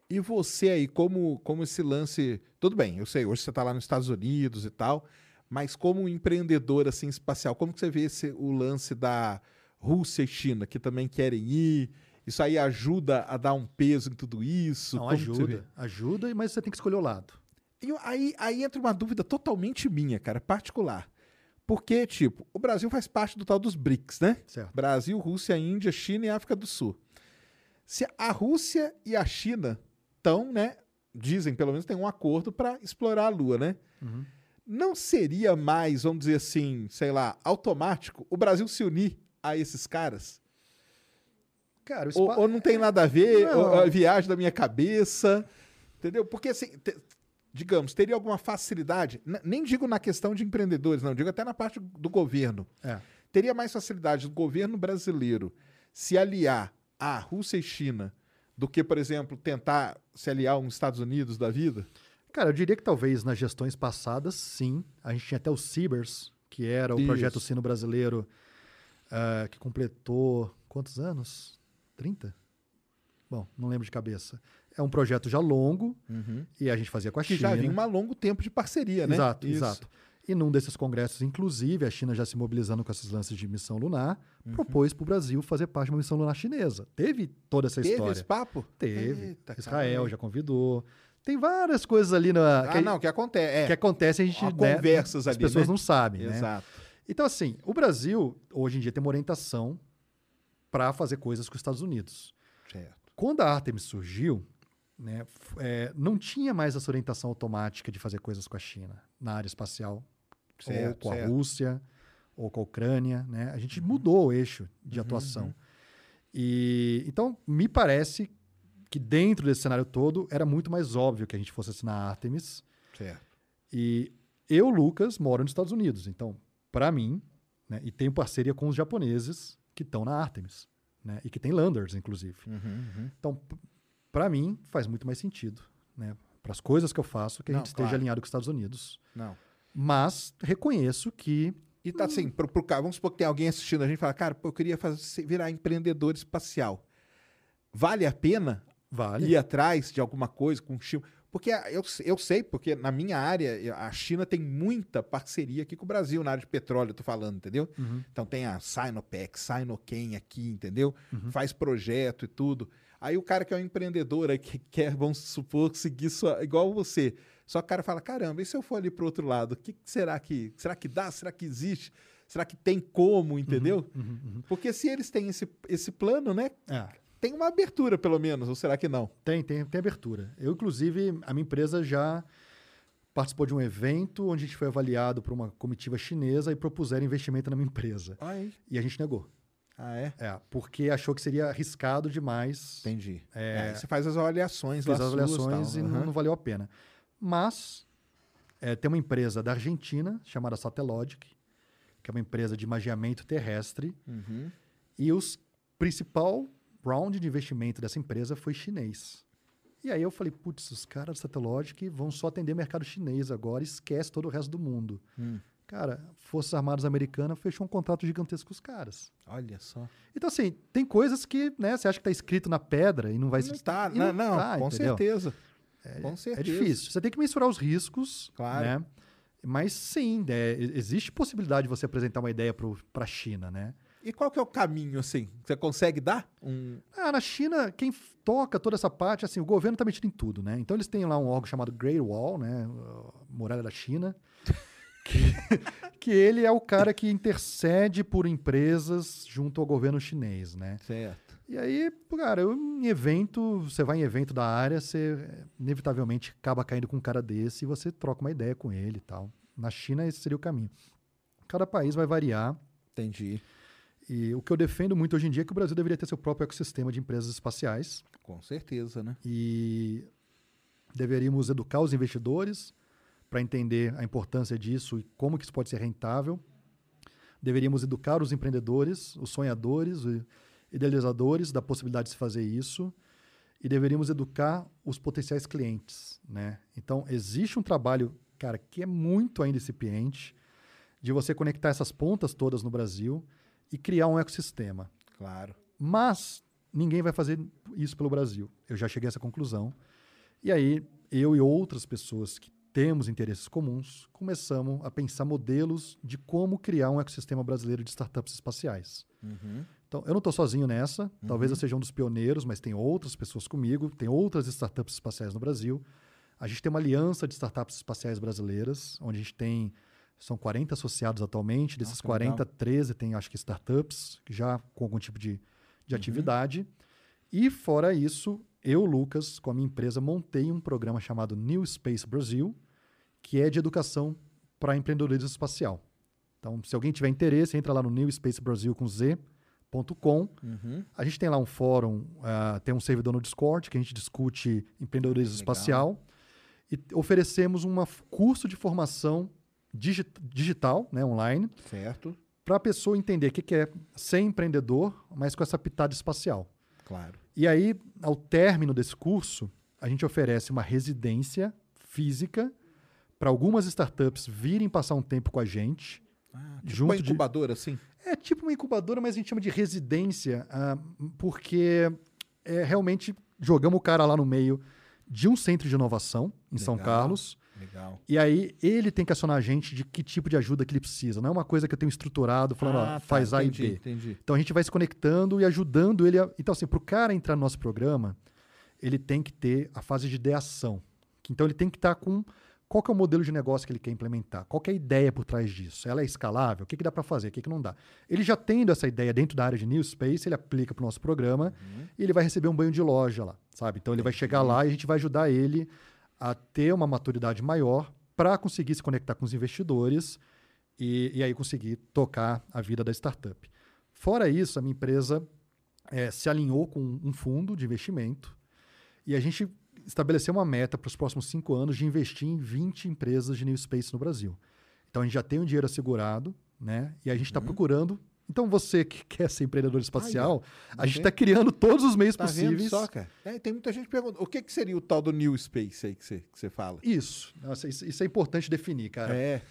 Speaker 2: E você aí, como, como esse lance. Tudo bem, eu sei, hoje você está lá nos Estados Unidos e tal, mas como empreendedor assim, espacial, como que você vê esse, o lance da Rússia e China, que também querem ir? Isso aí ajuda a dar um peso em tudo isso?
Speaker 3: Não, ajuda. Ajuda, mas você tem que escolher o lado.
Speaker 2: E aí, aí entra uma dúvida totalmente minha, cara, particular. Porque, tipo, o Brasil faz parte do tal dos BRICS, né?
Speaker 3: Certo.
Speaker 2: Brasil, Rússia, Índia, China e África do Sul. Se a Rússia e a China estão, né? Dizem, pelo menos, tem um acordo para explorar a Lua, né?
Speaker 3: Uhum.
Speaker 2: Não seria mais, vamos dizer assim, sei lá, automático o Brasil se unir a esses caras?
Speaker 3: Cara,
Speaker 2: Ou, ou não tem nada a ver,
Speaker 3: Não.
Speaker 2: ou a viagem da minha cabeça, entendeu? Porque, assim, te- digamos, teria alguma facilidade, nem digo na questão de empreendedores, não, digo até na parte do governo.
Speaker 3: É.
Speaker 2: Teria mais facilidade do governo brasileiro se aliar à Rússia e China do que, por exemplo, tentar se aliar aos Estados Unidos da vida?
Speaker 3: Cara, eu diria que talvez nas gestões passadas, sim. A gente tinha até o CIBERS, que era o
Speaker 2: Isso.
Speaker 3: projeto Sino Brasileiro, ah, que completou quantos anos? 30? Bom, não lembro de cabeça. É um projeto já longo e a gente fazia com a
Speaker 2: Que
Speaker 3: China.
Speaker 2: já vinha um longo tempo de parceria, né?
Speaker 3: Exato,
Speaker 2: Isso.
Speaker 3: exato. E num desses congressos, inclusive, a China já se mobilizando com esses lances de missão lunar,
Speaker 2: Uhum.
Speaker 3: propôs para o Brasil fazer parte de uma missão lunar chinesa. Teve toda essa
Speaker 2: Teve
Speaker 3: história.
Speaker 2: esse papo?
Speaker 3: Teve.
Speaker 2: Eita,
Speaker 3: Israel
Speaker 2: caralho.
Speaker 3: já convidou. Tem várias coisas ali na,
Speaker 2: Ah,
Speaker 3: que,
Speaker 2: não, que acontece. É,
Speaker 3: que acontece a gente
Speaker 2: Há
Speaker 3: né,
Speaker 2: conversas
Speaker 3: as
Speaker 2: ali,
Speaker 3: pessoas
Speaker 2: né?
Speaker 3: não sabem, né?
Speaker 2: Exato.
Speaker 3: Então assim, o Brasil hoje em dia tem uma orientação para fazer coisas com os Estados Unidos.
Speaker 2: Certo.
Speaker 3: Quando a Artemis surgiu, né, é, não tinha mais essa orientação automática de fazer coisas com a China na área espacial,
Speaker 2: Certo,
Speaker 3: ou com a
Speaker 2: certo.
Speaker 3: Rússia, ou com a Ucrânia. Né? A gente mudou o eixo de atuação. E então me parece que dentro desse cenário todo era muito mais óbvio que a gente fosse assinar a Artemis.
Speaker 2: Certo.
Speaker 3: E eu, Lucas, moro nos Estados Unidos. Então, para mim, né, e tenho parceria com os japoneses que estão na Artemis, né, e que tem landers, inclusive.
Speaker 2: Uhum,
Speaker 3: Então, para mim, faz muito mais sentido, né, para as coisas que eu faço, que a
Speaker 2: Não,
Speaker 3: gente esteja
Speaker 2: claro.
Speaker 3: alinhado com os Estados Unidos.
Speaker 2: Não.
Speaker 3: Mas reconheço que
Speaker 2: E tá assim, pro, pro vamos supor que tem alguém assistindo a gente e fala, cara, pô, eu queria fazer, virar empreendedor espacial. Vale a pena
Speaker 3: vale.
Speaker 2: ir atrás de alguma coisa com o China? Porque eu, eu sei, porque na minha área, a China tem muita parceria aqui com o Brasil, na área de petróleo, eu tô falando, entendeu?
Speaker 3: Uhum.
Speaker 2: Então tem a Sinopec, Sinoken aqui, entendeu? Faz projeto e tudo. Aí o cara que é um empreendedor aí, que quer, vamos supor, seguir sua, igual você. Só que o cara fala, caramba, e se eu for ali pro outro lado, o que que será que, será que dá? Será que existe? Será que tem como, entendeu?
Speaker 3: Uhum, uhum.
Speaker 2: Porque se eles têm esse, esse plano, né?
Speaker 3: É,
Speaker 2: Tem uma abertura, pelo menos, ou será que não?
Speaker 3: tem, tem, tem abertura. Eu, inclusive, a minha empresa já participou de um evento onde a gente foi avaliado por uma comitiva chinesa e propuseram investimento na minha empresa.
Speaker 2: Aí.
Speaker 3: E a gente negou.
Speaker 2: Ah, é?
Speaker 3: É, porque achou que seria arriscado demais.
Speaker 2: Entendi.
Speaker 3: É.
Speaker 2: É, você faz as avaliações lá
Speaker 3: as avaliações
Speaker 2: suas,
Speaker 3: e
Speaker 2: tal.
Speaker 3: não, não valeu a pena. Mas é, tem uma empresa da Argentina chamada Satellogic, que é uma empresa de magiamento terrestre,
Speaker 2: Uhum.
Speaker 3: e o principal round de investimento dessa empresa foi chinês. E aí eu falei, putz, os caras da Satellogic vão só atender mercado chinês agora, esquece todo o resto do mundo.
Speaker 2: Hum.
Speaker 3: Cara, Forças Armadas Americanas fechou um contrato gigantesco com os caras.
Speaker 2: Olha só.
Speaker 3: Então, assim, tem coisas que né, você acha que está escrito na pedra e não vai
Speaker 2: Não está, não, não,
Speaker 3: tá,
Speaker 2: com
Speaker 3: entendeu?
Speaker 2: certeza. com
Speaker 3: É
Speaker 2: certeza.
Speaker 3: difícil. Você tem que mensurar os riscos,
Speaker 2: Claro.
Speaker 3: né? Mas sim, né, e- existe possibilidade de você apresentar uma ideia para a China, né?
Speaker 2: E qual que é o caminho, assim? Você consegue dar um...
Speaker 3: Ah, na China, quem toca toda essa parte, assim, o governo está metido em tudo, né? Então eles têm lá um órgão chamado Great Wall, né? Muralha da China, que, que ele é o cara que intercede por empresas junto ao governo chinês, né?
Speaker 2: Certo.
Speaker 3: E aí, cara, eu, em evento, você vai em evento da área, você inevitavelmente acaba caindo com um cara desse e você troca uma ideia com ele e tal. Na China, esse seria o caminho. Cada país vai variar.
Speaker 2: Entendi.
Speaker 3: E o que eu defendo muito hoje em dia é que o Brasil deveria ter seu próprio ecossistema de empresas espaciais
Speaker 2: Com certeza, né?
Speaker 3: e deveríamos educar os investidores para entender a importância disso e como que isso pode ser rentável. Deveríamos educar os empreendedores, os sonhadores, os idealizadores da possibilidade de se fazer isso e deveríamos educar os potenciais clientes, né? Então, existe um trabalho, cara, que é muito ainda incipiente de você conectar essas pontas todas no Brasil e criar um ecossistema.
Speaker 2: Claro.
Speaker 3: Mas ninguém vai fazer isso pelo Brasil. Eu já cheguei a essa conclusão. E aí, eu e outras pessoas que temos interesses comuns, começamos a pensar modelos de como criar um ecossistema brasileiro de startups espaciais. Então, eu não estou sozinho nessa. Talvez eu seja um dos pioneiros, mas tem outras pessoas comigo, tem outras startups espaciais no Brasil. A gente tem uma aliança de startups espaciais brasileiras, onde a gente tem. São 40 associados atualmente. Desses
Speaker 2: Nossa, que
Speaker 3: 40,
Speaker 2: legal.
Speaker 3: 13 tem, acho que, startups, já com algum tipo de, de atividade. E fora isso, eu, Lucas, com a minha empresa, montei um programa chamado New Space Brasil, que é de educação para empreendedorismo espacial. Então, se alguém tiver interesse, entra lá no newspacebrasil com z.com. A gente tem lá um fórum, ah, tem um servidor no Discord que a gente discute empreendedorismo
Speaker 2: Legal.
Speaker 3: espacial e oferecemos um curso de formação digi- digital, né, online,
Speaker 2: Certo.
Speaker 3: para a pessoa entender o que que é ser empreendedor, mas com essa pitada espacial.
Speaker 2: Claro.
Speaker 3: E aí, ao término desse curso, a gente oferece uma residência física para algumas startups virem passar um tempo com a gente.
Speaker 2: Ah, tipo
Speaker 3: Junto
Speaker 2: uma
Speaker 3: de-
Speaker 2: incubadora, assim?
Speaker 3: É tipo uma incubadora, mas a gente chama de residência, ah, porque é, realmente jogamos o cara lá no meio de um centro de inovação em São
Speaker 2: Legal.
Speaker 3: Carlos.
Speaker 2: Legal.
Speaker 3: E aí ele tem que acionar a gente de que tipo de ajuda que ele precisa. Não é uma coisa que eu tenho estruturado, falando,
Speaker 2: Ah,
Speaker 3: ó,
Speaker 2: tá,
Speaker 3: faz A
Speaker 2: entendi,
Speaker 3: e B.
Speaker 2: Entendi.
Speaker 3: Então a gente vai se conectando e ajudando ele. A... Então, assim, para o cara entrar no nosso programa, ele tem que ter a fase de ideação. Então ele tem que estar com qual que é o modelo de negócio que ele quer implementar, qual é a ideia por trás disso. Ela é escalável? O que, que dá para fazer? O que, que não dá? Ele já tendo essa ideia dentro da área de New Space, ele aplica para o nosso programa e ele vai receber um banho de loja lá, sabe? Então ele vai chegar lá e a gente vai ajudar ele a ter uma maturidade maior para conseguir se conectar com os investidores e, e aí conseguir tocar a vida da startup. Fora isso, a minha empresa eh, se alinhou com um fundo de investimento e a gente estabeleceu uma meta para os próximos cinco anos de investir em 20 empresas de New Space no Brasil. Então a gente já tem um dinheiro assegurado, né? E a gente está procurando. Então você que quer ser empreendedor espacial, a gente está criando todos os meios
Speaker 2: Tá
Speaker 3: possíveis.
Speaker 2: vendo só, cara? É, tem muita gente que pergunta, o que, que seria o tal do New Space aí que você, que você fala?
Speaker 3: Isso. Nossa, isso. isso é importante definir, cara.
Speaker 2: É.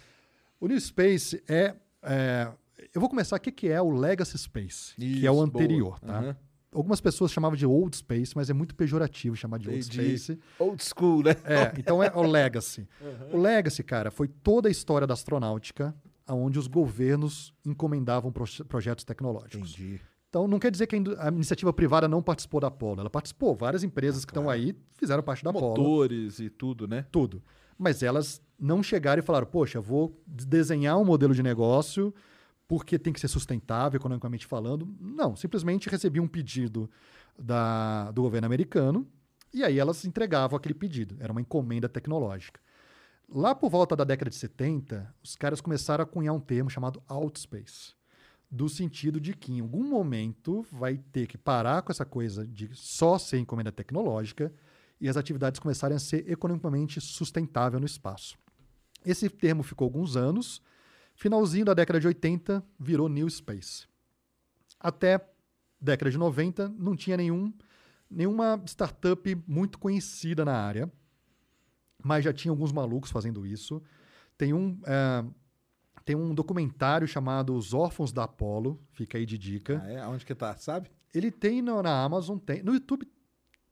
Speaker 3: O New Space é, é- Eu vou começar. O que que é o Legacy Space? que é o
Speaker 2: Isso,
Speaker 3: anterior,
Speaker 2: boa.
Speaker 3: tá?
Speaker 2: Aham.
Speaker 3: Algumas pessoas chamavam de Old Space, mas é muito pejorativo chamar de Old. Space.
Speaker 2: Old school, né?
Speaker 3: É, então é o Legacy. O Legacy, cara, foi toda a história da astronáutica, onde os governos encomendavam pro- projetos tecnológicos.
Speaker 2: Entendi.
Speaker 3: Então, não quer dizer que a iniciativa privada não participou da Apollo. Ela participou. Várias empresas que estão aí fizeram parte da Apollo.
Speaker 2: Motores e tudo, né?
Speaker 3: Tudo. Mas elas não chegaram e falaram, poxa, vou desenhar um modelo de negócio porque tem que ser sustentável economicamente falando. Não, simplesmente recebia um pedido da, do governo americano e aí elas entregavam aquele pedido. Era uma encomenda tecnológica. Lá por volta da década de 70, os caras começaram a cunhar um termo chamado outspace, do sentido de que em algum momento vai ter que parar com essa coisa de só ser encomenda tecnológica e as atividades começarem a ser economicamente sustentável no espaço. Esse termo ficou alguns anos. Finalzinho da década de 80 virou New Space. Até década de 90 não tinha nenhum, nenhuma startup muito conhecida na área, mas já tinha alguns malucos fazendo isso. Tem um, é, tem um documentário chamado Os Órfãos da Apollo, fica aí de dica.
Speaker 2: Ah, é? Onde que tá, sabe?
Speaker 3: Ele tem no, na Amazon, tem. No YouTube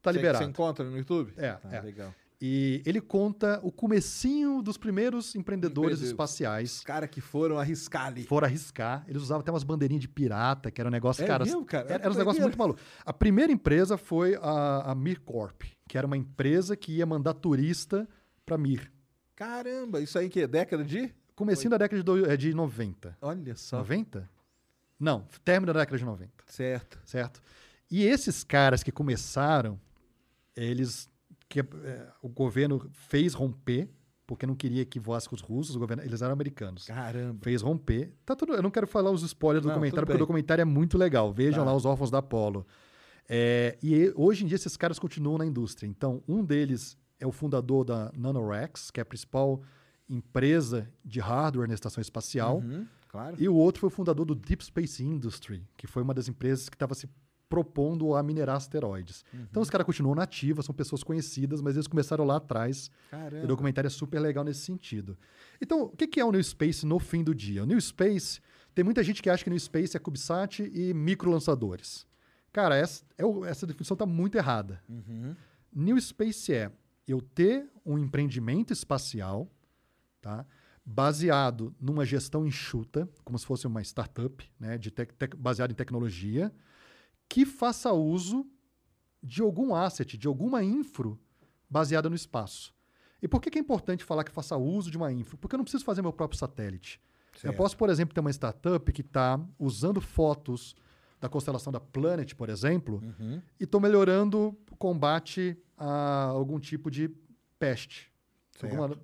Speaker 3: tá
Speaker 2: Você-
Speaker 3: liberado.
Speaker 2: Você encontra no YouTube?
Speaker 3: É,
Speaker 2: Ah,
Speaker 3: é.
Speaker 2: legal.
Speaker 3: E ele conta o comecinho dos primeiros empreendedores
Speaker 2: Empreendedores.
Speaker 3: espaciais.
Speaker 2: Os caras que foram arriscar ali.
Speaker 3: Foram arriscar. Eles usavam até umas bandeirinhas de pirata, que era um negócio,
Speaker 2: É
Speaker 3: cara.
Speaker 2: mesmo, cara?
Speaker 3: Era, era um negócio muito maluco. A primeira empresa foi a, a Mir Corp, que era uma empresa que ia mandar turista para Mir.
Speaker 2: Caramba, isso aí que é década de?
Speaker 3: Comecinho da década de, do- é, de 90.
Speaker 2: Olha só.
Speaker 3: 90? Não, término da década de 90,
Speaker 2: Certo.
Speaker 3: certo? E esses caras que começaram, eles que é, o governo fez romper, porque não queria que voasse com os russos, o governo, eles eram americanos.
Speaker 2: Caramba.
Speaker 3: Fez romper. Tá tudo, eu não quero falar os spoilers do
Speaker 2: Não,
Speaker 3: documentário, porque o documentário é muito legal. Vejam
Speaker 2: Tá.
Speaker 3: lá os órfãos da Apollo. É, e- hoje em dia esses caras continuam na indústria. Então, um deles é o fundador da NanoRex, que é a principal empresa de hardware na estação espacial.
Speaker 2: Uhum, claro.
Speaker 3: E o outro foi o fundador do Deep Space Industry, que foi uma das empresas que estava se propondo a minerar asteroides.
Speaker 2: Uhum.
Speaker 3: Então os caras continuam nativos, são pessoas conhecidas, mas eles começaram lá atrás. E o
Speaker 2: Caramba.
Speaker 3: documentário é super legal nesse sentido. Então, o que é o New Space no fim do dia? O New Space, tem muita gente que acha que New Space é CubeSat e microlançadores. Cara, essa, é essa definição está muito errada.
Speaker 2: Uhum.
Speaker 3: New Space é eu ter um empreendimento espacial, tá? baseado numa gestão enxuta, como se fosse uma startup, né? de tec- tec- baseado em tecnologia, que faça uso de algum asset, de alguma infra baseada no espaço. E por que, que é importante falar que faça uso de uma infra? Porque eu não preciso fazer meu próprio satélite. Eu
Speaker 2: Certo.
Speaker 3: posso, por exemplo, ter uma startup que está usando fotos da constelação da Planet, por exemplo,
Speaker 2: Uhum.
Speaker 3: e estou melhorando o combate a algum tipo de peste.
Speaker 2: Certo.
Speaker 3: Algum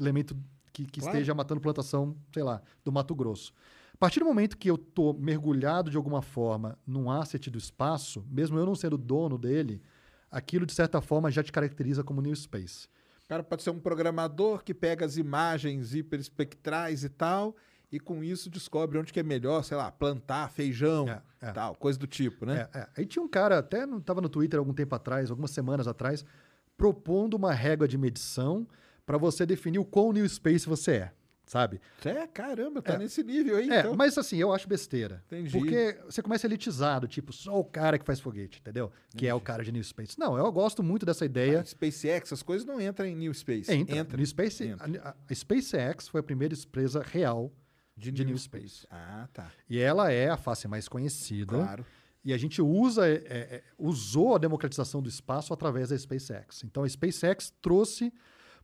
Speaker 3: elemento que, que
Speaker 2: Claro.
Speaker 3: esteja matando plantação, sei lá, do Mato Grosso. A partir do momento que eu estou mergulhado de alguma forma num asset do espaço, mesmo eu não sendo dono dele, aquilo de certa forma já te caracteriza como New Space.
Speaker 2: O cara pode ser um programador que pega as imagens hiperespectrais e tal, e com isso descobre onde que é melhor, sei lá, plantar feijão,
Speaker 3: É, é.
Speaker 2: tal, coisa do tipo, né?
Speaker 3: É, é. Aí tinha um cara, até estava no Twitter algum tempo atrás, algumas semanas atrás, propondo uma régua de medição para você definir o quão New Space você é, sabe?
Speaker 2: É, caramba, tá
Speaker 3: É.
Speaker 2: nesse nível aí,
Speaker 3: É,
Speaker 2: então.
Speaker 3: mas assim, eu acho besteira.
Speaker 2: Entendi.
Speaker 3: Porque você começa elitizado, tipo, só o cara que faz foguete, entendeu? Que é o cara de New Space. Não, eu gosto muito dessa ideia.
Speaker 2: A SpaceX, essas coisas não entram em New Space.
Speaker 3: Entra.
Speaker 2: Entra.
Speaker 3: New Space,
Speaker 2: Entra.
Speaker 3: A, a SpaceX foi a primeira empresa real
Speaker 2: De,
Speaker 3: de
Speaker 2: New, Space.
Speaker 3: Space.
Speaker 2: Ah, tá.
Speaker 3: E ela é a face mais conhecida.
Speaker 2: Claro.
Speaker 3: E a gente usa, é, é, usou a democratização do espaço através da SpaceX. Então a SpaceX trouxe.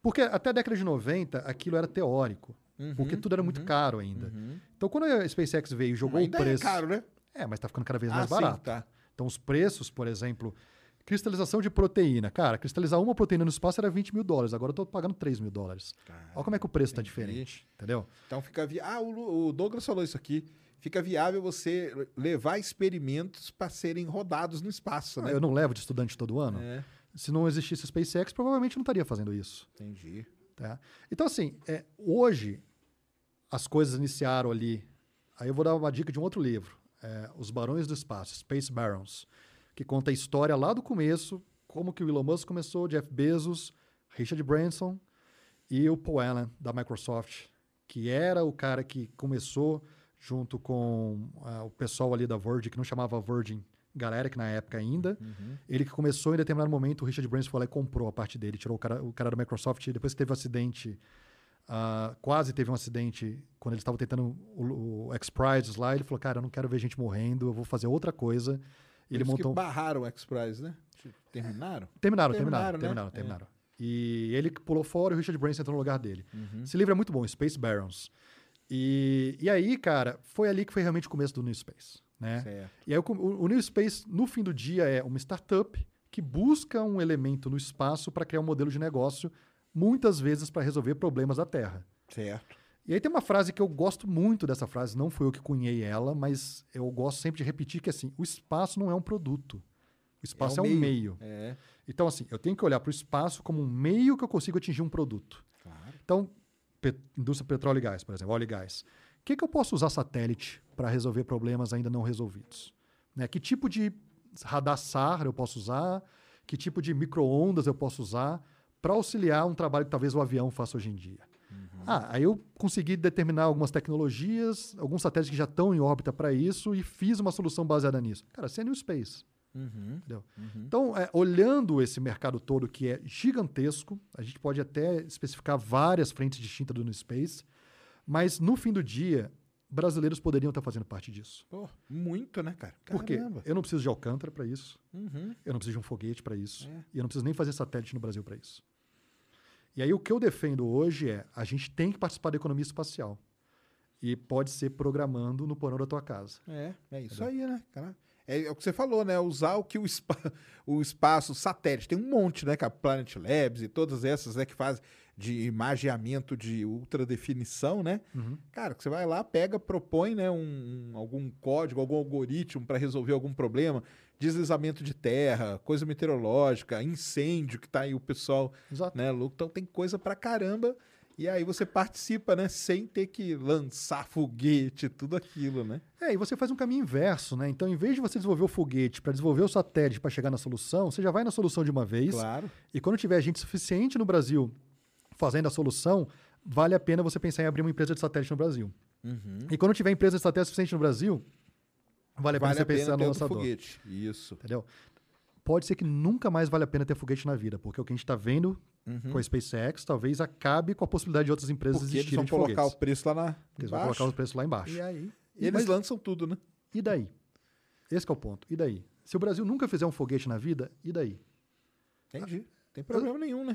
Speaker 3: Porque até a década de 90 aquilo era teórico.
Speaker 2: Uhum,
Speaker 3: porque tudo era muito caro ainda. Então quando a SpaceX veio e jogou o preço.
Speaker 2: é caro, né?
Speaker 3: É, mas está ficando cada vez
Speaker 2: Ah,
Speaker 3: mais
Speaker 2: sim,
Speaker 3: barato.
Speaker 2: tá.
Speaker 3: Então, os preços, por exemplo, cristalização de proteína. Cara, cristalizar uma proteína no espaço era 20 mil dólares, agora eu estou pagando 3 mil dólares. Olha como é que o preço está diferente, entendeu?
Speaker 2: Então fica vi... Ah, o Douglas falou isso aqui. Fica viável você levar experimentos para serem rodados no espaço, né?
Speaker 3: Eu não levo de estudante todo ano.
Speaker 2: É,
Speaker 3: Se não existisse SpaceX, provavelmente não estaria fazendo isso.
Speaker 2: entendi.
Speaker 3: Tá? Então, assim, é, hoje as coisas iniciaram ali. Aí eu vou dar uma dica de um outro livro, é, Os Barões do Espaço, Space Barons, que conta a história lá do começo, como que o Elon Musk começou, Jeff Bezos, Richard Branson e o Paul Allen da Microsoft, que era o cara que começou junto com ah, o pessoal ali da Virgin, que não chamava Virgin Galactic na época ainda. Ele que começou em determinado momento, o Richard Branson foi lá e comprou a parte dele, tirou o cara, o cara da Microsoft, depois que teve um acidente, ah, quase teve um acidente, quando ele estava tentando o, o X-Prizes lá, ele falou, cara, eu não quero ver gente morrendo, eu vou fazer outra coisa. Ele
Speaker 2: Eles
Speaker 3: montou...
Speaker 2: que barraram o X-Prize, né? Terminaram?
Speaker 3: Terminaram, terminaram,
Speaker 2: Terminaram,
Speaker 3: terminaram,
Speaker 2: né?
Speaker 3: terminaram. E ele pulou fora e o Richard Branson entrou no lugar dele.
Speaker 2: Uhum.
Speaker 3: Esse livro é muito bom, Space Barons. E, e aí, cara, foi ali que foi realmente o começo do New Space. Né?
Speaker 2: Certo.
Speaker 3: E aí o, o New Space, no fim do dia, é uma startup que busca um elemento no espaço para criar um modelo de negócio, muitas vezes para resolver problemas da Terra.
Speaker 2: Certo.
Speaker 3: E aí tem uma frase que eu gosto muito dessa frase, não foi eu que cunhei ela, mas eu gosto sempre de repetir que assim, o espaço não é um produto. O espaço é, um meio.
Speaker 2: É.
Speaker 3: Então, assim, eu tenho que olhar para o espaço como um meio que eu consigo atingir um produto.
Speaker 2: Claro.
Speaker 3: Então, pe indústria petróleo e gás, por exemplo, óleo e gás. O que, que eu posso usar satélite para resolver problemas ainda não resolvidos? Né? Que tipo de radar SAR eu posso usar? Que tipo de micro-ondas eu posso usar para auxiliar um trabalho que talvez o avião faça hoje em dia? Ah, aí eu consegui determinar algumas tecnologias, alguns satélites que já estão em órbita para isso e fiz uma solução baseada nisso. Cara, isso é New Space.
Speaker 2: Uhum.
Speaker 3: Entendeu?
Speaker 2: Uhum.
Speaker 3: Então, é, olhando esse mercado todo que é gigantesco, a gente pode até especificar várias frentes distintas do New Space, mas no fim do dia, brasileiros poderiam estar fazendo parte disso.
Speaker 2: Pô, muito, né, cara?
Speaker 3: Por quê?
Speaker 2: Caramba.
Speaker 3: Eu não preciso de Alcântara para isso,
Speaker 2: Uhum.
Speaker 3: eu não preciso de um foguete para isso,
Speaker 2: É.
Speaker 3: e eu não preciso nem fazer satélite no Brasil para isso. E aí o que eu defendo hoje é a gente tem que participar da economia espacial. E pode ser programando no porão da tua casa.
Speaker 2: É, é isso aí, né, cara? É, é o que você falou, né? Usar o que o, espa o espaço, o satélite, tem um monte, né? cara? Planet Labs e todas essas, né? Que fazem de imageamento de ultra definição, né?
Speaker 3: Uhum.
Speaker 2: Cara, você vai lá, pega, propõe, né? Um, um- algum código, algum algoritmo para resolver algum problema, deslizamento de terra, coisa meteorológica, incêndio que tá aí o pessoal,
Speaker 3: Exato.
Speaker 2: né? Louco, então tem coisa pra caramba. E aí você participa, né? Sem ter que lançar foguete, tudo aquilo, né?
Speaker 3: É, e você faz um caminho inverso, né? Então, em vez de você desenvolver o foguete para desenvolver o satélite para chegar na solução, você já vai na solução de uma vez.
Speaker 2: Claro.
Speaker 3: E quando tiver gente suficiente no Brasil fazendo a solução, vale a pena você pensar em abrir uma empresa de satélite no Brasil.
Speaker 2: Uhum.
Speaker 3: E quando tiver empresa de satélite suficiente no Brasil, vale a pena
Speaker 2: Vale
Speaker 3: você
Speaker 2: a pena
Speaker 3: pensar
Speaker 2: ter
Speaker 3: no lançador.
Speaker 2: foguete. Isso.
Speaker 3: Entendeu? Pode ser que nunca mais vale a pena ter foguete na vida, porque o que a gente está vendo com a SpaceX talvez acabe com a possibilidade de outras empresas
Speaker 2: Uhum. Porque eles
Speaker 3: existirem
Speaker 2: vão
Speaker 3: de
Speaker 2: colocar
Speaker 3: foguetes.
Speaker 2: o preço lá na.
Speaker 3: Eles vão colocar os preços lá embaixo.
Speaker 2: E aí?
Speaker 3: E-
Speaker 2: Eles
Speaker 3: mas-
Speaker 2: lançam tudo, né?
Speaker 3: E daí? Esse que é o ponto. E daí? Se o Brasil nunca fizer um foguete na vida, e daí?
Speaker 2: Entendi. Tem problema nenhum, né?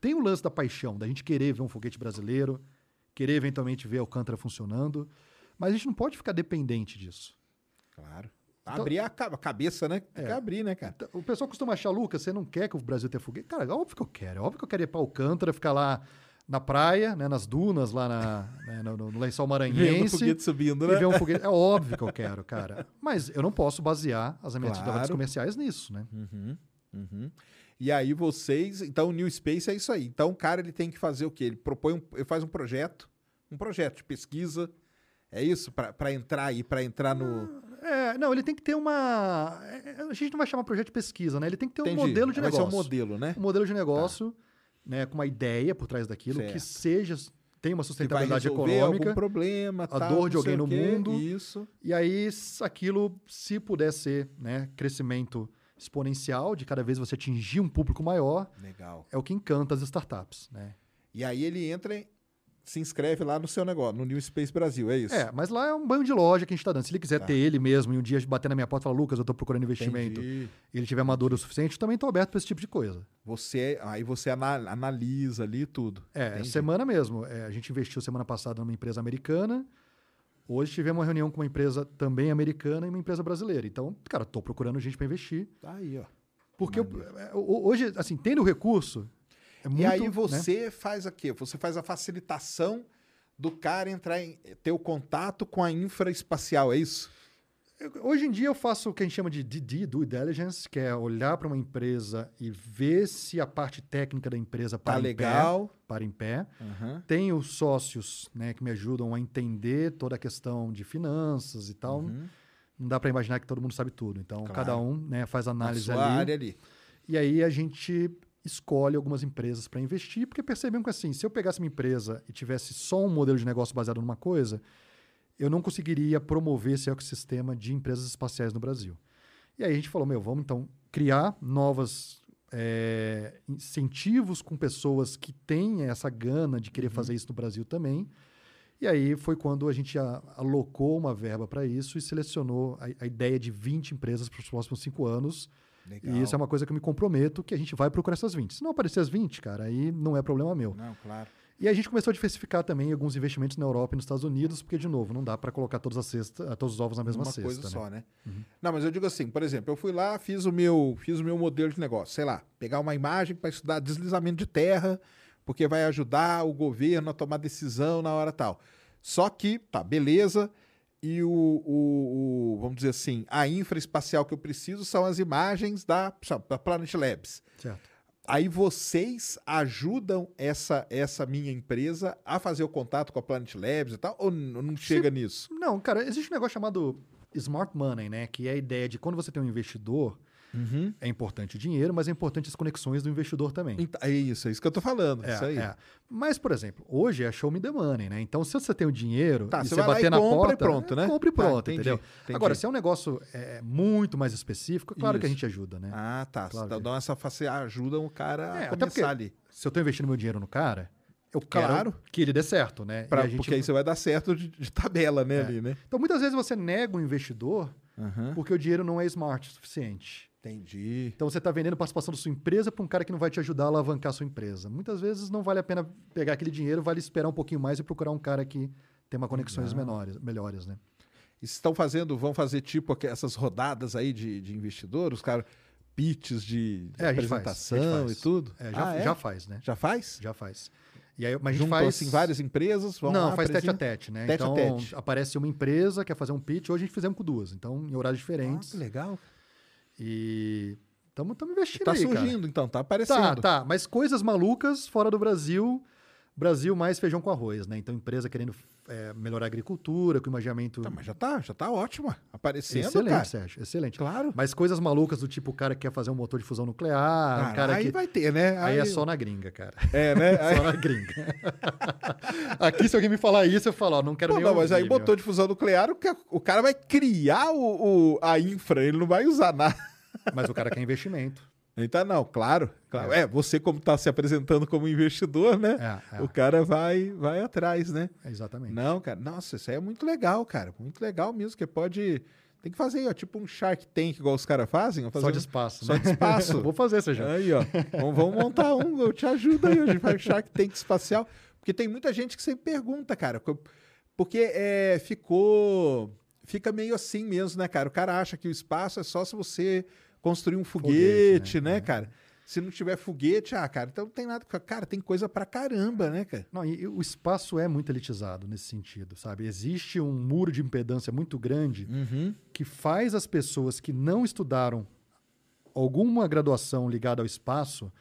Speaker 3: Tem o lance da paixão, da gente querer ver um foguete brasileiro, querer eventualmente ver Alcântara funcionando, mas a gente não pode ficar dependente disso.
Speaker 2: Claro. Abrir a ca- a cabeça, né? Tem que abrir, né, cara?
Speaker 3: Então, O pessoal costuma achar, Lucas, você não quer que o Brasil tenha foguete? Cara, é óbvio que eu quero. É óbvio que eu quero ir para Alcântara, ficar lá na praia, né, nas dunas, lá na, né, no, no lençol
Speaker 2: Vendo
Speaker 3: maranhense.
Speaker 2: foguete subindo,
Speaker 3: e
Speaker 2: né?
Speaker 3: ver um foguete. É óbvio que eu quero, cara. Mas eu não posso basear as minhas
Speaker 2: Claro.
Speaker 3: atividades comerciais nisso, né?
Speaker 2: Uhum. E aí vocês, então o New Space é isso aí. Então o cara ele tem que fazer o quê? Ele propõe, um, ele faz um projeto, um projeto de pesquisa. É isso para entrar aí, para entrar no
Speaker 3: É, não, ele tem que ter uma. é, A gente não vai chamar projeto de pesquisa, né? Ele tem que ter um
Speaker 2: Entendi.
Speaker 3: modelo de
Speaker 2: Vai ser
Speaker 3: negócio.
Speaker 2: um modelo, né?
Speaker 3: Um modelo de negócio, né, com uma ideia por trás daquilo, que
Speaker 2: Certo.
Speaker 3: seja. Tem uma
Speaker 2: Que
Speaker 3: sustentabilidade econômica.
Speaker 2: algum problema,
Speaker 3: a
Speaker 2: tal,
Speaker 3: dor de alguém no
Speaker 2: quê.
Speaker 3: mundo.
Speaker 2: Isso.
Speaker 3: E aí, aquilo, se puder ser né, crescimento exponencial, de cada vez você atingir um público maior,
Speaker 2: Legal.
Speaker 3: é o que encanta as startups, né?
Speaker 2: E aí ele entra, e se inscreve lá no seu negócio, no New Space Brasil, é isso?
Speaker 3: É, mas lá é um banho de loja que a gente está dando. Se ele quiser ter ele mesmo e um dia bater na minha porta e falar, Lucas, eu estou procurando investimento,
Speaker 2: Entendi.
Speaker 3: e ele tiver maduro o suficiente, eu também estou aberto para esse tipo de coisa.
Speaker 2: Você, aí você ana- analisa ali tudo.
Speaker 3: É,
Speaker 2: Entendi.
Speaker 3: semana mesmo. É, a gente investiu semana passada numa empresa americana. Hoje tivemos uma reunião com uma empresa também americana e uma empresa brasileira. Então, cara, estou procurando gente para investir.
Speaker 2: Tá aí, ó.
Speaker 3: Porque eu- é, ho- hoje, assim, tendo o recurso, é muito,
Speaker 2: e aí
Speaker 3: né?
Speaker 2: você faz o quê? Você faz a facilitação do cara entrar em ter o contato com a infraespacial, é isso?
Speaker 3: Hoje em dia eu faço o que a gente chama de DD, Due Diligence, que é olhar para uma empresa e ver se a parte técnica da empresa para
Speaker 2: Tá
Speaker 3: em
Speaker 2: legal.
Speaker 3: pé. Para em pé.
Speaker 2: Aham.
Speaker 3: Tenho sócios né, que me ajudam a entender toda a questão de finanças e tal. Não dá para imaginar que todo mundo sabe tudo. Então,
Speaker 2: Uhum. Claro.
Speaker 3: cada um né, faz análise
Speaker 2: sua
Speaker 3: ali.
Speaker 2: área ali.
Speaker 3: E aí a gente escolhe algumas empresas para investir, porque percebemos que assim, se eu pegasse uma empresa e tivesse só um modelo de negócio baseado numa coisa, eu não conseguiria promover esse ecossistema de empresas espaciais no Brasil. E aí a gente falou, meu, vamos então criar novas é, incentivos com pessoas que têm essa gana de querer fazer isso no Brasil também. E aí foi quando a gente a- alocou uma verba para isso e selecionou a, a ideia de 20 empresas para os próximos cinco anos.
Speaker 2: Legal.
Speaker 3: E isso é uma coisa que eu me comprometo que a gente vai procurar essas 20. Se não aparecer as 20, cara, aí não é problema meu.
Speaker 2: Não, claro.
Speaker 3: E a gente começou a diversificar também alguns investimentos na Europa e nos Estados Unidos, porque, de novo, não dá para colocar todas as cesta, todos os ovos na mesma
Speaker 2: uma
Speaker 3: cesta.
Speaker 2: coisa
Speaker 3: né?
Speaker 2: só, né? Não, mas eu digo assim, por exemplo, eu fui lá, fiz o meu, fiz o meu modelo de negócio, sei lá, pegar uma imagem para estudar deslizamento de terra, porque vai ajudar o governo a tomar decisão na hora tal. Só que, tá, beleza. E o, o- o- vamos dizer assim, a infra espacial que eu preciso são as imagens da, da Planet Labs.
Speaker 3: Certo.
Speaker 2: Aí vocês ajudam essa, essa minha empresa a fazer o contato com a Planet Labs e tal? Ou não chega nisso?
Speaker 3: Não, cara, existe um negócio chamado smart money, né? Que é a ideia de quando você tem um investidor, é importante o dinheiro, mas é importante as conexões do investidor também.
Speaker 2: Ent- É isso, é isso que eu tô falando.
Speaker 3: É,
Speaker 2: isso aí.
Speaker 3: é. Mas, por exemplo, hoje é show me the money, né? Então, se você tem o dinheiro
Speaker 2: Tá,
Speaker 3: e
Speaker 2: você
Speaker 3: você bater
Speaker 2: e
Speaker 3: na
Speaker 2: compra e
Speaker 3: porta,
Speaker 2: pronto,
Speaker 3: é,
Speaker 2: né?
Speaker 3: compra e
Speaker 2: Tá,
Speaker 3: pronto,
Speaker 2: entendi,
Speaker 3: entendeu?
Speaker 2: entendi.
Speaker 3: Agora, se é um negócio é, muito mais específico, é claro que a
Speaker 2: Isso.
Speaker 3: gente ajuda, né?
Speaker 2: Ah, tá.
Speaker 3: Claro
Speaker 2: Então
Speaker 3: que-
Speaker 2: essa face ajudam o cara a
Speaker 3: É, porque
Speaker 2: começar ali.
Speaker 3: se eu tô investindo meu dinheiro no cara, eu quero
Speaker 2: Claro.
Speaker 3: que ele dê certo, né?
Speaker 2: Pra-
Speaker 3: E a gente-
Speaker 2: Porque aí você vai dar certo de, de tabela, né,
Speaker 3: É.
Speaker 2: ali, né?
Speaker 3: Então, muitas vezes você nega o investidor
Speaker 2: Aham.
Speaker 3: porque o dinheiro não é smart o suficiente.
Speaker 2: Entendi.
Speaker 3: Então você está vendendo participação da sua empresa para um cara que não vai te ajudar a alavancar a sua empresa. Muitas vezes não vale a pena pegar aquele dinheiro, vale esperar um pouquinho mais e procurar um cara que tem uma conexões menores, melhores, né?
Speaker 2: E estão fazendo, vão fazer tipo essas rodadas aí de, de investidor, os caras pitches de, de
Speaker 3: É, a faz,
Speaker 2: apresentação
Speaker 3: a faz.
Speaker 2: e tudo?
Speaker 3: É, já,
Speaker 2: Ah, é?
Speaker 3: já faz, né?
Speaker 2: Já faz?
Speaker 3: Já faz. E aí, mas a gente
Speaker 2: Juntam
Speaker 3: faz
Speaker 2: assim várias empresas, vão
Speaker 3: Não,
Speaker 2: lá,
Speaker 3: faz tete a tete, né?
Speaker 2: Tete a
Speaker 3: então
Speaker 2: tete.
Speaker 3: aparece uma empresa quer fazer um pitch, hoje a gente fizemos com duas, então em horários
Speaker 2: Ah,
Speaker 3: diferentes.
Speaker 2: que legal.
Speaker 3: E estamos investindo
Speaker 2: Tá
Speaker 3: aí, cara.
Speaker 2: surgindo então, tá aparecendo.
Speaker 3: Tá, tá, mas coisas malucas fora do Brasil. Brasil mais feijão com arroz, né? Então, empresa querendo é, melhorar a agricultura, com imaginamento.
Speaker 2: Tá, mas já tá, já tá ótimo. Aparecendo,
Speaker 3: excelente,
Speaker 2: cara.
Speaker 3: Sérgio, excelente.
Speaker 2: Claro.
Speaker 3: Mas coisas malucas do tipo o cara que quer fazer um motor de fusão nuclear,
Speaker 2: Ah,
Speaker 3: o cara
Speaker 2: aí
Speaker 3: que.
Speaker 2: vai ter, né?
Speaker 3: Aí é só na gringa, cara.
Speaker 2: É, né? Aí-
Speaker 3: só na gringa. Aqui, se alguém me falar isso, eu falo, ó, não quero
Speaker 2: Pô,
Speaker 3: nem
Speaker 2: não, mas aí
Speaker 3: meu.
Speaker 2: motor de fusão nuclear, o, ca- o cara vai criar o, o- a infra, ele não vai usar nada.
Speaker 3: Mas o cara quer investimento.
Speaker 2: Então, não, claro. claro. É, você como tá se apresentando como investidor, né?
Speaker 3: É, é.
Speaker 2: O cara vai, vai atrás, né?
Speaker 3: Exatamente.
Speaker 2: Não, cara, nossa, isso aí é muito legal, cara. Muito legal mesmo, que pode... Tem que fazer, ó, tipo um Shark Tank, igual os caras fazem.
Speaker 3: Só de
Speaker 2: um-
Speaker 3: espaço.
Speaker 2: Só
Speaker 3: né?
Speaker 2: de espaço.
Speaker 3: Vou fazer, Sérgio.
Speaker 2: Aí, ó. Vamos, vamos montar um, eu te ajudo aí, a gente faz um Shark Tank espacial. Porque tem muita gente que sempre pergunta, cara, porque é, ficou. Fica meio assim mesmo, né, cara? O cara acha que o espaço é só se você construir um foguete,
Speaker 3: Foguete,
Speaker 2: né,
Speaker 3: né?
Speaker 2: cara? Se não tiver foguete, ah, cara, então não tem nada. Cara, tem coisa pra caramba, né, cara?
Speaker 3: Não, e, e o espaço é muito elitizado nesse sentido, sabe? Existe um muro de impedância muito grande
Speaker 2: Uhum.
Speaker 3: que faz as pessoas que não estudaram alguma graduação ligada ao espaço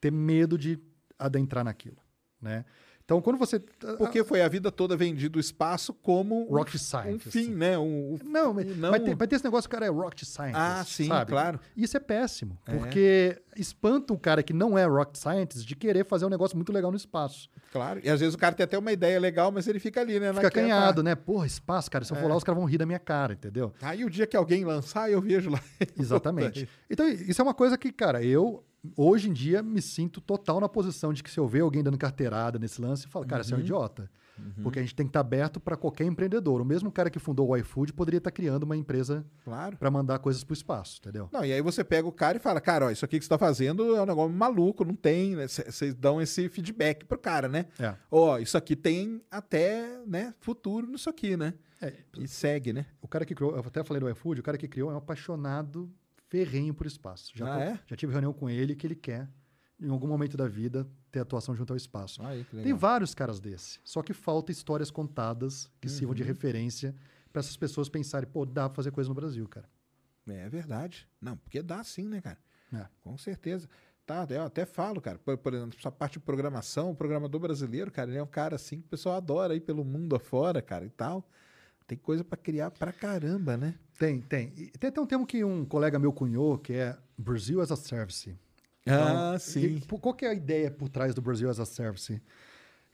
Speaker 3: ter medo de adentrar naquilo, né? Então, quando você...
Speaker 2: Porque foi a vida toda vendido o espaço como um-
Speaker 3: Rocket
Speaker 2: um
Speaker 3: scientist.
Speaker 2: fim, né? Um, um-
Speaker 3: Não, mas,
Speaker 2: não-
Speaker 3: mas tem, mas tem esse negócio, cara, é rocket scientist.
Speaker 2: Ah, sim,
Speaker 3: sabe?
Speaker 2: claro.
Speaker 3: Isso é péssimo, porque espanta um cara que não é rocket scientist de querer fazer um negócio muito legal no espaço.
Speaker 2: Claro. E às vezes o cara tem até uma ideia legal, mas ele fica ali, né?
Speaker 3: Fica acanhado, né? Porra, espaço, cara, se eu
Speaker 2: É.
Speaker 3: for lá, os caras vão rir da minha cara, entendeu?
Speaker 2: Aí o dia que alguém lançar, eu vejo lá.
Speaker 3: Exatamente. Então, isso é uma coisa que, cara, eu hoje em dia me sinto total na posição de que se eu ver alguém dando carteirada nesse lance, eu falo, cara,
Speaker 2: Uhum.
Speaker 3: você é um idiota. Porque a gente tem que estar aberto para qualquer empreendedor. O mesmo cara que fundou o iFood poderia estar criando uma empresa
Speaker 2: Claro.
Speaker 3: para mandar coisas para o espaço, entendeu?
Speaker 2: Não, e aí você pega o cara e fala, cara, ó, isso aqui que você tá fazendo é um negócio maluco, não tem, né? Vocês dão esse feedback pro cara, né?
Speaker 3: É.
Speaker 2: Ó, isso aqui tem até, né, futuro nisso aqui, né?
Speaker 3: É,
Speaker 2: E segue, né?
Speaker 3: o cara que criou, eu até falei do iFood, o cara que criou é um apaixonado ferrenho por espaço. Já,
Speaker 2: Ah,
Speaker 3: co-
Speaker 2: é?
Speaker 3: já tive reunião com ele que ele quer, em algum momento da vida, ter atuação junto ao espaço.
Speaker 2: Aí,
Speaker 3: Tem vários caras desse. Só que falta histórias contadas que sirvam
Speaker 2: Uhum.
Speaker 3: de referência para essas pessoas pensarem, pô, dá pra fazer coisa no Brasil, cara.
Speaker 2: É verdade. Não, porque dá sim, né, cara?
Speaker 3: É.
Speaker 2: Com certeza. Tá, eu até falo, cara, por, por exemplo, essa parte de programação, o programador brasileiro, cara, ele é um cara assim que o pessoal adora aí pelo mundo afora, cara, e tal. Tem coisa pra criar pra caramba, né?
Speaker 3: Tem, tem. E tem até um termo que um colega meu cunhou, que é Brasil as a Service.
Speaker 2: Ah,
Speaker 3: Então,
Speaker 2: sim.
Speaker 3: e qual que é a ideia por trás do Brasil as a Service?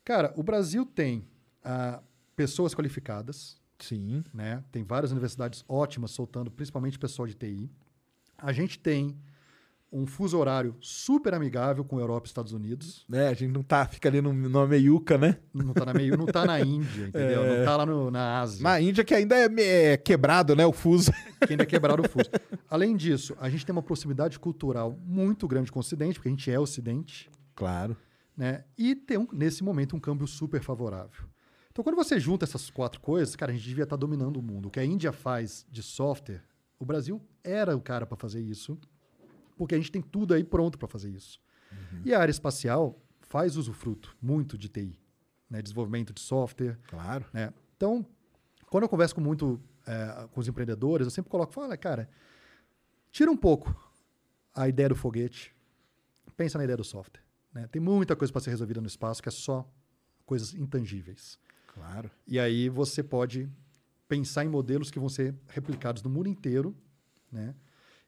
Speaker 3: Cara, o Brasil tem ah, pessoas qualificadas,
Speaker 2: Sim.
Speaker 3: né? Tem várias universidades ótimas soltando, principalmente pessoal de TI. A gente tem um fuso horário super amigável com a Europa e Estados Unidos.
Speaker 2: É, a gente não tá, fica ali no, numa meiuca, né?
Speaker 3: Não tá na meio, não tá na Índia, entendeu? Não tá lá no- na Ásia.
Speaker 2: Mas a Índia que ainda é, é quebrado, né? O fuso.
Speaker 3: que ainda quebraram o fuso. Além disso, a gente tem uma proximidade cultural muito grande com o Ocidente, porque a gente é Ocidente,
Speaker 2: Claro.
Speaker 3: né? E tem, um- nesse momento, um câmbio super favorável. Então, quando você junta essas quatro coisas, cara, a gente devia estar dominando o mundo. O que a Índia faz de software, o Brasil era o cara para fazer isso, porque a gente tem tudo aí pronto para fazer isso. E a área espacial faz usufruto muito de TI, né? Desenvolvimento de software,
Speaker 2: Claro.
Speaker 3: né? Então, quando eu converso com muito é, com os empreendedores, eu sempre coloco, fala, cara, tira um pouco a ideia do foguete, pensa na ideia do software. né? Tem muita coisa para ser resolvida no espaço que é só coisas intangíveis.
Speaker 2: Claro.
Speaker 3: E aí você pode pensar em modelos que vão ser replicados no mundo inteiro, né?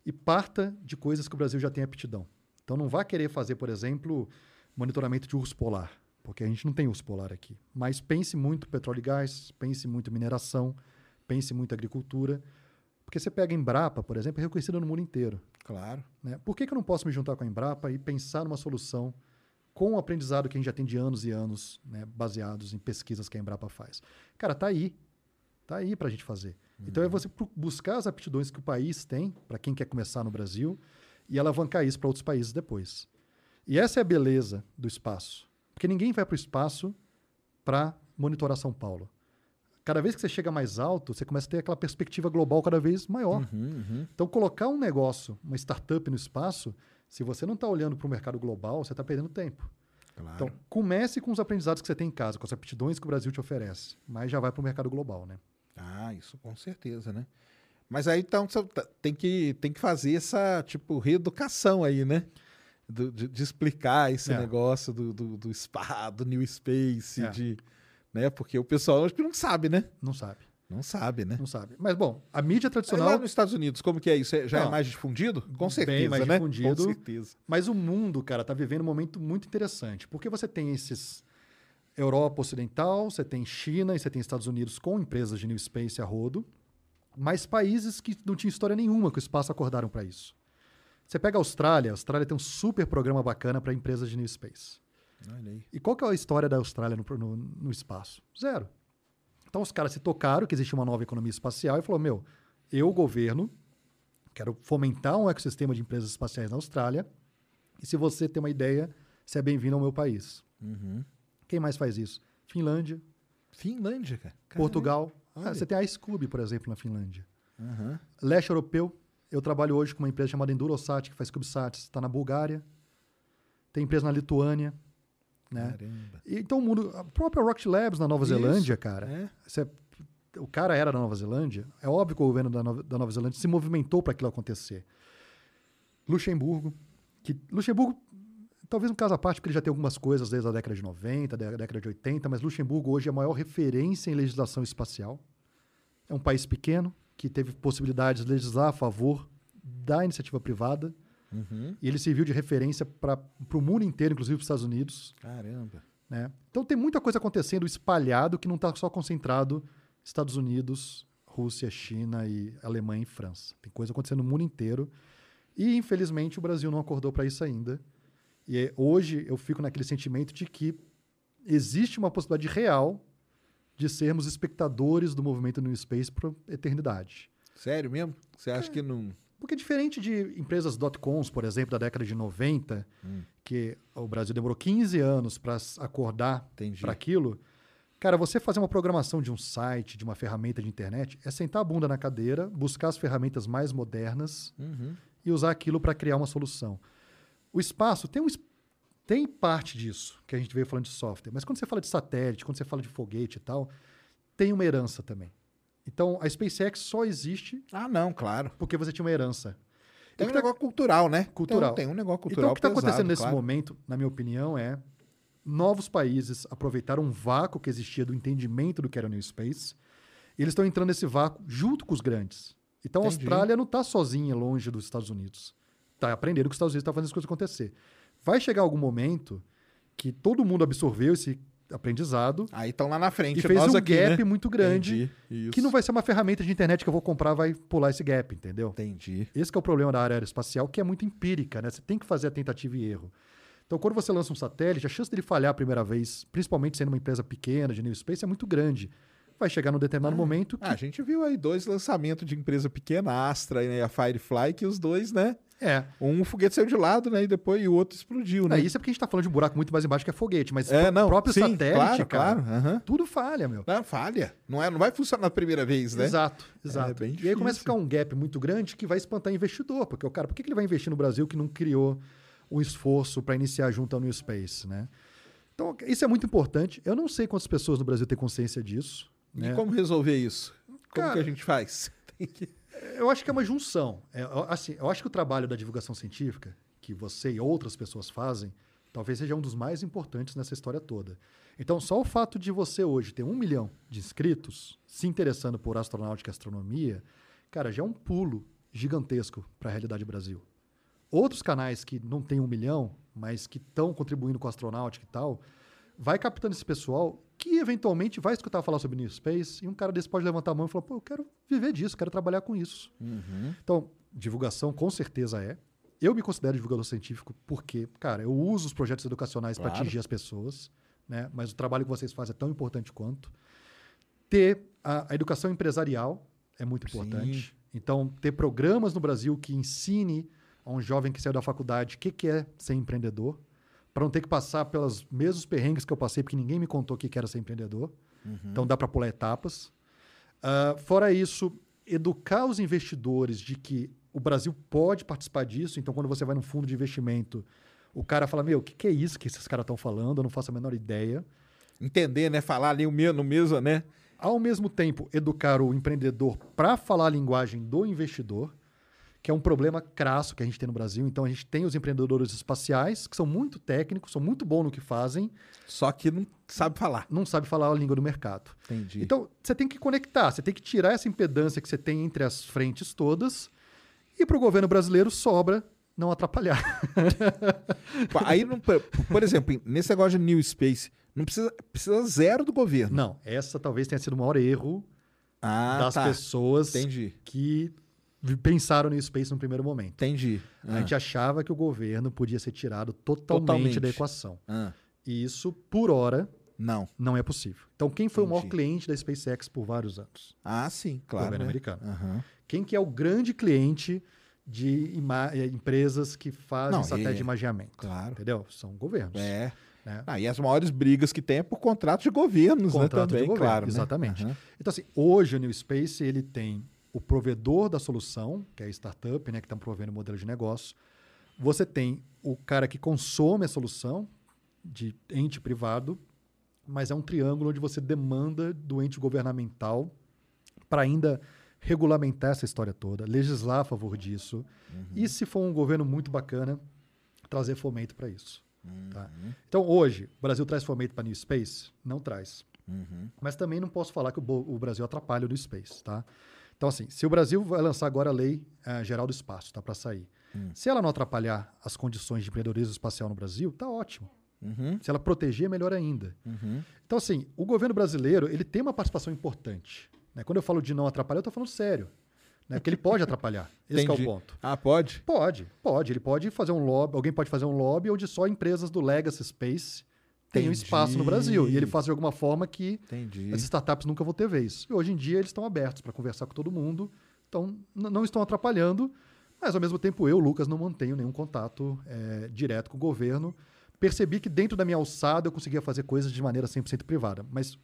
Speaker 3: E parta de coisas que o Brasil já tem aptidão. Então não vá querer fazer, por exemplo, monitoramento de urso polar, porque a gente não tem urso polar aqui. Mas pense muito petróleo e gás, pense muito mineração, pense muito agricultura, porque você pega a Embrapa, por exemplo, é reconhecida no mundo inteiro.
Speaker 2: Claro.
Speaker 3: Né? Por que, que eu não posso me juntar com a Embrapa e pensar numa solução com o aprendizado que a gente já tem de anos e anos, né, baseados em pesquisas que a Embrapa faz? Cara, tá aí. Tá aí para a gente fazer. Então é você buscar as aptidões que o país tem, para quem quer começar no Brasil, e alavancar isso para outros países depois. E essa é a beleza do espaço. Porque ninguém vai para o espaço para monitorar São Paulo. Cada vez que você chega mais alto, você começa a ter aquela perspectiva global cada vez maior. Então, colocar um negócio, uma startup no espaço, se você não está olhando para o mercado global, você está perdendo tempo.
Speaker 2: Claro.
Speaker 3: Então, comece com os aprendizados que você tem em casa, com as aptidões que o Brasil te oferece, mas já vai para o mercado global, né?
Speaker 2: Ah, isso com certeza, né? Mas aí então tá- tem que, tem que fazer essa, tipo, reeducação aí, né? Do- de, de explicar esse
Speaker 3: É.
Speaker 2: negócio do, do, do spa, do New Space,
Speaker 3: É.
Speaker 2: de. Né? Porque o pessoal acho que não sabe, né?
Speaker 3: Não sabe,
Speaker 2: Não sabe, né?
Speaker 3: não sabe. Mas, bom, a mídia
Speaker 2: Aí
Speaker 3: tradicional...
Speaker 2: lá nos Estados Unidos, como que é isso? É- Já é
Speaker 3: Não.
Speaker 2: mais difundido? Com certeza,
Speaker 3: Bem mais
Speaker 2: né?
Speaker 3: difundido.
Speaker 2: Com certeza.
Speaker 3: Mas o mundo, cara, tá vivendo um momento muito interessante. Porque você tem esses Europa Ocidental, você tem China e você tem Estados Unidos com empresas de New Space a rodo, mas países que não tinham história nenhuma que o espaço acordaram para isso. Você pega a Austrália, a Austrália tem um super programa bacana para empresas de New Space. E qual que é a história da Austrália no, no- no espaço? Zero. Então os caras se tocaram que existia uma nova economia espacial e falou: meu, eu, governo, quero fomentar um ecossistema de empresas espaciais na Austrália. E se você tem uma ideia, você é bem-vindo ao meu país. Quem mais faz isso? Finlândia,
Speaker 2: Finlândia, cara. Caramba.
Speaker 3: Portugal. Ah, você tem a Scooby, por exemplo, na Finlândia.
Speaker 2: Aham.
Speaker 3: Leste europeu. Eu trabalho hoje com uma empresa chamada Endurosat, que faz CubeSats. Está na Bulgária. Tem empresa na Lituânia. Né?
Speaker 2: Caramba.
Speaker 3: E, Então, o mundo. A própria Rocket Labs na Nova
Speaker 2: Isso,
Speaker 3: Zelândia, cara.
Speaker 2: é.
Speaker 3: você- o cara era da Nova Zelândia. É óbvio que o governo da Nova, da Nova Zelândia se movimentou para aquilo acontecer. Luxemburgo. Que, Luxemburgo, talvez um caso à parte, porque ele já tem algumas coisas desde a década de 90, da década de 80, mas Luxemburgo hoje é a maior referência em legislação espacial. É um país pequeno que teve possibilidades de legislar a favor da iniciativa privada.
Speaker 2: Uhum.
Speaker 3: E ele serviu de referência para o mundo inteiro, inclusive para os Estados Unidos.
Speaker 2: Caramba.
Speaker 3: Né? Então tem muita coisa acontecendo espalhado que não está só concentrado Estados Unidos, Rússia, China e Alemanha e França. Tem coisa acontecendo no mundo inteiro. E infelizmente o Brasil não acordou para isso ainda. E é- hoje eu fico naquele sentimento de que existe uma possibilidade real de sermos espectadores do movimento New Space para eternidade.
Speaker 2: Sério mesmo? Você acha que não.
Speaker 3: Porque diferente de empresas dot-coms, por exemplo, da década de 90,
Speaker 2: Hum.
Speaker 3: que o Brasil demorou 15 anos para acordar para aquilo, cara, você fazer uma programação de um site, de uma ferramenta de internet, é sentar a bunda na cadeira, buscar as ferramentas mais modernas
Speaker 2: Uhum.
Speaker 3: e usar aquilo para criar uma solução. O espaço tem, um, tem parte disso que a gente veio falando de software, mas quando você fala de satélite, quando você fala de foguete e tal, tem uma herança também. Então, a SpaceX só existe
Speaker 2: Ah, não, claro.
Speaker 3: porque você tinha uma herança.
Speaker 2: Tem um
Speaker 3: tá-
Speaker 2: negócio cultural, né?
Speaker 3: Cultural.
Speaker 2: Tem, tem um negócio
Speaker 3: Então,
Speaker 2: cultural.
Speaker 3: o que está acontecendo nesse
Speaker 2: claro.
Speaker 3: momento, na minha opinião, é novos países aproveitaram um vácuo que existia do entendimento do que era o New Space e eles estão entrando nesse vácuo junto com os grandes. Então, a
Speaker 2: Entendi.
Speaker 3: Austrália não está sozinha longe dos Estados Unidos. Está aprendendo que os Estados Unidos está fazendo as coisas acontecer. Vai chegar algum momento que todo mundo absorveu esse aprendizado
Speaker 2: Aí estão lá na frente.
Speaker 3: e fez um
Speaker 2: aqui,
Speaker 3: gap
Speaker 2: né?
Speaker 3: muito grande, que não vai ser uma ferramenta de internet que eu vou comprar vai pular esse gap, entendeu?
Speaker 2: Entendi.
Speaker 3: Esse que é o problema da área aeroespacial, que é muito empírica, né? Você tem que fazer a tentativa e erro. Então, quando você lança um satélite, a chance dele falhar a primeira vez, principalmente sendo uma empresa pequena, de New Space, é muito grande. Vai chegar num determinado momento que...
Speaker 2: Ah, a gente viu aí dois lançamentos de empresa pequena, a Astra e a Firefly, que os dois, né?
Speaker 3: É.
Speaker 2: Um foguete saiu de lado, né? E depois e o outro explodiu, né?
Speaker 3: É, isso é porque a gente tá falando de um buraco muito mais embaixo que é foguete, mas
Speaker 2: É,
Speaker 3: o
Speaker 2: não,
Speaker 3: próprio
Speaker 2: sim,
Speaker 3: satélite,
Speaker 2: claro,
Speaker 3: cara,
Speaker 2: claro, aham.
Speaker 3: tudo falha, meu.
Speaker 2: Não, falha. Não, é, não vai funcionar na primeira vez, né?
Speaker 3: Exato, exato.
Speaker 2: É bem
Speaker 3: e aí começa a ficar um gap muito grande que vai espantar investidor, porque o cara, por que que ele vai investir no Brasil que não criou um esforço para iniciar junto ao New Space, né? Então, isso é muito importante. Eu não sei quantas pessoas no Brasil têm consciência disso.
Speaker 2: E
Speaker 3: né?
Speaker 2: como resolver isso? Como
Speaker 3: Cara,
Speaker 2: que a gente faz? Que-
Speaker 3: Eu acho que é uma junção. É, eu- assim, eu acho que o trabalho da divulgação científica, que você e outras pessoas fazem, talvez seja um dos mais importantes nessa história toda. Então, só o fato de você hoje ter um milhão de inscritos se interessando por astronáutica e astronomia, cara, já é um pulo gigantesco para a realidade Brasil. Outros canais que não têm um milhão, mas que estão contribuindo com a astronáutica e tal, vai captando esse pessoal que eventualmente vai escutar falar sobre New Space e um cara desse pode levantar a mão e falar, pô, eu quero viver disso, quero trabalhar com isso. Então, divulgação com certeza é. Eu me considero divulgador científico porque, cara, eu uso os projetos educacionais para
Speaker 2: Claro.
Speaker 3: atingir as pessoas, né? mas o trabalho que vocês fazem é tão importante quanto. Ter a, a educação empresarial é muito
Speaker 2: Sim.
Speaker 3: importante. Então, ter programas no Brasil que ensine a um jovem que saiu da faculdade o que, que é ser empreendedor, para não ter que passar pelos mesmos perrengues que eu passei, porque ninguém me contou o que era ser empreendedor. Então, dá para pular etapas. Ah, fora isso, educar os investidores de que o Brasil pode participar disso. Então, quando você vai num fundo de investimento, o cara fala: Meu, o que, que é isso que esses caras estão falando? Eu não faço a menor ideia.
Speaker 2: Entender, né? Falar ali o mesmo, no mesmo, né?
Speaker 3: Ao mesmo tempo, educar o empreendedor para falar a linguagem do investidor, que é um problema crasso que a gente tem no Brasil. Então, a gente tem os empreendedores espaciais, que são muito técnicos, são muito bons no que fazem,
Speaker 2: Só que não sabe falar.
Speaker 3: não sabe falar a língua do mercado.
Speaker 2: Entendi.
Speaker 3: Então, você tem que conectar, você tem que tirar essa impedância que você tem entre as frentes todas e para o governo brasileiro sobra não atrapalhar.
Speaker 2: Aí, não- por exemplo, nesse negócio de New Space, não precisa, precisa zero do governo.
Speaker 3: Não, essa talvez tenha sido o maior erro
Speaker 2: Ah,
Speaker 3: das
Speaker 2: tá.
Speaker 3: pessoas
Speaker 2: Entendi.
Speaker 3: que pensaram no Space no primeiro momento.
Speaker 2: Entendi.
Speaker 3: A gente achava que o governo podia ser tirado totalmente,
Speaker 2: Totalmente.
Speaker 3: da equação.
Speaker 2: Ah,
Speaker 3: E isso, por hora,
Speaker 2: não.
Speaker 3: não é possível. Então, quem foi o maior
Speaker 2: Entendi.
Speaker 3: cliente da SpaceX por vários anos?
Speaker 2: Ah, sim, claro.
Speaker 3: governo
Speaker 2: né?
Speaker 3: americano.
Speaker 2: Aham.
Speaker 3: Quem que é o grande cliente de eh, empresas que fazem
Speaker 2: Não,
Speaker 3: satélite
Speaker 2: e-
Speaker 3: de imagiamento?
Speaker 2: claro.
Speaker 3: Entendeu? São governos.
Speaker 2: É.
Speaker 3: né?
Speaker 2: Ah, e as maiores brigas que tem é por contrato de governos,
Speaker 3: Contrato
Speaker 2: né?
Speaker 3: de
Speaker 2: Também,
Speaker 3: governo,
Speaker 2: claro. né?
Speaker 3: Exatamente.
Speaker 2: Aham.
Speaker 3: Então, assim, hoje o New Space ele tem o provedor da solução, que é a startup, né, que está provendo o modelo de negócio. Você tem o cara que consome a solução, de ente privado, mas é um triângulo onde você demanda do ente governamental para ainda regulamentar essa história toda, legislar a favor disso. E se for um governo muito bacana, trazer fomento para isso. tá? Então, hoje, o Brasil traz fomento para New Space? Não traz. Mas também não posso falar que o, o Brasil atrapalha o New Space, tá? Então, assim, se o Brasil vai lançar agora a lei eh, geral do espaço, tá para sair. Se ela não atrapalhar as condições de empreendedorismo espacial no Brasil, tá ótimo. Se ela proteger, é melhor ainda. Então, assim, o governo brasileiro ele tem uma participação importante. né? Quando eu falo de não atrapalhar, eu estou falando sério. Né? Porque ele pode atrapalhar. Esse é o ponto.
Speaker 2: Ah, pode?
Speaker 3: Pode, pode. Ele pode fazer um lobby, alguém pode fazer um lobby onde só empresas do Legacy Space tenham espaço no Brasil. E ele faz de alguma forma que
Speaker 2: Entendi.
Speaker 3: as startups nunca vão ter vez. E hoje em dia eles estão abertos para conversar com todo mundo, então não estão atrapalhando, mas ao mesmo tempo eu, Lucas, não mantenho nenhum contato eh, direto com o governo. Percebi que dentro da minha alçada eu conseguia fazer coisas de maneira 100% privada, mas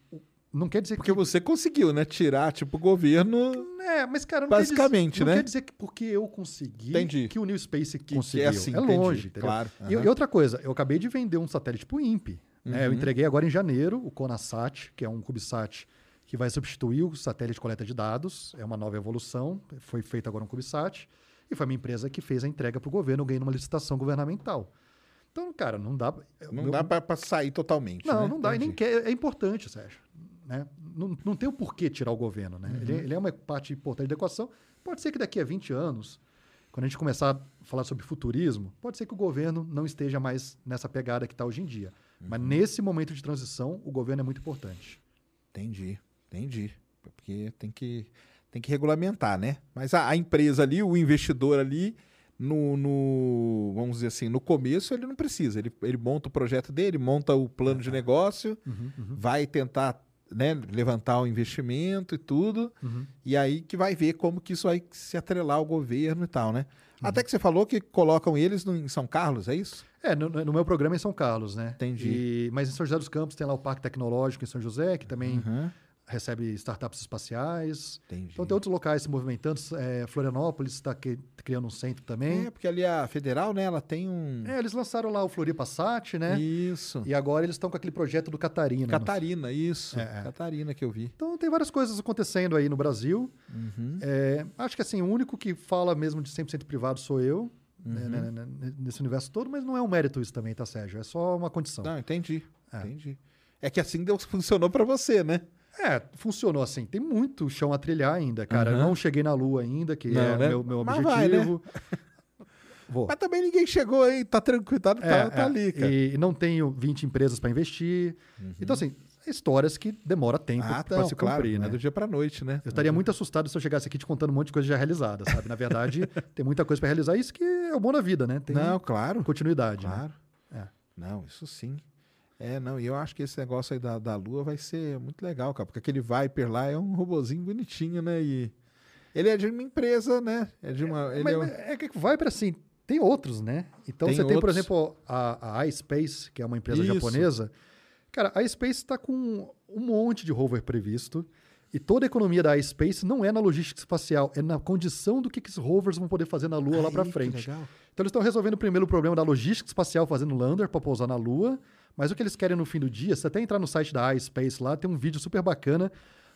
Speaker 3: não quer dizer
Speaker 2: Porque
Speaker 3: que...
Speaker 2: você conseguiu, né? Tirar, tipo, o governo.
Speaker 3: É, mas cara, não
Speaker 2: Basicamente,
Speaker 3: quer dizer,
Speaker 2: né?
Speaker 3: Não quer dizer que porque eu consegui
Speaker 2: Entendi.
Speaker 3: que o New Space
Speaker 2: que
Speaker 3: conseguiu.
Speaker 2: é assim, entendi.
Speaker 3: longe?
Speaker 2: Claro,
Speaker 3: E,
Speaker 2: aham.
Speaker 3: e outra coisa, eu acabei de vender um satélite pro INPE. Né? Eu
Speaker 2: Uhum.
Speaker 3: entreguei agora em janeiro o Conasat, que é um CubeSat que vai substituir o satélite de coleta de dados. É uma nova evolução. Foi feito agora um CubeSat. E foi a minha empresa que fez a entrega para o governo. Ganhei numa licitação governamental. Então, cara, não dá.
Speaker 2: Não
Speaker 3: meu-
Speaker 2: dá pra sair totalmente.
Speaker 3: não,
Speaker 2: né?
Speaker 3: não dá. E nem quer. É importante, Sérgio. Né? Não, não tem o porquê tirar o governo. Né? Ele,
Speaker 2: Uhum.
Speaker 3: ele é uma parte importante da equação. Pode ser que daqui a 20 anos, quando a gente começar a falar sobre futurismo, pode ser que o governo não esteja mais nessa pegada que está hoje em dia. Mas
Speaker 2: Uhum.
Speaker 3: nesse momento de transição, o governo é muito importante.
Speaker 2: Entendi, entendi. Porque tem que, tem que regulamentar, né? Mas a, a empresa ali, o investidor ali, no, no- vamos dizer assim, no começo ele não precisa. Ele, ele monta o projeto dele, monta o plano de negócio, vai tentar né, levantar o investimento e tudo, e aí que vai ver como que isso vai se atrelar ao governo e tal, né? Até que você falou que colocam eles no- em São Carlos, é isso?
Speaker 3: É, no, no meu programa é em São Carlos, né?
Speaker 2: Entendi.
Speaker 3: E- mas em São José dos Campos tem lá o Parque Tecnológico em São José, que também
Speaker 2: Uhum.
Speaker 3: Recebe startups espaciais.
Speaker 2: Entendi.
Speaker 3: Então tem outros locais se movimentando. É, Florianópolis está criando um centro também.
Speaker 2: É, porque ali a federal, né, ela tem um...
Speaker 3: É, eles lançaram lá o Floripa Sat, né?
Speaker 2: Isso.
Speaker 3: E agora eles estão com aquele projeto do Catarina.
Speaker 2: Catarina, isso.
Speaker 3: É, é.
Speaker 2: Catarina que eu vi.
Speaker 3: Então tem várias coisas acontecendo aí no Brasil.
Speaker 2: Uhum.
Speaker 3: É, acho que assim, o único que fala mesmo de 100% privado sou eu,
Speaker 2: Uhum.
Speaker 3: né, né, né, nesse universo todo, mas não é um mérito isso também, tá, Sérgio? É só uma condição.
Speaker 2: Não, entendi.
Speaker 3: É.
Speaker 2: Entendi. É que assim deu, funcionou pra você, né?
Speaker 3: É, funcionou assim. Tem muito chão a trilhar ainda, cara. Eu
Speaker 2: Aham.
Speaker 3: não cheguei na Lua ainda, que
Speaker 2: Não,
Speaker 3: é
Speaker 2: né?
Speaker 3: meu, meu
Speaker 2: Mas vai,
Speaker 3: objetivo. Vou.
Speaker 2: Mas também ninguém chegou aí, tá tranquilo, tá, tá,
Speaker 3: É,
Speaker 2: tá
Speaker 3: é.
Speaker 2: ali, cara. Uhum.
Speaker 3: E não tenho 20 empresas para investir. Então, assim, histórias que demora tempo
Speaker 2: Ah,
Speaker 3: para se
Speaker 2: claro,
Speaker 3: cumprir, né?
Speaker 2: é do dia pra noite, né?
Speaker 3: Eu estaria muito assustado se eu chegasse aqui te contando um monte de coisa já realizada, sabe? Na verdade, tem muita coisa para realizar. Isso que é o bom da vida, né? Tem
Speaker 2: Não, claro.
Speaker 3: continuidade. né?
Speaker 2: Claro.
Speaker 3: É.
Speaker 2: Não, isso sim. É, não, e eu acho que esse negócio aí da, da Lua vai ser muito legal, cara, porque aquele Viper lá é um robozinho bonitinho, né? E ele é de uma empresa, né? É de uma. Ele
Speaker 3: Mas,
Speaker 2: é um-
Speaker 3: é que vai para assim, tem outros, né? Então
Speaker 2: Tem
Speaker 3: você tem, por exemplo, a, a iSpace, que é uma empresa
Speaker 2: Isso.
Speaker 3: japonesa. Cara, a iSpace está com um monte de rover previsto. E toda a economia da iSpace não é na logística espacial, é na condição do que, que esses rovers vão poder fazer na Lua lá para frente. Então eles estão resolvendo primeiro o problema da logística espacial, fazendo lander para pousar na Lua. Mas o que eles querem no fim do dia, se até entrar no site da iSpace lá, tem um vídeo super bacana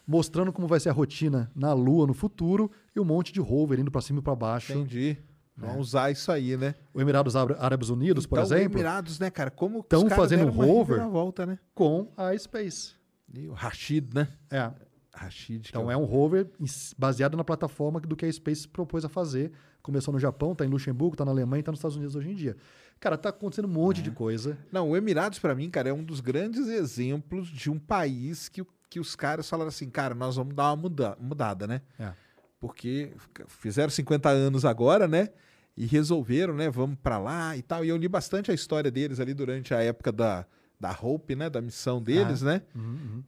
Speaker 3: mostrando como vai ser a rotina na Lua no futuro e um monte de rover indo para cima e para baixo.
Speaker 2: Entendi. Vamos usar isso aí, né?
Speaker 3: O Emirados Ára- Árabes Unidos, por
Speaker 2: então,
Speaker 3: exemplo,
Speaker 2: Emirados, né, cara? Como
Speaker 3: tão
Speaker 2: os caras
Speaker 3: fazendo
Speaker 2: uma
Speaker 3: rover.
Speaker 2: volta, né?
Speaker 3: com a Space.
Speaker 2: E o Rashid, né?
Speaker 3: É.
Speaker 2: Rashid.
Speaker 3: Então
Speaker 2: eu-
Speaker 3: é um rover baseado na plataforma do que a Space propôs a fazer. Começou no Japão, está em Luxemburgo, está na Alemanha, está nos Estados Unidos hoje em dia. Cara, tá acontecendo um monte
Speaker 2: É.
Speaker 3: de coisa.
Speaker 2: Não, o Emirados, pra mim, cara, é um dos grandes exemplos de um país que, que os caras falaram assim, cara, nós vamos dar uma muda- mudada, né?
Speaker 3: É.
Speaker 2: Porque fizeram 50 anos agora, né? E resolveram, né? Vamos pra lá e tal. E eu li bastante a história deles ali durante a época da, da Hope, né? Da missão deles, né?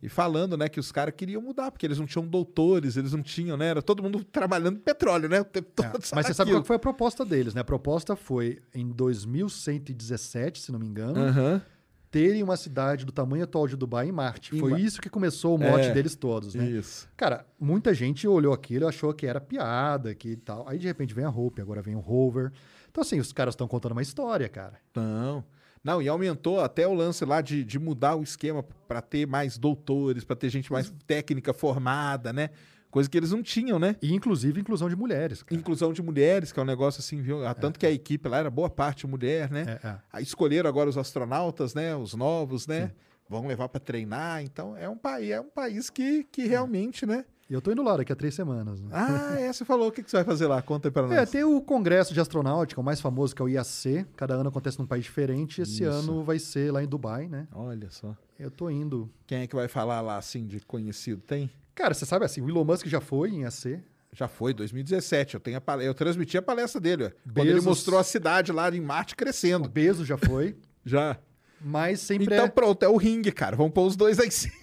Speaker 2: E falando, né? Que os caras queriam mudar, porque eles não tinham doutores, eles não tinham, né? Era todo mundo trabalhando petróleo, né? O tempo todo.
Speaker 3: É, Mas você sabe qual foi a proposta deles, né? A proposta foi, em 2117, se não me engano,
Speaker 2: Aham.
Speaker 3: terem uma cidade do tamanho atual de Dubai em Marte.
Speaker 2: Em
Speaker 3: foi
Speaker 2: Ma-
Speaker 3: isso que começou o mote
Speaker 2: É,
Speaker 3: deles todos, né?
Speaker 2: Isso.
Speaker 3: Cara, muita gente olhou aquilo e achou que era piada, que tal. Aí, de repente, vem a Hope, agora vem o Rover. Então, assim, os caras estão contando uma história, cara.
Speaker 2: Não. Não, e aumentou até o lance lá de, de mudar o esquema para ter mais doutores, para ter gente mais técnica formada, né? Coisa que eles não tinham, né?
Speaker 3: E, inclusive, inclusão de mulheres. Cara.
Speaker 2: Inclusão de mulheres, que é um negócio assim, viu? Ah, Tanto que a equipe lá era boa parte mulher, né?
Speaker 3: É, é.
Speaker 2: Aí escolheram agora os astronautas, né? Os novos, né? Vão levar para treinar. Então é um país, é um país que, que realmente, né?
Speaker 3: E eu tô indo lá daqui a três semanas. Né?
Speaker 2: Ah, é, você falou. O que, que você vai fazer lá? Conta aí pra nós.
Speaker 3: É, tem o Congresso de Astronáutica, o mais famoso, que é o IAC. Cada ano acontece num país diferente. Esse
Speaker 2: Isso.
Speaker 3: ano vai ser lá em Dubai, né?
Speaker 2: Olha só.
Speaker 3: Eu tô indo.
Speaker 2: Quem é que vai falar lá, assim, de conhecido? Tem?
Speaker 3: Cara, você sabe assim, o Elon Musk já foi em IAC.
Speaker 2: Já foi, 2017. Eu, tenho a pale- eu transmiti a palestra dele, ué. quando ele
Speaker 3: Bezos-
Speaker 2: mostrou a cidade lá em Marte
Speaker 3: O
Speaker 2: crescendo.
Speaker 3: Bezos já foi.
Speaker 2: Já.
Speaker 3: Mas sempre
Speaker 2: Então
Speaker 3: é...
Speaker 2: pronto, é o ringue, cara. Vamos pôr os dois aí em cima.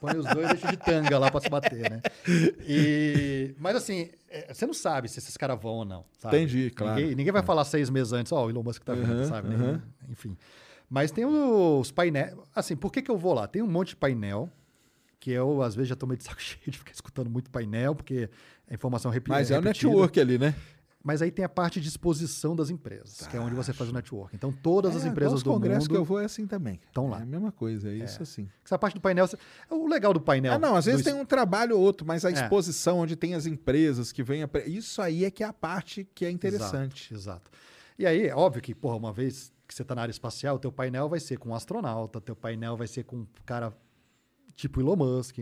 Speaker 3: Põe os dois deixa de tanga lá pra se bater, né? E... Mas assim, é, você não sabe se esses caras vão ou não. Sabe?
Speaker 2: Entendi, claro.
Speaker 3: Ninguém, ninguém vai falar seis meses antes, ó, o Elon Musk tá vindo,
Speaker 2: Uhum,
Speaker 3: sabe?
Speaker 2: uhum.
Speaker 3: Enfim. Mas tem os painéis. Assim, por que, que eu vou lá? Tem um monte de painel, que eu, às vezes, já tô meio de saco cheio de ficar escutando muito painel, porque a informação repi-
Speaker 2: Mas é o
Speaker 3: repetida.
Speaker 2: network ali, né?
Speaker 3: Mas aí tem a parte de exposição das empresas, que é onde você faz o network. Então, todas as
Speaker 2: É,
Speaker 3: empresas
Speaker 2: igual os
Speaker 3: do mundo
Speaker 2: que eu vou é assim também.
Speaker 3: estão lá.
Speaker 2: É a mesma coisa, é isso assim.
Speaker 3: Essa parte do painel. O legal do painel.
Speaker 2: Ah, não, às vezes
Speaker 3: do-
Speaker 2: tem um trabalho ou outro, mas a
Speaker 3: É.
Speaker 2: exposição onde tem as empresas que vêm... apre- Isso aí é que é a parte que é interessante.
Speaker 3: Exato, exato. E aí, é óbvio que, porra, uma vez que você está na área espacial, teu painel vai ser com um astronauta, teu painel vai ser com um cara tipo Elon Musk.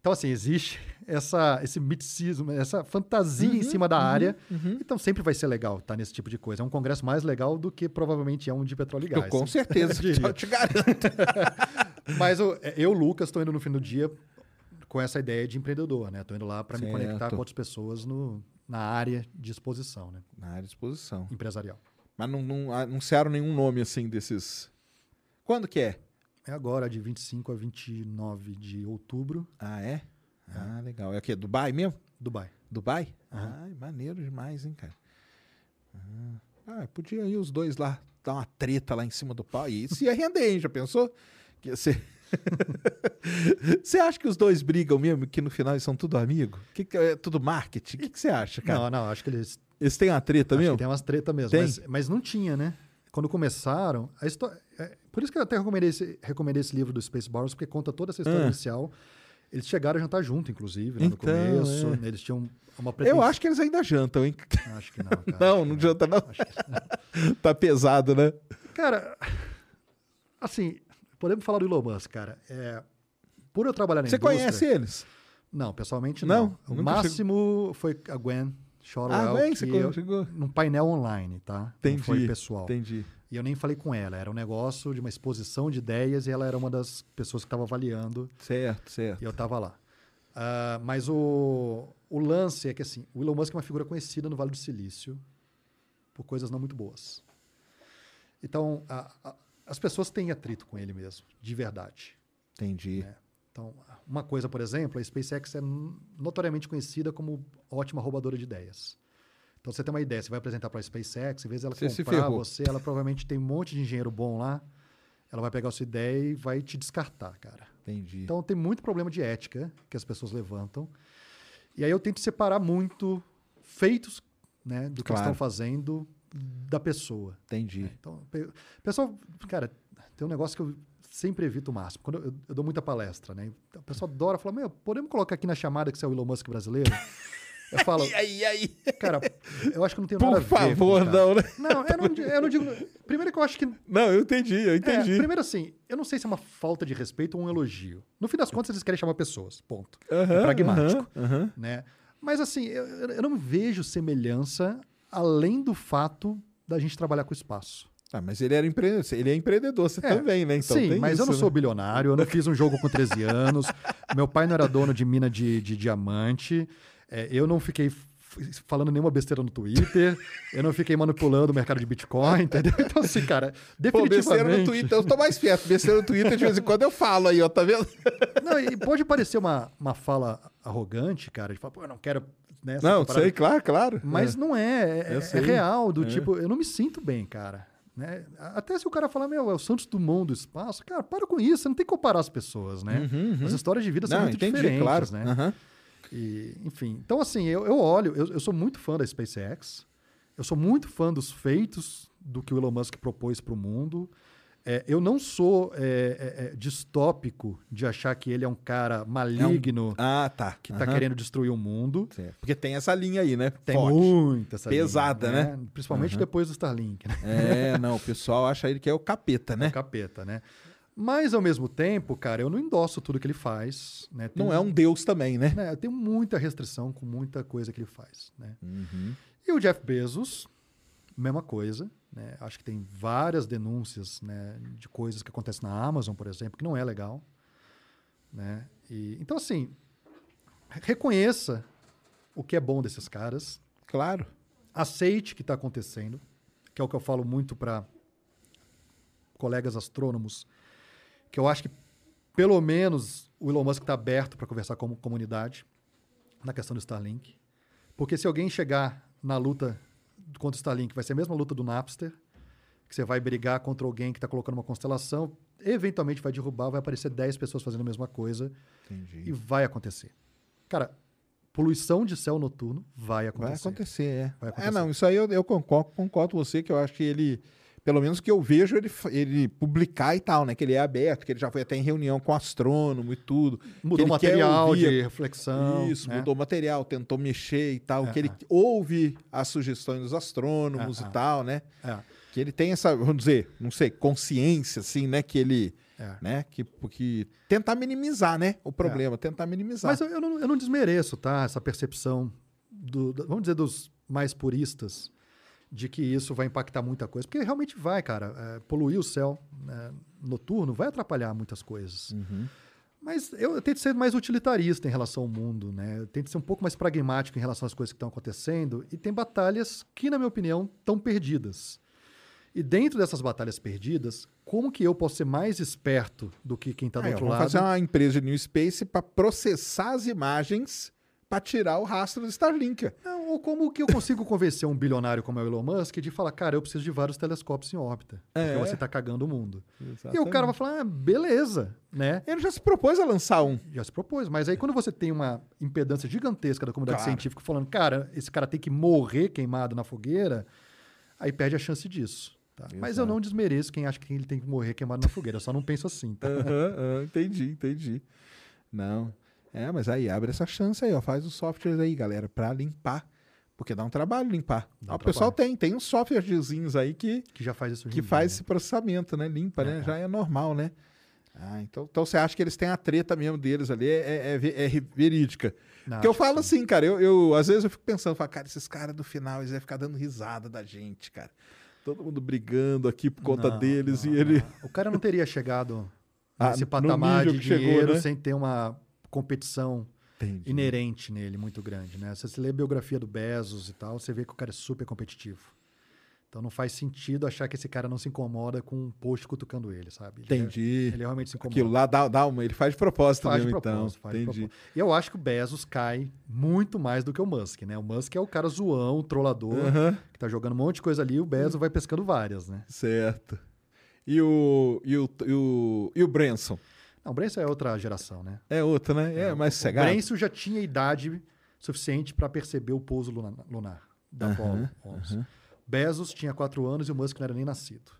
Speaker 3: Então, assim, existe essa, esse miticismo, essa fantasia
Speaker 2: Uhum,
Speaker 3: em cima da área. Então, sempre vai ser legal estar nesse tipo de coisa. É um congresso mais legal do que provavelmente é um de petróleo e
Speaker 2: Eu,
Speaker 3: gás.
Speaker 2: com certeza,
Speaker 3: diria.
Speaker 2: eu te garanto.
Speaker 3: Mas eu, eu, Lucas, estou indo no fim do dia com essa ideia de empreendedor, né? Estou indo lá para me conectar com outras pessoas no, na área de exposição, né?
Speaker 2: Na área de exposição.
Speaker 3: Empresarial.
Speaker 2: Mas não, não anunciaram nenhum nome assim desses. Quando que é?
Speaker 3: É agora, de 25 a 29 de outubro,
Speaker 2: Ah, é? Ah, legal. É o quê? Dubai mesmo?
Speaker 3: Dubai.
Speaker 2: Dubai? Ai, maneiro demais, hein, cara. Ah, ah, podia ir os dois lá, dar uma treta lá em cima do pau. E isso ia render, hein? Já pensou? Que ser- Você acha que os dois brigam mesmo, que no final eles são tudo amigo? Que que é tudo marketing? O que, que você acha, cara?
Speaker 3: Não, não, acho que eles
Speaker 2: Eles têm uma treta
Speaker 3: Acho
Speaker 2: mesmo?
Speaker 3: tem umas treta mesmo.
Speaker 2: Tem?
Speaker 3: Mas, mas não tinha, né? Quando começaram, a história. é, por isso que eu até recomendei esse, recomendei esse livro do Space Bars, porque conta toda essa história
Speaker 2: Ah.
Speaker 3: inicial. Eles chegaram a jantar junto, inclusive, lá no
Speaker 2: Então,
Speaker 3: começo.
Speaker 2: é.
Speaker 3: né? Eles tinham uma
Speaker 2: Eu
Speaker 3: pretensão.
Speaker 2: acho que eles ainda jantam, hein?
Speaker 3: Acho que não. Cara,
Speaker 2: Não,
Speaker 3: que
Speaker 2: não janta, não. tá pesado, né?
Speaker 3: Cara, assim, podemos falar do Elon Musk, cara. É, por eu trabalhar na
Speaker 2: Você
Speaker 3: indústria...
Speaker 2: conhece eles?
Speaker 3: Não, pessoalmente
Speaker 2: Não?
Speaker 3: não. O máximo foi a Gwen Shorwell,
Speaker 2: Ah, Gwen,
Speaker 3: que
Speaker 2: você
Speaker 3: eu,
Speaker 2: chegou.
Speaker 3: num painel online, tá?
Speaker 2: Entendi.
Speaker 3: Não foi pessoal.
Speaker 2: Entendi.
Speaker 3: E eu nem falei com ela. Era um negócio de uma exposição de ideias e ela era uma das pessoas que estava avaliando
Speaker 2: Certo, certo.
Speaker 3: e eu estava lá. Ah, mas o, o lance é que assim, o Elon Musk é uma figura conhecida no Vale do Silício por coisas não muito boas. Então, a- a- as pessoas têm atrito com ele mesmo, de verdade.
Speaker 2: Entendi.
Speaker 3: É. Então, uma coisa, por exemplo, a SpaceX é notoriamente conhecida como ótima roubadora de ideias. Então, você tem uma ideia, você vai apresentar para a SpaceX, em vez dela
Speaker 2: Você se
Speaker 3: comprar você, ela provavelmente tem um monte de engenheiro bom lá, ela vai pegar a sua ideia e vai te descartar, cara.
Speaker 2: Entendi.
Speaker 3: Então, tem muito problema de ética que as pessoas levantam. E aí eu tento separar muito feitos né, do que
Speaker 2: Claro.
Speaker 3: eles estão fazendo da pessoa.
Speaker 2: Entendi.
Speaker 3: Então, pe- pessoal, cara, tem um negócio que eu sempre evito o máximo. Quando eu, eu dou muita palestra, né? O pessoal adora falar, meu, podemos colocar aqui na chamada que você é o Elon Musk brasileiro? Eu falo,
Speaker 2: aí, e aí?
Speaker 3: cara, eu acho que não tem nada a
Speaker 2: Por
Speaker 3: ver. com
Speaker 2: favor, não, né?
Speaker 3: Não, eu não, eu não digo. Primeiro que eu acho que.
Speaker 2: Não, eu entendi, eu entendi.
Speaker 3: É, primeiro assim, eu não sei se é uma falta de respeito ou um elogio. No fim das contas, eles querem chamar pessoas. Ponto. É pragmático. Né? Mas assim, eu, eu não vejo semelhança além do fato da gente trabalhar com espaço.
Speaker 2: Ah, mas ele era empreendedor. Ele é empreendedor, você
Speaker 3: É,
Speaker 2: também, né? Então,
Speaker 3: Sim, mas
Speaker 2: isso,
Speaker 3: eu não
Speaker 2: né?
Speaker 3: sou bilionário, eu não fiz um jogo com 13 anos, meu pai não era dono de mina de, de diamante, é, eu não fiquei falando nenhuma besteira no Twitter, eu não fiquei manipulando o mercado de Bitcoin, entendeu? Então, assim, cara,
Speaker 2: Pô, besteira
Speaker 3: definitivamente...
Speaker 2: no Twitter. Eu tô mais perto. Besteira no Twitter, de vez em quando eu falo aí, ó, tá vendo?
Speaker 3: Não, e pode parecer uma, uma fala arrogante, cara, de falar, pô, eu não quero... Né, essa
Speaker 2: Não, sei, claro, claro.
Speaker 3: Mas não é, é, é real, do tipo, eu não me sinto bem, cara. Né? Até se o cara falar, meu, é o Santos Dumont do espaço, cara, para com isso, você não tem que comparar as pessoas, né? As histórias de vida são
Speaker 2: Uhum, Não,
Speaker 3: muito
Speaker 2: entendi,
Speaker 3: diferentes,
Speaker 2: claro.
Speaker 3: né?
Speaker 2: Aham.
Speaker 3: E, enfim, então assim, eu, eu olho, eu, eu sou muito fã da SpaceX, eu sou muito fã dos feitos do que o Elon Musk propôs para o mundo. É, eu não sou é, é, é, distópico de achar que ele é um cara maligno
Speaker 2: Ah, tá.
Speaker 3: que está querendo destruir o mundo.
Speaker 2: Certo. Porque tem essa linha aí, né?
Speaker 3: Tem
Speaker 2: Forte.
Speaker 3: muita essa
Speaker 2: Pesada,
Speaker 3: linha,
Speaker 2: né?
Speaker 3: Principalmente depois do Starlink, né?
Speaker 2: É, não, o pessoal acha ele que é o capeta,
Speaker 3: É
Speaker 2: né?
Speaker 3: o capeta, né? Mas, ao mesmo tempo, cara, eu não endosso tudo que ele faz. Né? Tem-
Speaker 2: Não é um deus também, né?
Speaker 3: né, Eu tenho muita restrição com muita coisa que ele faz, né?
Speaker 2: Uhum.
Speaker 3: E o Jeff Bezos, mesma coisa. Né? Acho que tem várias denúncias né, de coisas que acontecem na Amazon, por exemplo, que não é legal. Né? E, então, assim, reconheça o que é bom desses caras,
Speaker 2: Claro.
Speaker 3: aceite o que está acontecendo, que é o que eu falo muito para colegas astrônomos, que eu acho que pelo menos o Elon Musk está aberto para conversar com a comunidade na questão do Starlink. Porque se alguém chegar na luta contra o Starlink, vai ser a mesma luta do Napster, que você vai brigar contra alguém que está colocando uma constelação, eventualmente vai derrubar, vai aparecer 10 pessoas fazendo a mesma coisa
Speaker 2: Entendi.
Speaker 3: e vai acontecer. Cara, poluição de céu noturno vai acontecer.
Speaker 2: Vai acontecer, é.
Speaker 3: Vai
Speaker 2: É,
Speaker 3: acontecer.
Speaker 2: não, isso aí eu, eu concordo, concordo com você, que eu acho que ele, pelo menos que eu vejo ele, ele publicar e tal, né? Que ele é aberto, que ele já foi até em reunião com astrônomo e tudo.
Speaker 3: Mudou material de reflexão.
Speaker 2: Isso,
Speaker 3: né?
Speaker 2: mudou o material, tentou mexer e tal,
Speaker 3: É,
Speaker 2: que ele
Speaker 3: é.
Speaker 2: ouve as sugestões dos astrônomos
Speaker 3: É,
Speaker 2: e
Speaker 3: é.
Speaker 2: tal, né?
Speaker 3: É.
Speaker 2: Que ele tem essa, vamos dizer, não sei, consciência, assim, né? Que ele,
Speaker 3: É.
Speaker 2: né? Que, que tentar minimizar, né? O problema, tentar minimizar.
Speaker 3: Mas eu, eu não, eu não desmereço, tá? Essa percepção, do, da- vamos dizer, dos mais puristas, de que isso vai impactar muita coisa. Porque realmente vai, cara. É, poluir o céu né, noturno vai atrapalhar muitas coisas. Mas eu, eu tento ser mais utilitarista em relação ao mundo, né? Eu tento ser um pouco mais pragmático em relação às coisas que estão acontecendo. E tem batalhas que, na minha opinião, estão perdidas. E dentro dessas batalhas perdidas, como que eu posso ser mais esperto do que quem está do outro lado?
Speaker 2: fazer uma empresa de New Space para processar as imagens para tirar o rastro do Starlink.
Speaker 3: Não, ou como que eu consigo convencer um bilionário como é o Elon Musk de falar, cara, eu preciso de vários telescópios em órbita,
Speaker 2: É.
Speaker 3: porque você está cagando o mundo. E
Speaker 2: Exatamente.
Speaker 3: o cara vai falar, ah, beleza, né?
Speaker 2: Ele já se propôs a lançar um.
Speaker 3: Já se propôs, mas aí quando você tem uma impedância gigantesca da comunidade
Speaker 2: Claro.
Speaker 3: científica falando, cara, esse cara tem que morrer queimado na fogueira, aí perde a chance disso. tá? Mas eu não desmereço quem acha que ele tem que morrer queimado na fogueira, eu só não penso assim, tá?
Speaker 2: Entendi, entendi. Não. É, mas aí abre essa chance aí, ó. Faz os softwares aí, galera, para limpar. Porque dá um trabalho limpar.
Speaker 3: Dá um
Speaker 2: o pessoal tem, tem uns softwarezinhos aí que,
Speaker 3: Que já faz isso
Speaker 2: que
Speaker 3: dia,
Speaker 2: faz
Speaker 3: né?
Speaker 2: esse processamento, né? Limpa, né? Já é normal, né? Ah, então, então você acha que eles têm a treta mesmo deles ali, é, é, é é verídica.
Speaker 3: Não,
Speaker 2: Porque eu falo
Speaker 3: sim.
Speaker 2: assim, cara, eu, eu às vezes eu fico pensando, falo, cara, esses caras do final, eles vão ficar dando risada da gente, cara. Todo mundo brigando aqui por conta
Speaker 3: Não,
Speaker 2: deles
Speaker 3: não,
Speaker 2: e ele.
Speaker 3: O cara não teria chegado
Speaker 2: Ah,
Speaker 3: nesse
Speaker 2: no
Speaker 3: patamar de
Speaker 2: que chegou,
Speaker 3: dinheiro
Speaker 2: né?
Speaker 3: sem ter uma competição
Speaker 2: Entendi.
Speaker 3: inerente nele muito grande, né? Se você lê a biografia do Bezos e tal, você vê que o cara é super competitivo. Então não faz sentido achar que esse cara não se incomoda com um post cutucando ele, sabe? Ele é-
Speaker 2: Entendi.
Speaker 3: Ele realmente se incomoda.
Speaker 2: Aquilo lá dá, dá uma. Ele faz de propósito
Speaker 3: faz de
Speaker 2: mesmo,
Speaker 3: propósito,
Speaker 2: então.
Speaker 3: faz de
Speaker 2: Entendi.
Speaker 3: propósito. E eu acho que o Bezos cai muito mais do que o Musk, né? O Musk é o cara zoão, o trollador,
Speaker 2: Aham.
Speaker 3: que tá jogando um monte de coisa ali, o Bezos vai pescando várias, né?
Speaker 2: Certo. E o, e o, e o, e o Branson?
Speaker 3: Não, o Branson é outra geração, né?
Speaker 2: É outro, né? É, mais
Speaker 3: O
Speaker 2: cegado.
Speaker 3: Branson já tinha idade suficiente para perceber o pouso luna- lunar da Apollo 11. Bezos tinha quatro anos e o Musk não era nem nascido.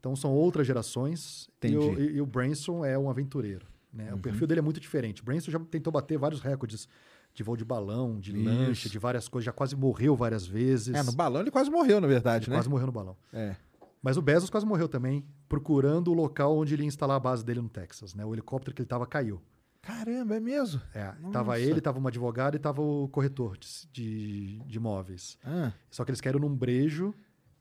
Speaker 3: Então são outras gerações e o, e- e o Branson é um aventureiro. Né? O perfil dele é muito diferente. O Branson já tentou bater vários recordes de voo de balão, de
Speaker 2: Isso.
Speaker 3: lancha, de várias coisas. Já quase morreu várias vezes.
Speaker 2: É, no balão ele quase morreu, na verdade,
Speaker 3: Ele
Speaker 2: né?
Speaker 3: quase morreu no balão.
Speaker 2: É.
Speaker 3: Mas o Bezos quase morreu também, procurando o local onde ele ia instalar a base dele no Texas. Né? O helicóptero que ele estava caiu.
Speaker 2: Caramba, é mesmo?
Speaker 3: É,
Speaker 2: Nossa.
Speaker 3: tava ele, tava uma advogada e tava o corretor de, de, de imóveis.
Speaker 2: Ah,
Speaker 3: Só que eles caíram num brejo,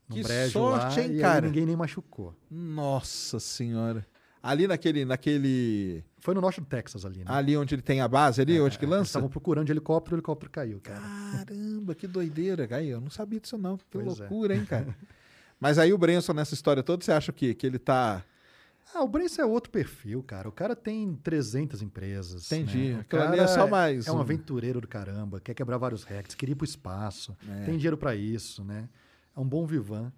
Speaker 3: num
Speaker 2: Que
Speaker 3: brejo
Speaker 2: sorte,
Speaker 3: lá,
Speaker 2: hein,
Speaker 3: e
Speaker 2: cara?
Speaker 3: ninguém nem machucou.
Speaker 2: nossa senhora. Ali naquele, naquele...
Speaker 3: Foi no norte do Texas ali, né?
Speaker 2: Ali onde ele tem a base, ali onde que
Speaker 3: Eles
Speaker 2: lança?
Speaker 3: estavam procurando de helicóptero, o helicóptero caiu, cara.
Speaker 2: Caramba, que doideira. Aí, eu não sabia disso não. Que
Speaker 3: Pois é.
Speaker 2: loucura, hein, cara? Mas aí o Branson nessa história toda, você acha o quê? Que ele tá...
Speaker 3: Ah, o Branson é outro perfil, cara. O cara tem 300 empresas.
Speaker 2: Entendi.
Speaker 3: Né? O
Speaker 2: Aquilo ali
Speaker 3: cara
Speaker 2: é só mais
Speaker 3: É um aventureiro do caramba, quer quebrar vários recordes, queria ir pro espaço,
Speaker 2: É.
Speaker 3: tem dinheiro pra isso, né? É um bom vivan.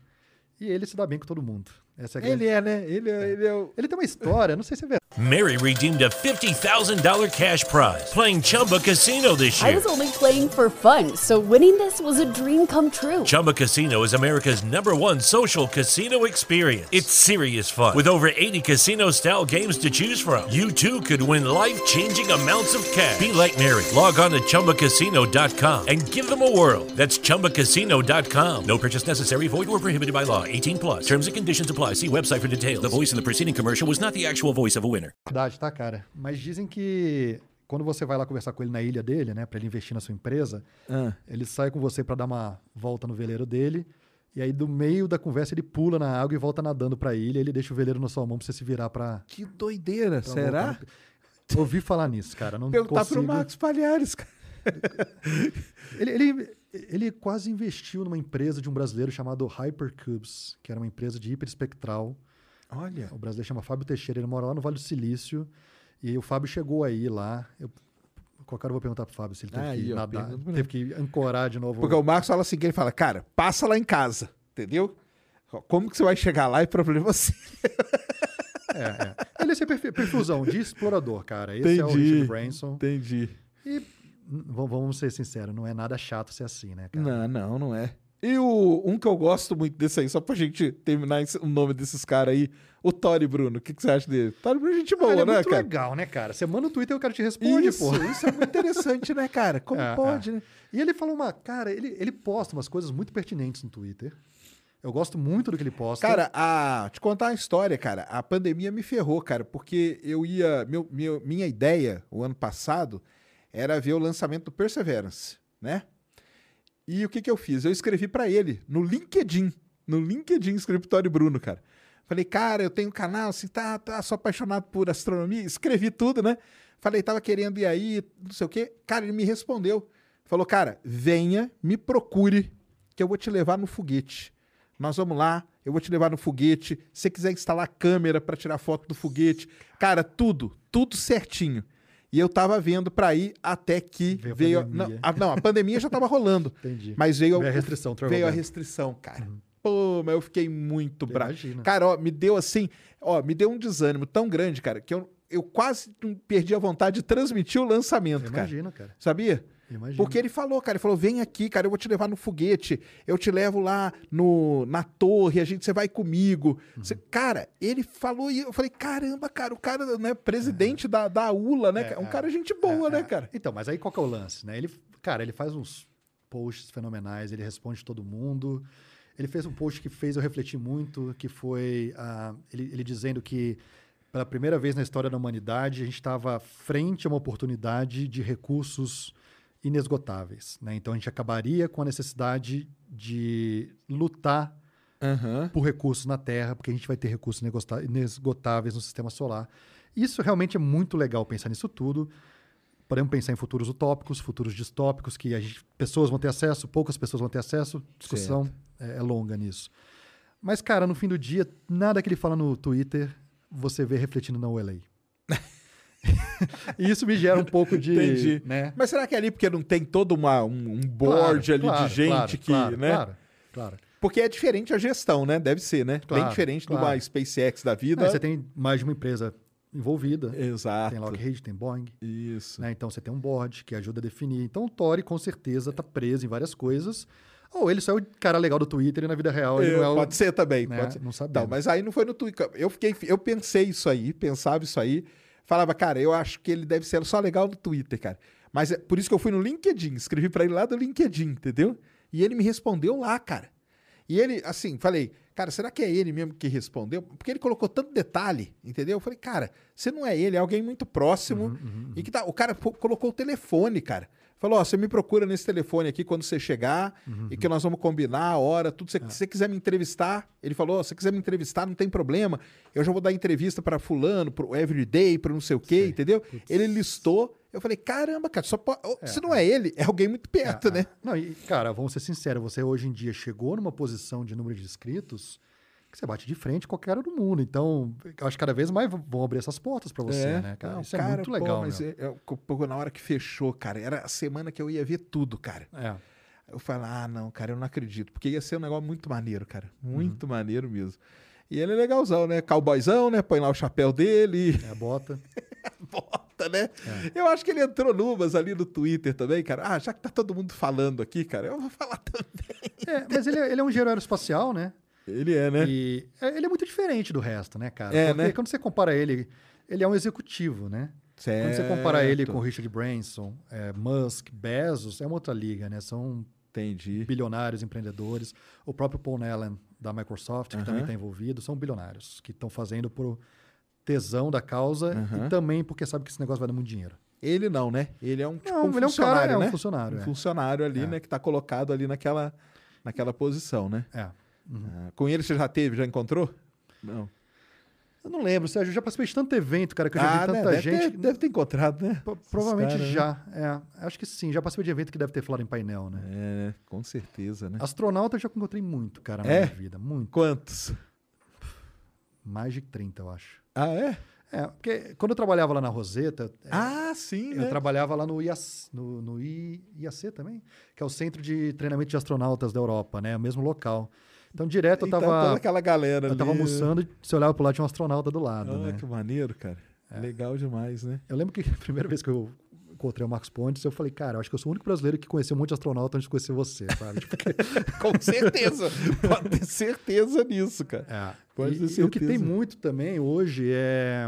Speaker 3: E ele se dá bem com todo mundo. Essa é a grande-
Speaker 2: Ele é, né? Ele é, ele é o...
Speaker 3: Ele tem uma história, não sei se é verdade.
Speaker 5: Mary redeemed a $50,000 cash prize playing Chumba Casino this year.
Speaker 6: I
Speaker 5: year.
Speaker 6: was only playing for fun, so winning this was a dream come true.
Speaker 5: Chumba Casino is America's number one social casino experience. It's serious fun. With over 80 casino style games to choose from, you too could win life changing amounts of cash. Be like Mary. Log on to chumbacasino.com and give them a whirl. That's chumbacasino.com. No purchase necessary, void or prohibited by law. 18 plus. Terms and conditions apply. See website for details. The voice in the preceding commercial was not the actual voice of a winner.
Speaker 3: Verdade, tá, cara? Mas dizem que quando você vai lá conversar com ele na ilha dele, né, pra ele investir na sua empresa,
Speaker 2: Ah.
Speaker 3: ele sai com você pra dar uma volta no veleiro dele. E aí, do meio da conversa, ele pula na água e volta nadando pra ilha. Ele deixa o veleiro na sua mão pra você se virar pra.
Speaker 2: Que doideira,
Speaker 3: pra
Speaker 2: será?
Speaker 3: no- Ouvi falar nisso, cara. Não
Speaker 2: Perguntar
Speaker 3: consigo...
Speaker 2: pro Marcos Palhares, cara.
Speaker 3: Ele, ele, ele quase investiu numa empresa de um brasileiro chamado Hypercubes, que era uma empresa de hiperespectral.
Speaker 2: Olha.
Speaker 3: O brasileiro chama Fábio Teixeira, ele mora lá no Vale do Silício. E o Fábio chegou aí lá. Eu, qualquer hora eu vou perguntar pro Fábio se ele teve
Speaker 2: Aí,
Speaker 3: que nadar,
Speaker 2: pergunta pra
Speaker 3: teve que ancorar de novo.
Speaker 2: Porque o Marcos fala assim, que ele fala, cara, passa lá em casa, entendeu? Como que você vai chegar lá e problema assim?
Speaker 3: É, é. Ele é esse perfilzão de explorador, cara. Esse é o
Speaker 2: Entendi.
Speaker 3: Richard Branson.
Speaker 2: Entendi.
Speaker 3: E vamos ser sinceros, não é nada chato ser assim, né, cara?
Speaker 2: Não, não, não é. E o, um que eu gosto muito desse aí, só pra gente terminar esse- o nome desses caras aí, o Tori Bruno. O que, que você acha dele? Tori Bruno é gente boa,
Speaker 3: ele é
Speaker 2: né,
Speaker 3: muito
Speaker 2: cara?
Speaker 3: legal, né, cara? Você manda no Twitter e o cara te responde,
Speaker 2: Isso,
Speaker 3: pô.
Speaker 2: isso é muito interessante, né, cara? Como
Speaker 3: É,
Speaker 2: pode,
Speaker 3: é.
Speaker 2: né?
Speaker 3: E ele falou uma. Cara, ele, ele posta umas coisas muito pertinentes no Twitter. Eu gosto muito do que ele posta.
Speaker 2: Cara, a, te contar uma história, cara. A pandemia me ferrou, cara, porque eu ia. Meu, meu- minha ideia, o ano passado, era ver o lançamento do Perseverance, né? E o que, que eu fiz? Eu escrevi pra ele no LinkedIn. No LinkedIn, Escritório Bruno, cara. Falei, cara, eu tenho um canal, assim, tá, tá, sou apaixonado por astronomia. Escrevi tudo, né? Falei, tava querendo ir aí, não sei o quê. Cara, ele me respondeu. Falou, cara, venha, me procure, que eu vou te levar no foguete. Nós vamos lá, eu vou te levar no foguete. Se você quiser instalar câmera para tirar foto do foguete, cara, tudo, tudo certinho. E eu tava vendo para ir até que
Speaker 3: Veio a
Speaker 2: veio.
Speaker 3: pandemia.
Speaker 2: não, a, não, a pandemia já tava rolando.
Speaker 3: Entendi.
Speaker 2: Mas veio,
Speaker 3: Veio a restrição,
Speaker 2: veio a restrição, cara. Pô, mas eu fiquei muito bravo. Cara, ó, me deu assim, ó, me deu um desânimo tão grande, cara, que eu, eu quase perdi a vontade de transmitir o lançamento, cara.
Speaker 3: Imagina, cara.
Speaker 2: Sabia?
Speaker 3: Imagina.
Speaker 2: Porque ele falou, cara, ele falou: vem aqui, cara, eu vou te levar no foguete, eu te levo lá no, na torre, a gente, você vai comigo.
Speaker 3: Uhum.
Speaker 2: Você- cara, ele falou e eu falei: caramba, cara, o cara, né, presidente da, da ULA, né? cara? um cara gente boa, né, cara?
Speaker 3: Então, mas aí qual que é o lance, né? Ele, cara, ele faz uns posts fenomenais, ele responde todo mundo. Ele fez um post que fez eu refletir muito, que foi ah, ele, ele dizendo que pela primeira vez na história da humanidade a gente estava frente a uma oportunidade de recursos inesgotáveis, né? Então a gente acabaria com a necessidade de lutar
Speaker 2: Aham.
Speaker 3: por recursos na Terra, porque a gente vai ter recursos inesgotáveis no sistema solar. Isso realmente é muito legal pensar nisso tudo. Podemos pensar em futuros utópicos, futuros distópicos, que a gente- pessoas vão ter acesso, poucas pessoas vão ter acesso. Discussão é, é longa nisso. Mas, cara, no fim do dia, nada que ele fala no Twitter você vê refletindo na OLA. e isso me gera um pouco de.
Speaker 2: Entendi.
Speaker 3: Né?
Speaker 2: Mas será que é ali porque não tem todo uma, um, um board
Speaker 3: Claro,
Speaker 2: ali
Speaker 3: claro,
Speaker 2: de gente
Speaker 3: claro,
Speaker 2: que,
Speaker 3: claro,
Speaker 2: né?
Speaker 3: Claro, claro.
Speaker 2: Porque é diferente a gestão, né? Deve ser, né? Bem diferente de uma. SpaceX da vida.
Speaker 3: Aí você tem mais de uma empresa envolvida.
Speaker 2: Exato.
Speaker 3: Tem Lockheed, tem Boeing.
Speaker 2: Isso.
Speaker 3: né? Então você tem um board que ajuda a definir. Então o Tori com certeza está preso em várias coisas. Ou ele só é o cara legal do Twitter e na vida real ele
Speaker 2: É,
Speaker 3: não é o...
Speaker 2: pode ser também,
Speaker 3: né?
Speaker 2: pode ser.
Speaker 3: Não sabemos.
Speaker 2: Não, mas aí não foi no Twitter. Eu fiquei, eu pensei isso aí, pensava isso aí, falava, cara, eu acho que ele deve ser só legal no Twitter, cara. Mas é por isso que eu fui no LinkedIn, escrevi pra ele lá do LinkedIn, entendeu? E ele me respondeu lá, cara. E ele, assim, falei, cara, será que é ele mesmo que respondeu? Porque ele colocou tanto detalhe, entendeu? Eu falei, cara, se não é ele, é alguém muito próximo.
Speaker 3: Uhum,
Speaker 2: E que tá, o cara colocou o telefone, cara. Falou, ó, você me procura nesse telefone aqui quando você chegar
Speaker 3: Uhum,
Speaker 2: e que nós vamos combinar a hora, tudo.
Speaker 3: É.
Speaker 2: Se você quiser me entrevistar, ele falou, ó, se você quiser me entrevistar, não tem problema. Eu já vou dar entrevista para fulano, pro Everyday, pro não sei o quê, entendeu? Ele listou. Eu falei, caramba, cara, só po- se não é ele, é alguém muito perto,
Speaker 3: É,
Speaker 2: né?
Speaker 3: é. Não, e, cara, vamos ser sinceros, você hoje em dia chegou numa posição de número de inscritos você bate de frente com qualquer cara do mundo. Então, eu acho que cada vez mais vão abrir essas portas para você, né, cara?
Speaker 2: Não,
Speaker 3: Isso é
Speaker 2: cara,
Speaker 3: muito
Speaker 2: pô,
Speaker 3: legal,
Speaker 2: mas
Speaker 3: meu.
Speaker 2: é- é- pô, na hora que fechou, cara, era a semana que eu ia ver tudo, cara.
Speaker 3: É.
Speaker 2: Eu falei, ah, não, cara, eu não acredito. Porque ia ser um negócio muito maneiro, cara. Muito
Speaker 3: Uhum.
Speaker 2: maneiro mesmo. E ele é legalzão, né? Cowboyzão, né? Põe lá o chapéu dele,
Speaker 3: É a bota.
Speaker 2: bota, né?
Speaker 3: É.
Speaker 2: Eu acho que ele entrou numas ali no Twitter também, cara. Ah, já que tá todo mundo falando aqui, cara, eu vou falar também.
Speaker 3: É, mas ele, é- ele é um engenheiro aeroespacial, né?
Speaker 2: Ele é, né?
Speaker 3: E é, ele é muito diferente do resto, né, cara?
Speaker 2: É,
Speaker 3: Porque
Speaker 2: né?
Speaker 3: quando você compara ele, ele é um executivo, né? Quando você compara ele com Richard Branson, é, Musk, Bezos, é uma outra liga, né? São
Speaker 2: Entendi.
Speaker 3: bilionários, empreendedores. O próprio Paul Allen, da Microsoft, que também está envolvido, são bilionários, que estão fazendo por tesão da causa e também porque sabe que esse negócio vai dar muito dinheiro.
Speaker 2: Ele não, né? Ele é um, tipo,
Speaker 3: Não,
Speaker 2: um
Speaker 3: ele é um
Speaker 2: funcionário,
Speaker 3: cara, é um
Speaker 2: né?
Speaker 3: funcionário,
Speaker 2: Um
Speaker 3: é.
Speaker 2: funcionário ali,
Speaker 3: É.
Speaker 2: né? Que tá colocado ali naquela, naquela posição, né?
Speaker 3: É.
Speaker 2: Ah, com ele você já teve, já encontrou? Não.
Speaker 3: Eu não lembro, Sérgio, eu já participei de tanto evento, cara, que eu já vi
Speaker 2: né?
Speaker 3: tanta
Speaker 2: deve,
Speaker 3: gente.
Speaker 2: ter, deve ter encontrado, né? Esses
Speaker 3: Provavelmente
Speaker 2: caras, né?
Speaker 3: já. É, acho que sim. Já participei de evento que deve ter falado em painel, né?
Speaker 2: É, com certeza, né?
Speaker 3: Astronauta eu já encontrei muito, cara, na
Speaker 2: É?
Speaker 3: minha vida. Muito.
Speaker 2: Quantos?
Speaker 3: Mais de 30, eu acho.
Speaker 2: Ah, é?
Speaker 3: É, porque quando eu trabalhava lá na Roseta, é,
Speaker 2: Ah, sim,
Speaker 3: eu
Speaker 2: né?
Speaker 3: trabalhava lá no, IAC, no, no I- IAC também, que é o Centro de Treinamento de Astronautas da Europa, né? O mesmo local. Então, direto eu
Speaker 2: Então,
Speaker 3: tava,
Speaker 2: toda aquela galera
Speaker 3: eu tava
Speaker 2: ali.
Speaker 3: almoçando e você olhava pro lado tinha um astronauta do lado,
Speaker 2: Ah,
Speaker 3: né?
Speaker 2: que maneiro, cara.
Speaker 3: É.
Speaker 2: Legal demais, né?
Speaker 3: Eu lembro que a primeira vez que eu encontrei o Marcos Pontes, eu falei, cara, eu acho que eu sou o único brasileiro que conheceu um monte de astronauta antes de conhecer você, sabe? Tipo, porque-
Speaker 2: Com certeza. Pode ter certeza nisso, cara.
Speaker 3: É.
Speaker 2: Pode ter
Speaker 3: e o que tem
Speaker 2: certeza.
Speaker 3: muito também hoje é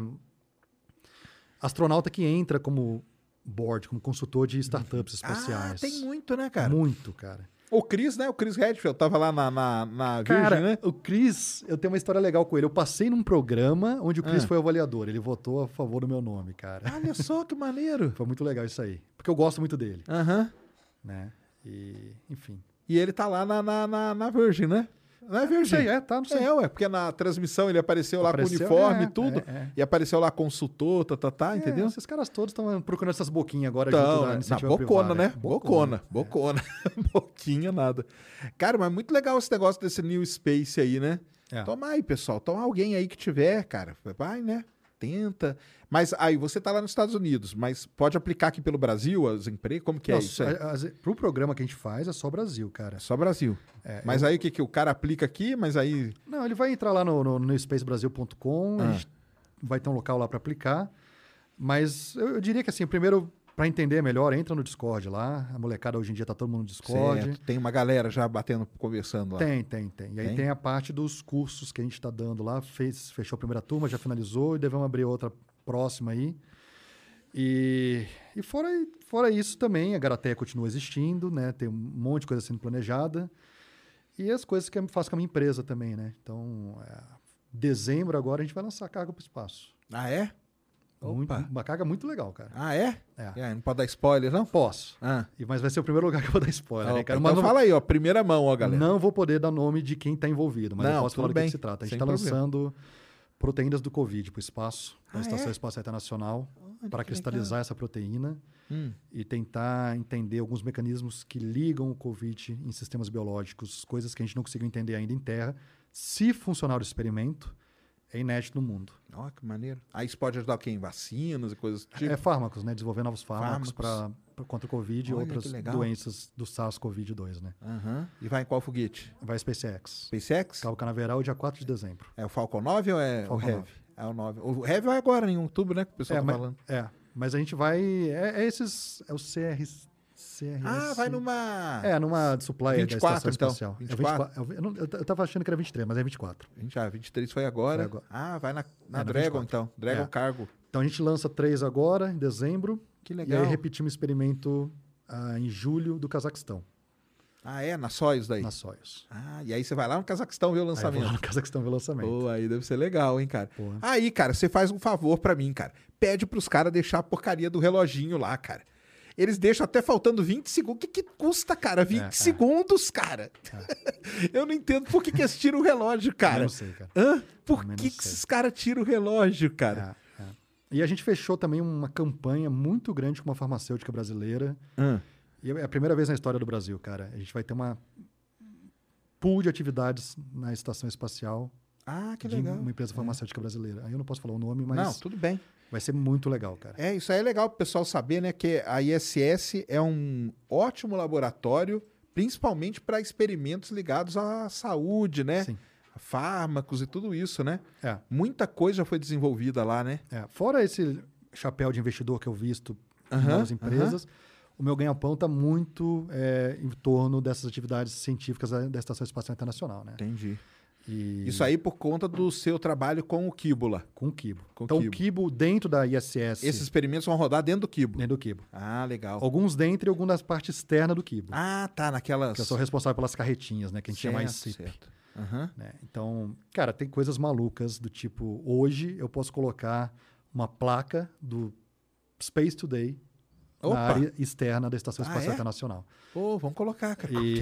Speaker 3: astronauta que entra como board, como consultor de startups
Speaker 2: Ah,
Speaker 3: espaciais.
Speaker 2: tem muito, né, cara?
Speaker 3: Muito, cara.
Speaker 2: O Chris, né? O Chris Redfield tava lá na, na, na Virgin,
Speaker 3: Cara,
Speaker 2: né?
Speaker 3: o Chris, eu tenho uma história legal com ele. Eu passei num programa onde o Chris
Speaker 2: Ah.
Speaker 3: foi avaliador. Ele votou a favor do meu nome, cara.
Speaker 2: Olha só que maneiro.
Speaker 3: Foi muito legal isso aí. Porque eu gosto muito dele,
Speaker 2: Aham.
Speaker 3: né? E, enfim.
Speaker 2: E ele tá lá na, na, na, na Virgin, né? Não é
Speaker 3: sei, é, tá, não sei.
Speaker 2: É, ué, porque na transmissão ele apareceu lá
Speaker 3: Apareceu,
Speaker 2: com uniforme
Speaker 3: é,
Speaker 2: e tudo.
Speaker 3: é, é.
Speaker 2: E apareceu lá consultor, tá, tá, tá, entendeu?
Speaker 3: É, esses caras todos estão procurando essas boquinhas agora
Speaker 2: Então,
Speaker 3: junto da
Speaker 2: na
Speaker 3: iniciativa
Speaker 2: bocona,
Speaker 3: privada.
Speaker 2: né? Bocona, bocona. Boquinha, nada. Cara, mas muito legal esse negócio desse New Space aí, né?
Speaker 3: É.
Speaker 2: Toma aí, pessoal. Toma alguém aí que tiver, cara. Vai, né? Tenta. Mas aí, você tá lá nos Estados Unidos, mas pode aplicar aqui pelo Brasil as empresas? Como que é isso aí?
Speaker 3: a- a- Pro programa que a gente faz é só Brasil, cara.
Speaker 2: É só Brasil.
Speaker 3: É,
Speaker 2: mas aí o que, que o cara aplica aqui, mas aí.
Speaker 3: Não, ele vai entrar lá no, no, no spacebrasil.com,
Speaker 2: Ah.
Speaker 3: vai ter um local lá para aplicar. Mas eu, eu diria que assim, primeiro, para entender melhor, entra no Discord lá. A molecada hoje em dia tá todo mundo no Discord.
Speaker 2: Certo. Tem uma galera já batendo, conversando lá.
Speaker 3: Tem, tem, tem. E aí
Speaker 2: Tem?
Speaker 3: tem? a parte dos cursos que a gente está dando lá. Fez, fechou a primeira turma, já finalizou e devemos abrir outra próxima aí. E, e fora, fora isso também, a Garateia continua existindo, né? Tem um monte de coisa sendo planejada. E as coisas que eu faço com a minha empresa também, né? Então, é, dezembro agora a gente vai lançar carga para o espaço.
Speaker 2: Ah, é?
Speaker 3: Muito- uma carga muito legal, cara.
Speaker 2: Ah, é?
Speaker 3: É.
Speaker 2: É, não pode dar spoiler, não?
Speaker 3: Posso.
Speaker 2: Ah.
Speaker 3: Mas vai ser o primeiro lugar que eu vou dar spoiler, né,
Speaker 2: Opa,
Speaker 3: cara?
Speaker 2: então
Speaker 3: Mas
Speaker 2: fala aí, ó. Primeira mão, ó, galera.
Speaker 3: Não vou poder dar nome de quem está envolvido, mas
Speaker 2: Não,
Speaker 3: eu posso falar do que que se trata. A gente está lançando proteínas do Covid para o espaço,
Speaker 2: Ah,
Speaker 3: na Estação
Speaker 2: é?
Speaker 3: Espacial Internacional, para cristalizar essa proteína
Speaker 2: Hum.
Speaker 3: e tentar entender alguns mecanismos que ligam o Covid em sistemas biológicos, coisas que a gente não conseguiu entender ainda em Terra. Se funcionar o experimento, é inédito no mundo.
Speaker 2: Ó, que maneiro. Aí isso pode ajudar quem? Vacinas e coisas do tipo?
Speaker 3: é fármacos, né? Desenvolver novos fármacos,
Speaker 2: Fármacos.
Speaker 3: para contra o Covid e outras doenças do SARS-CoV-2, né?
Speaker 2: Aham. E vai em qual foguete?
Speaker 3: Vai SpaceX.
Speaker 2: SpaceX?
Speaker 3: Cabo Canaveral, dia 4 de dezembro.
Speaker 2: É o Falcon 9 ou é
Speaker 3: Falcon
Speaker 2: o Heavy?
Speaker 3: 9.
Speaker 2: É o 9. O Heavy vai agora, em outubro, né? Que o pessoal
Speaker 3: É
Speaker 2: tá
Speaker 3: mas,
Speaker 2: falando.
Speaker 3: é, mas a gente vai. É, é esses. É o CR, CRS.
Speaker 2: Ah, vai numa...
Speaker 3: É, numa supplier
Speaker 2: 24,
Speaker 3: da
Speaker 2: então.
Speaker 3: Espacial.
Speaker 2: 24?
Speaker 3: É 24. Eu, não- eu, tava achando que era 23, mas é 24.
Speaker 2: Já, 23 foi agora.
Speaker 3: Foi agora.
Speaker 2: Ah, vai na, na
Speaker 3: É,
Speaker 2: Dragon,
Speaker 3: 24.
Speaker 2: então. Dragon
Speaker 3: É.
Speaker 2: Cargo.
Speaker 3: Então a gente lança três agora, em dezembro.
Speaker 2: Que
Speaker 3: E
Speaker 2: legal.
Speaker 3: aí repetimos o experimento ah, em julho do Cazaquistão,
Speaker 2: Ah, é? Na Soyuz daí?
Speaker 3: na Soyuz.
Speaker 2: Ah, e aí você vai lá no Cazaquistão ver o
Speaker 3: Aí eu vou lá
Speaker 2: lançamento.
Speaker 3: no Cazaquistão ver o lançamento.
Speaker 2: Pô, aí deve ser legal, hein, cara.
Speaker 3: Pô.
Speaker 2: Aí, cara, você faz um favor pra mim, cara. Pede pros caras deixar a porcaria do reloginho lá, cara. Eles deixam até faltando 20 segundos. O que, que custa, cara? 20
Speaker 3: É, é.
Speaker 2: segundos, cara. Eu não entendo por que, que eles tiram o relógio, cara.
Speaker 3: Eu não sei, cara.
Speaker 2: Hã? Por que,
Speaker 3: não
Speaker 2: que
Speaker 3: sei.
Speaker 2: esses caras tiram o relógio, cara?
Speaker 3: É, é. E a gente fechou também uma campanha muito grande com uma farmacêutica brasileira.
Speaker 2: Hã?
Speaker 3: E é a primeira vez na história do Brasil, cara. A gente vai ter uma pool de atividades na estação espacial
Speaker 2: Ah, que
Speaker 3: de
Speaker 2: legal.
Speaker 3: uma empresa farmacêutica brasileira. Aí eu não posso falar o nome, mas
Speaker 2: Não, tudo bem.
Speaker 3: Vai ser muito legal, cara.
Speaker 2: É, isso aí é legal pro pessoal saber, né? Que a ISS é um ótimo laboratório, principalmente para experimentos ligados à saúde, né?
Speaker 3: Sim.
Speaker 2: A fármacos e tudo isso, né?
Speaker 3: É,
Speaker 2: Muita coisa já foi desenvolvida lá, né?
Speaker 3: é. Fora esse chapéu de investidor que eu visto em
Speaker 2: Aham,
Speaker 3: novas empresas, o meu ganha-pão está muito é, em torno dessas atividades científicas da, da Estação Espacial Internacional, né?
Speaker 2: Entendi.
Speaker 3: E
Speaker 2: Isso aí por conta do seu trabalho com o Kíbula.
Speaker 3: com o Kibo.
Speaker 2: Com
Speaker 3: então,
Speaker 2: Kibo.
Speaker 3: o Kibo dentro da ISS,
Speaker 2: Esses experimentos vão rodar dentro do Kíbula.
Speaker 3: dentro do Kibo.
Speaker 2: Ah, legal.
Speaker 3: Alguns dentro e alguns das partes externas do Kibo.
Speaker 2: Ah, tá, naquelas...
Speaker 3: Que eu sou responsável pelas carretinhas, né? Que a gente chama mais
Speaker 2: Certo, certo. Aham.
Speaker 3: né? Então, cara, tem coisas malucas do tipo, hoje eu posso colocar uma placa do Space Today
Speaker 2: Opa!
Speaker 3: na área externa da Estação
Speaker 2: Ah,
Speaker 3: Espacial
Speaker 2: é?
Speaker 3: Internacional.
Speaker 2: Pô, vamos colocar, cara.
Speaker 3: E...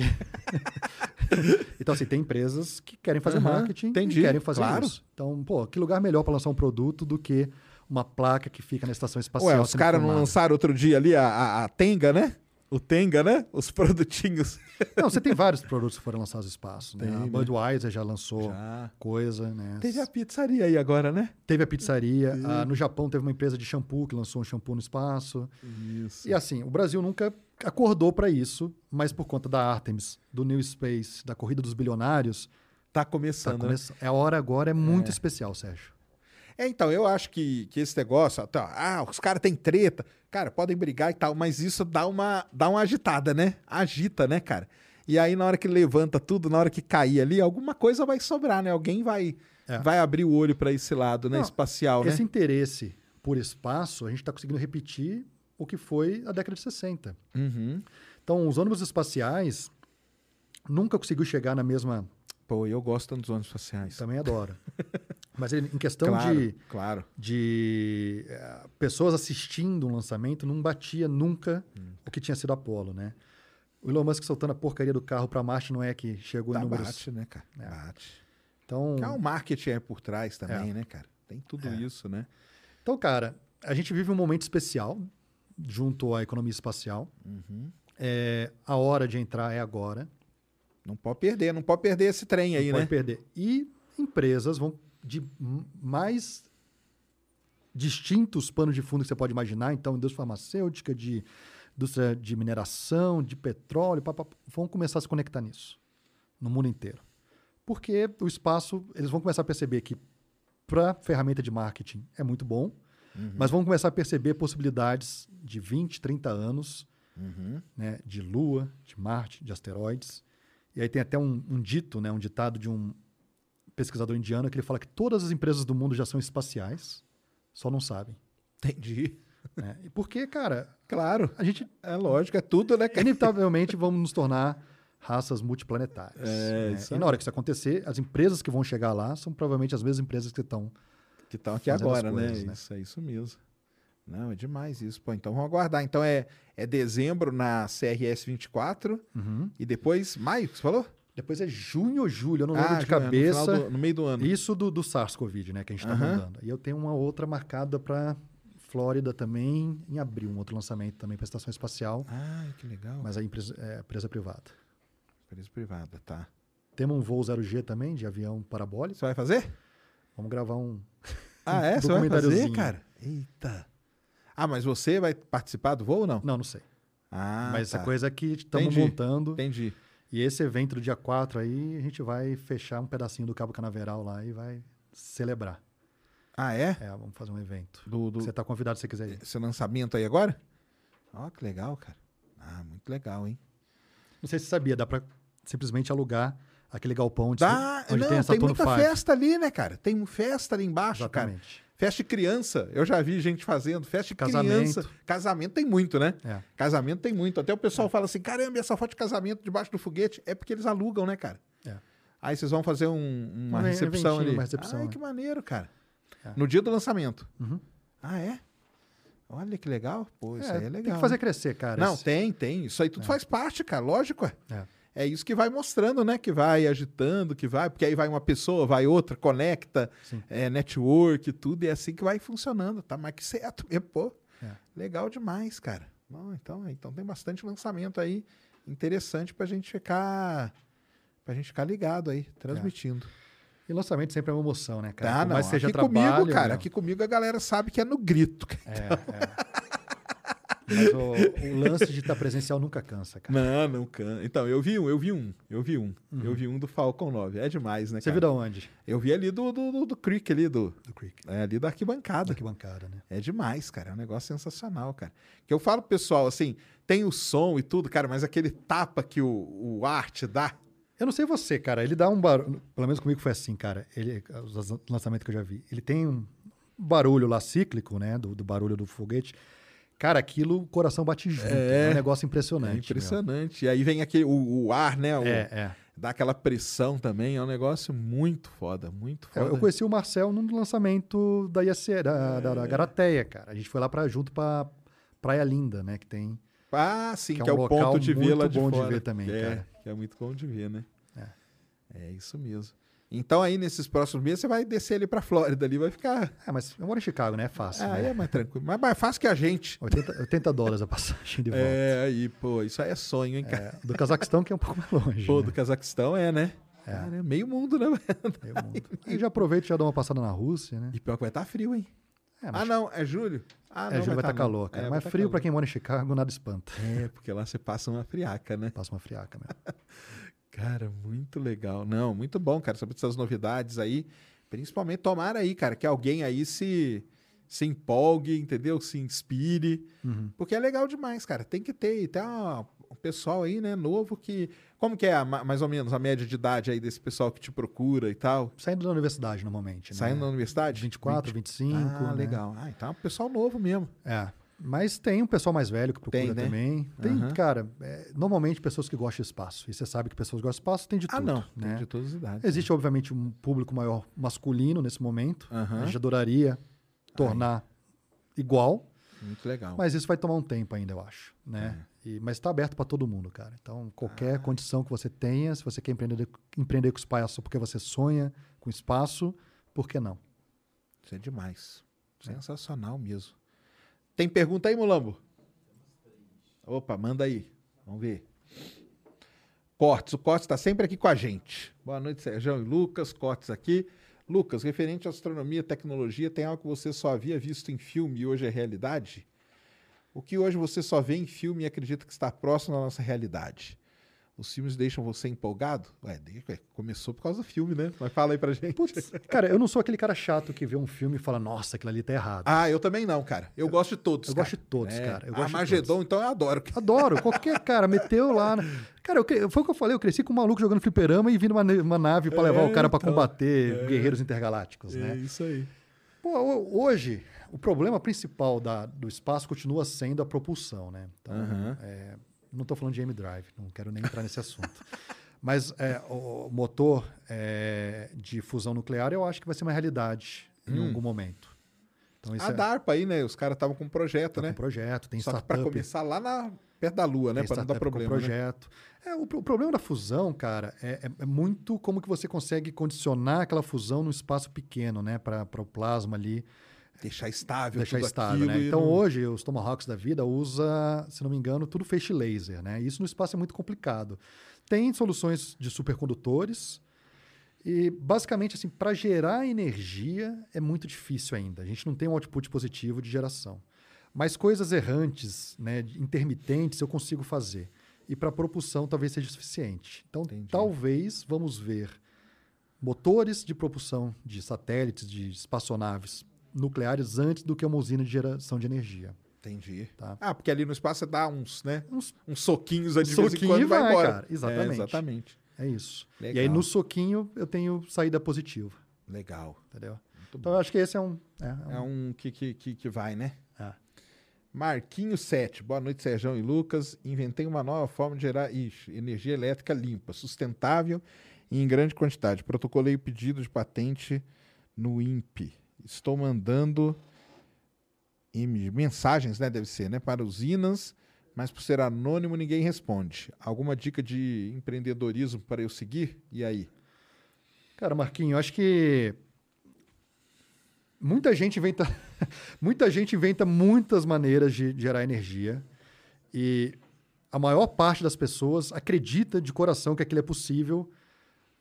Speaker 3: então, assim, tem empresas que querem fazer
Speaker 2: Aham,
Speaker 3: marketing
Speaker 2: entendi,
Speaker 3: querem fazer
Speaker 2: claro.
Speaker 3: isso. Então, pô, que lugar melhor para lançar um produto do que uma placa que fica na Estação Espacial
Speaker 2: Ué, os caras não lançaram outro dia ali a, a, a Tenga, né? O Tenga, né? Os produtinhos.
Speaker 3: Não, você tem vários produtos que foram lançados no espaço. Né?
Speaker 2: Tem,
Speaker 3: a
Speaker 2: né?
Speaker 3: Budweiser já lançou
Speaker 2: Já.
Speaker 3: coisa, né?
Speaker 2: Teve a pizzaria aí agora, né?
Speaker 3: Teve a pizzaria. ah, no Japão teve uma empresa de shampoo que lançou um shampoo no espaço.
Speaker 2: Isso.
Speaker 3: E assim, o Brasil nunca acordou para isso, mas por conta da Artemis, do New Space, da corrida dos bilionários,
Speaker 2: Tá
Speaker 3: tá
Speaker 2: começando, né?
Speaker 3: começando. É a hora agora, é muito especial, Sérgio.
Speaker 2: É, então, eu acho que, que esse negócio, tá, ah, os caras têm treta, cara, podem brigar e tal, mas isso dá uma, dá uma agitada, né? Agita, né, cara? E aí, na hora que levanta tudo, na hora que cair ali, alguma coisa vai sobrar, né? Alguém vai,
Speaker 3: É.
Speaker 2: vai abrir o olho para esse lado, né?
Speaker 3: Não,
Speaker 2: Espacial, né?
Speaker 3: Esse interesse por espaço, a gente está conseguindo repetir o que foi a década de 60.
Speaker 2: Uhum.
Speaker 3: Então, os ônibus espaciais, nunca conseguiu chegar na mesma.
Speaker 2: Pô, eu gosto dos ônibus espaciais.
Speaker 3: Também adoro. Mas em questão
Speaker 2: claro,
Speaker 3: de,
Speaker 2: claro.
Speaker 3: de eh, pessoas assistindo um lançamento, não batia nunca
Speaker 2: Hum.
Speaker 3: o que tinha sido Apollo, né? O Elon Musk soltando a porcaria do carro para Marte não é que chegou
Speaker 2: Tá,
Speaker 3: em números.
Speaker 2: bate, né, cara? Bate.
Speaker 3: Então,
Speaker 2: Que é o marketing é por trás
Speaker 3: É.
Speaker 2: também, né, cara? Tem tudo isso, né?
Speaker 3: então, cara, a gente vive um momento especial junto à economia espacial.
Speaker 2: Uhum.
Speaker 3: É, a hora de entrar é agora.
Speaker 2: Não pode perder, não pode perder esse trem aí,
Speaker 3: não pode
Speaker 2: né?
Speaker 3: perder. E empresas vão de mais distintos panos de fundo que você pode imaginar. Então, indústria farmacêutica, de indústria de mineração, de petróleo, pá, pá, vão começar a se conectar nisso no mundo inteiro. Porque o espaço, eles vão começar a perceber que para ferramenta de marketing é muito bom, mas vão começar a perceber possibilidades de 20, 30 anos né, de Lua, de Marte, de asteroides. E aí tem até um, um dito, né, um ditado de um pesquisador indiano que ele fala que todas as empresas do mundo já são espaciais, só não sabem.
Speaker 2: Entendi.
Speaker 3: né? E porque, cara,
Speaker 2: Claro.
Speaker 3: a gente
Speaker 2: É lógico, é tudo, né, cara?
Speaker 3: inevitavelmente vamos nos tornar raças multiplanetárias.
Speaker 2: É,
Speaker 3: né? E
Speaker 2: aí.
Speaker 3: na hora que isso acontecer, as empresas que vão chegar lá são provavelmente as mesmas empresas que estão.
Speaker 2: Que estão aqui agora, né?
Speaker 3: coisas, né?
Speaker 2: Isso é isso mesmo. Não, é demais isso. Pô, então vamos aguardar. Então é, é dezembro na CRS 24 e depois maio, que você falou?
Speaker 3: Depois é junho ou julho, eu não lembro de
Speaker 2: junho, é no
Speaker 3: cabeça.
Speaker 2: final do- no meio do ano.
Speaker 3: Isso do, do SARS-CoV, né, que a gente está
Speaker 2: Aham.
Speaker 3: mandando. E eu tenho uma outra marcada para Flórida também, em abril, um outro lançamento também para a Estação Espacial,
Speaker 2: Ai, que legal.
Speaker 3: mas a empresa, é empresa privada.
Speaker 2: Empresa privada, tá.
Speaker 3: Temos um voo 0G também, de avião parabólico.
Speaker 2: Você vai fazer?
Speaker 3: Vamos gravar um.
Speaker 2: Ah, é? Você vai fazer, cara? Eita. Ah, mas você vai participar do voo ou não?
Speaker 3: Não, não sei.
Speaker 2: Ah,
Speaker 3: mas
Speaker 2: tá.
Speaker 3: essa coisa que estamos montando.
Speaker 2: Entendi.
Speaker 3: E esse evento do dia 4 aí, a gente vai fechar um pedacinho do Cabo Canaveral lá e vai celebrar.
Speaker 2: Ah, é?
Speaker 3: É, vamos fazer um evento.
Speaker 2: Do, do
Speaker 3: Você está convidado se você quiser ir.
Speaker 2: esse lançamento aí agora? Ó, que legal, cara. Ah, muito legal, hein?
Speaker 3: Não sei se você sabia, dá para simplesmente alugar aquele galpão onde,
Speaker 2: Dá,
Speaker 3: onde
Speaker 2: não,
Speaker 3: tem
Speaker 2: tem,
Speaker 3: a Saturno
Speaker 2: muita
Speaker 3: 5.
Speaker 2: festa ali, né, cara? Tem festa ali embaixo, cara. Festa de criança, eu já vi gente fazendo. Festa de
Speaker 3: Casamento.
Speaker 2: criança. Casamento tem muito, né?
Speaker 3: É.
Speaker 2: Casamento tem muito. Até o pessoal fala assim: caramba, e essa foto de casamento debaixo do foguete é porque eles alugam, né, cara?
Speaker 3: É.
Speaker 2: Aí vocês vão fazer um- uma
Speaker 3: Um
Speaker 2: recepção ali.
Speaker 3: uma recepção,
Speaker 2: Ai,
Speaker 3: né?
Speaker 2: que maneiro, cara.
Speaker 3: É.
Speaker 2: No dia do lançamento.
Speaker 3: Uhum.
Speaker 2: Ah, é? Olha que legal. Pô, isso aí é legal.
Speaker 3: Tem que fazer
Speaker 2: né?
Speaker 3: crescer, cara.
Speaker 2: Não,
Speaker 3: esse-
Speaker 2: tem, tem. Isso aí tudo faz parte, cara. Lógico, é.
Speaker 3: É.
Speaker 2: É isso que vai mostrando, né? Que vai agitando, que vai, porque aí vai uma pessoa, vai outra, conecta,
Speaker 3: Sim.
Speaker 2: é, network, tudo, e é assim que vai funcionando, tá? Mas que certo, mesmo, pô.
Speaker 3: É.
Speaker 2: Legal demais, cara. Bom, então, então tem bastante lançamento aí interessante pra gente ficar. Pra gente ficar ligado aí, transmitindo.
Speaker 3: E lançamento sempre é uma emoção, né, cara?
Speaker 2: Tá, não.
Speaker 3: mais que seja
Speaker 2: aqui
Speaker 3: trabalho,
Speaker 2: comigo, cara,
Speaker 3: meu.
Speaker 2: aqui comigo a galera sabe que é no grito. cara.
Speaker 3: É, é. Mas o, o lance de estar presencial nunca cansa, cara.
Speaker 2: Não, não can. Então, eu vi um, eu vi um, eu vi um. Eu vi um do Falcon 9. É demais, né,
Speaker 3: Uhum. Você
Speaker 2: cara?
Speaker 3: viu da onde?
Speaker 2: Eu vi ali do, do, do, do Creek ali, do,
Speaker 3: Do Creek.
Speaker 2: é, ali da arquibancada.
Speaker 3: Que bancada, né?
Speaker 2: É demais, cara. É um negócio sensacional, cara. Que eu falo pro pessoal, assim, tem o som e tudo, cara, mas aquele tapa que o, o ar te dá.
Speaker 3: Eu não sei você, cara. Ele dá um barulho. Pelo menos comigo foi assim, cara. Ele, os lançamentos que eu já vi. Ele tem um barulho lá cíclico, né? Do, do barulho do foguete. Cara, aquilo, o coração bate junto. É, um negócio impressionante.
Speaker 2: É
Speaker 3: meu.
Speaker 2: impressionante. E aí vem aquele, o, o ar, né? o-
Speaker 3: É, é.
Speaker 2: Dá aquela pressão também. É um negócio muito foda, muito
Speaker 3: É,
Speaker 2: foda.
Speaker 3: Eu conheci o Marcel no lançamento da IAC, da, da, da Garateia, cara. A gente foi lá pra, junto pra Praia Linda, né? Que tem.
Speaker 2: Ah, sim,
Speaker 3: que
Speaker 2: que,
Speaker 3: é
Speaker 2: é,
Speaker 3: um
Speaker 2: o
Speaker 3: local
Speaker 2: ponto de ver lá
Speaker 3: muito
Speaker 2: de
Speaker 3: bom de
Speaker 2: fora.
Speaker 3: ver também,
Speaker 2: é,
Speaker 3: cara.
Speaker 2: Que é muito bom de ver, né?
Speaker 3: É.
Speaker 2: É isso mesmo. Então aí nesses próximos meses você vai descer ali pra Flórida ali, vai ficar.
Speaker 3: É, mas eu moro em Chicago, né? É fácil.
Speaker 2: Ah,
Speaker 3: né?
Speaker 2: é mais tranquilo. Mas mais fácil que a gente.
Speaker 3: 80, 80 dólares a passagem de volta.
Speaker 2: É, aí, pô, isso aí é sonho, hein, cara?
Speaker 3: É, do Cazaquistão, que é um pouco mais longe.
Speaker 2: Pô,
Speaker 3: né?
Speaker 2: do Cazaquistão é, né? Cara, é meio mundo, né?
Speaker 3: Meio mundo. Aí já aproveito e já dou uma passada na Rússia, né?
Speaker 2: E pior que vai estar frio, hein?
Speaker 3: É,
Speaker 2: Ah, não, é julho? Ah,
Speaker 3: é,
Speaker 2: não,
Speaker 3: julho vai
Speaker 2: tá
Speaker 3: estar calor, cara.
Speaker 2: É,
Speaker 3: mas
Speaker 2: tá
Speaker 3: frio pra
Speaker 2: calor.
Speaker 3: quem mora em Chicago, nada espanta.
Speaker 2: É, porque lá você passa uma friaca, né?
Speaker 3: Passa uma friaca mesmo.
Speaker 2: Cara, muito legal. Não, muito bom, cara, sobre essas novidades aí. Principalmente, tomara aí, cara, que alguém aí se, se empolgue, entendeu? Se inspire.
Speaker 3: Uhum.
Speaker 2: Porque é legal demais, cara. Tem que ter. Tem um pessoal aí, né, novo que. Como que é a ma- mais ou menos a média de idade aí desse pessoal que te procura e tal?
Speaker 3: Saindo da universidade, normalmente. né?
Speaker 2: Saindo da universidade?
Speaker 3: 24, 25.
Speaker 2: Ah,
Speaker 3: né?
Speaker 2: legal. Ah, então é um pessoal novo mesmo.
Speaker 3: É. Mas tem um pessoal mais velho que procura
Speaker 2: Tem, né?
Speaker 3: também. Tem,
Speaker 2: Aham.
Speaker 3: cara, é, normalmente pessoas que gostam de espaço. E você sabe que pessoas que gostam de espaço tem de
Speaker 2: Ah,
Speaker 3: tudo.
Speaker 2: não.
Speaker 3: Né?
Speaker 2: Tem de todas as idades.
Speaker 3: Existe, obviamente, um público maior masculino nesse momento.
Speaker 2: Aham.
Speaker 3: A gente adoraria tornar igual,
Speaker 2: Muito legal.
Speaker 3: mas isso vai tomar um tempo ainda, eu acho. Né?
Speaker 2: É.
Speaker 3: E, mas está aberto para todo mundo, cara. Então, qualquer
Speaker 2: Ah.
Speaker 3: condição que você tenha, se você quer empreender, empreender com espaço porque você sonha com espaço, por que não?
Speaker 2: Isso é demais. Sensacional mesmo. Tem pergunta aí, Mulambo? Opa, manda aí. Vamos ver. Cortes. O Cortes está sempre aqui com a gente. Boa noite, Sérgio e Lucas. Cortes aqui. Lucas, referente à astronomia e tecnologia, tem algo que você só havia visto em filme e hoje é realidade? O que hoje você só vê em filme e acredita que está próximo da nossa realidade? Os filmes deixam você empolgado? Ué, começou por causa do filme, né? Mas fala aí pra gente.
Speaker 3: Putz, cara, eu não sou aquele cara chato que vê um filme e fala, nossa, aquilo ali tá errado.
Speaker 2: Ah, eu também não, cara. Eu gosto de todos.
Speaker 3: eu
Speaker 2: cara.
Speaker 3: gosto de todos,
Speaker 2: É,
Speaker 3: cara. Eu gosto de
Speaker 2: Armagedon, então eu adoro.
Speaker 3: Adoro. Qualquer cara meteu lá. na- Cara, eu foi o que eu falei. Eu cresci com um maluco jogando fliperama e vindo uma, uma nave pra levar
Speaker 2: É,
Speaker 3: o cara pra
Speaker 2: então.
Speaker 3: combater guerreiros intergalácticos, né?
Speaker 2: isso aí.
Speaker 3: Pô, ho- hoje, o problema principal da- do espaço continua sendo a propulsão, né? Então,
Speaker 2: Aham.
Speaker 3: é, não estou falando de M-Drive, não quero nem entrar nesse assunto. Mas é, o motor é, de fusão nuclear eu acho que vai ser uma realidade em
Speaker 2: Hum.
Speaker 3: algum momento. Então, isso
Speaker 2: A
Speaker 3: é,
Speaker 2: DARPA aí, né? Os caras estavam com um projeto,
Speaker 3: tá
Speaker 2: né?
Speaker 3: com projeto, tem
Speaker 2: Só
Speaker 3: startup.
Speaker 2: pra começar lá na, perto da Lua, né? Pra não dar problema, né?
Speaker 3: projeto. É, o, o problema da fusão, cara, é, é- é muito como que você consegue condicionar aquela fusão num espaço pequeno, né? Para o plasma ali
Speaker 2: Deixar estável
Speaker 3: deixar
Speaker 2: tudo
Speaker 3: estável,
Speaker 2: aquilo
Speaker 3: né? Então
Speaker 2: não-
Speaker 3: hoje os Tomahawks da vida usa, se não me engano, tudo feixe laser, né? Isso no espaço é muito complicado. Tem soluções de supercondutores e basicamente assim, para gerar energia é muito difícil ainda. A gente não tem um output positivo de geração. Mas coisas errantes, né, intermitentes, eu consigo fazer. E para propulsão talvez seja suficiente. Então,
Speaker 2: Entendi.
Speaker 3: talvez vamos ver motores de propulsão de satélites, de espaçonaves nucleares antes do que uma usina de geração de energia.
Speaker 2: Entendi.
Speaker 3: Tá.
Speaker 2: Ah, porque ali no espaço você dá uns, né?
Speaker 3: Uns-
Speaker 2: Uns soquinhos aí de vez em
Speaker 3: Soquinho
Speaker 2: quando
Speaker 3: e
Speaker 2: vai,
Speaker 3: vai,
Speaker 2: embora.
Speaker 3: cara. Exatamente.
Speaker 2: É, exatamente.
Speaker 3: É isso. E
Speaker 2: Legal.
Speaker 3: aí no soquinho eu tenho saída positiva,
Speaker 2: Legal.
Speaker 3: entendeu? Então eu acho que esse é um... É, é
Speaker 2: É
Speaker 3: um-
Speaker 2: um que, que, que, que vai, né?
Speaker 3: é.
Speaker 2: Marquinho 7. Boa noite, Sérgio e Lucas. Inventei uma nova forma de gerar ixi, energia elétrica limpa, sustentável e em grande quantidade. Protocolei o pedido de patente no INPE. Estou mandando mensagens, né? Deve ser, né? Para usinas, mas por ser anônimo ninguém responde. Alguma dica de empreendedorismo para eu seguir? E aí?
Speaker 3: Cara, Marquinho, eu acho que muita gente inventa muita gente inventa muitas maneiras de gerar energia e a maior parte das pessoas acredita de coração que aquilo é possível,